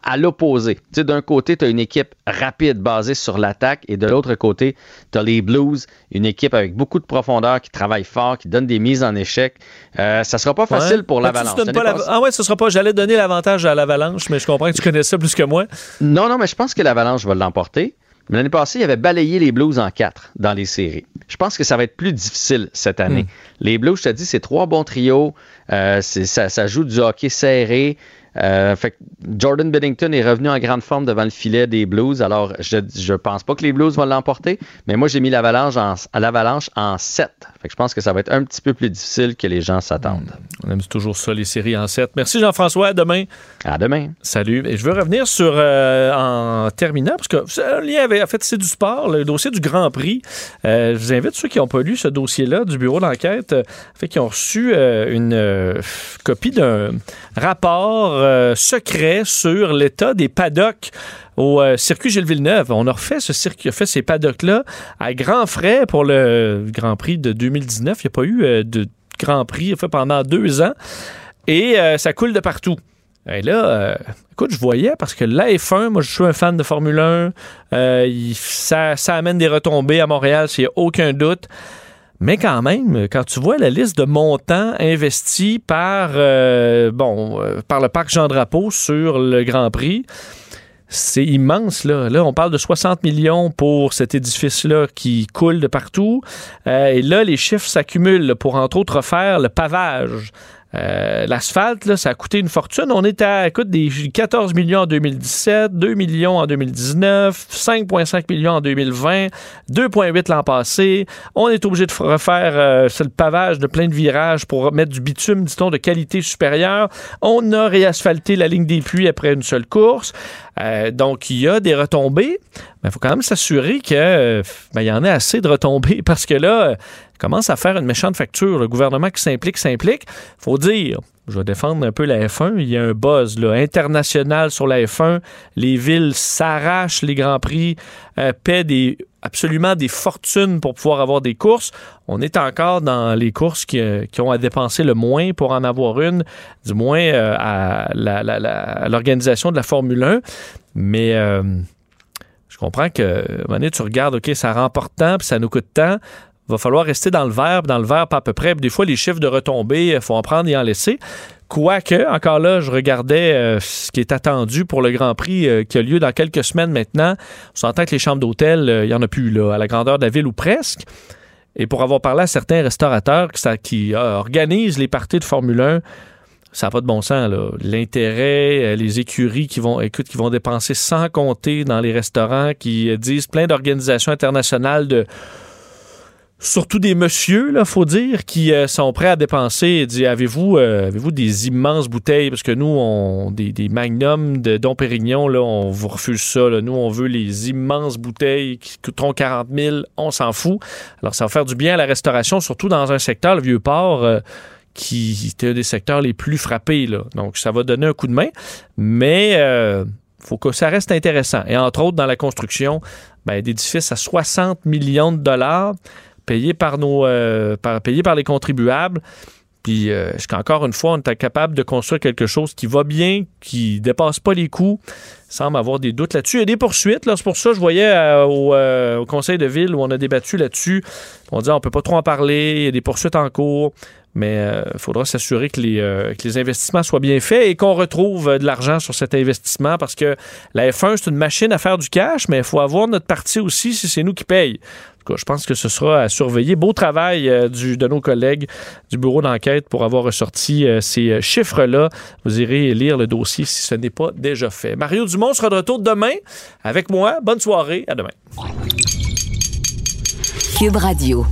Q: à, l'opposé. Tu sais, d'un côté, tu as une équipe rapide basée sur l'attaque. Et de l'autre côté, tu as les Blues, une équipe avec beaucoup de profondeur, qui travaille fort, qui donne des mises en échec. Euh, ça sera pas facile pour
B: ben,
Q: l'Avalanche.
B: Ah ouais, ce sera pas. J'allais donner l'avantage à l'Avalanche, mais je comprends que tu connais ça plus que moi.
Q: Non, non, mais je pense que l'Avalanche va l'emporter. L'année passée, il avait balayé les Blues en quatre dans les séries. Je pense que ça va être plus difficile cette année. Hmm. Les Blues, je te dis, c'est trois bons trios. Euh, ça, ça, joue du hockey serré. Euh, fait Jordan Bennington est revenu en grande forme devant le filet des Blues. Alors, je ne pense pas que les Blues vont l'emporter, mais moi, j'ai mis l'avalanche à l'avalanche en 7. Fait que je pense que ça va être un petit peu plus difficile que les gens s'attendent.
B: On aime toujours ça, les séries en 7. Merci Jean-François. À demain.
Q: À demain.
B: Salut. Et je veux revenir sur, euh, en terminant, parce que c'est un lien avec, en fait, c'est du sport, le dossier du Grand Prix. Euh, je vous invite ceux qui n'ont pas lu ce dossier-là du bureau d'enquête, fait qui ont reçu une copie d'un rapport euh, secret sur l'état des paddocks au euh, circuit Gilles Villeneuve. On a refait ce circuit, a fait ces paddocks-là à grands frais pour le Grand Prix de 2019. Il n'y a pas eu euh, de Grand Prix fait pendant deux ans et ça coule de partout. Et là, écoute, je voyais parce que la F1, moi je suis un fan de Formule 1, ça, ça amène des retombées à Montréal, s'il n'y a aucun doute. Mais quand même, quand tu vois la liste de montants investis par, euh, bon, euh, par le parc Jean-Drapeau sur le Grand Prix, c'est immense. Là. là, on parle de 60 millions pour cet édifice-là qui coule de partout. Euh, et là, les chiffres s'accumulent pour, entre autres, faire le pavage euh, l'asphalte, ça a coûté une fortune. On est à écoute, des 14 millions en 2017, 2 millions en 2019, 5,5 millions en 2020, 2,8 l'an passé. On est obligé de refaire euh, le pavage de plein de virages pour mettre du bitume, dit-on, de qualité supérieure. On a réasphalté la ligne des puits après une seule course. Euh, donc, il y a des retombées, mais il faut quand même s'assurer qu'il ben, y en ait assez de retombées [LAUGHS] parce que là, commence à faire une méchante facture. Le gouvernement qui s'implique, s'implique. faut dire, je vais défendre un peu la F1. Il y a un buzz là, international sur la F1. Les villes s'arrachent les grands prix, euh, paient des, absolument des fortunes pour pouvoir avoir des courses. On est encore dans les courses qui, euh, ont à dépenser le moins pour en avoir une, du moins euh, à l'organisation de la Formule 1. Mais je comprends que, à tu regardes, OK, ça remporte tant, puis ça nous coûte tant va falloir rester dans le vert, dans le pas à peu près. Des fois, les chiffres de retombées, il faut en prendre et en laisser. Quoique, encore là, je regardais euh, ce qui est attendu pour le Grand Prix euh, qui a lieu dans quelques semaines maintenant. On s'entend que les chambres d'hôtel, euh, il n'y en a plus là, à la grandeur de la ville ou presque. Et pour avoir parlé à certains restaurateurs qui, qui organisent les parties de Formule 1, ça n'a pas de bon sens. L'intérêt, les écuries qui vont, écoute, qui vont dépenser sans compter dans les restaurants, qui disent plein d'organisations internationales de surtout des messieurs, là, faut dire, qui euh, sont prêts à dépenser. Dit, avez-vous, euh, avez-vous des immenses bouteilles? Parce que nous, on des, magnums de Dom Pérignon, là, on vous refuse ça. Nous, on veut les immenses bouteilles qui coûteront 40 000. On s'en fout. Alors, ça va faire du bien à la restauration, surtout dans un secteur, le vieux port. Euh, qui était un des secteurs les plus frappés. Donc, ça va donner un coup de main. Mais faut que ça reste intéressant. Et entre autres, dans la construction, ben, d'édifices à 60 millions de dollars payé par nos euh, payé par les contribuables. Puis, euh, qu'encore une fois, on est capable de construire quelque chose qui va bien, qui dépasse pas les coûts. Semble avoir des doutes là-dessus. Il y a des poursuites. C'est pour ça que je voyais euh, au, conseil de ville où on a débattu là-dessus On dit on peut pas trop en parler, il y a des poursuites en cours. Mais il faudra s'assurer que les, investissements soient bien faits et qu'on retrouve de l'argent sur cet investissement parce que la F1, c'est une machine à faire du cash, mais il faut avoir notre partie aussi si c'est nous qui payons je pense que ce sera à surveiller. Beau travail euh, du, de nos collègues du bureau d'enquête pour avoir ressorti euh, ces euh, chiffres-là. Vous irez lire le dossier si ce n'est pas déjà fait. Mario Dumont sera de retour demain avec moi. Bonne soirée. À demain.
A: Cube Radio.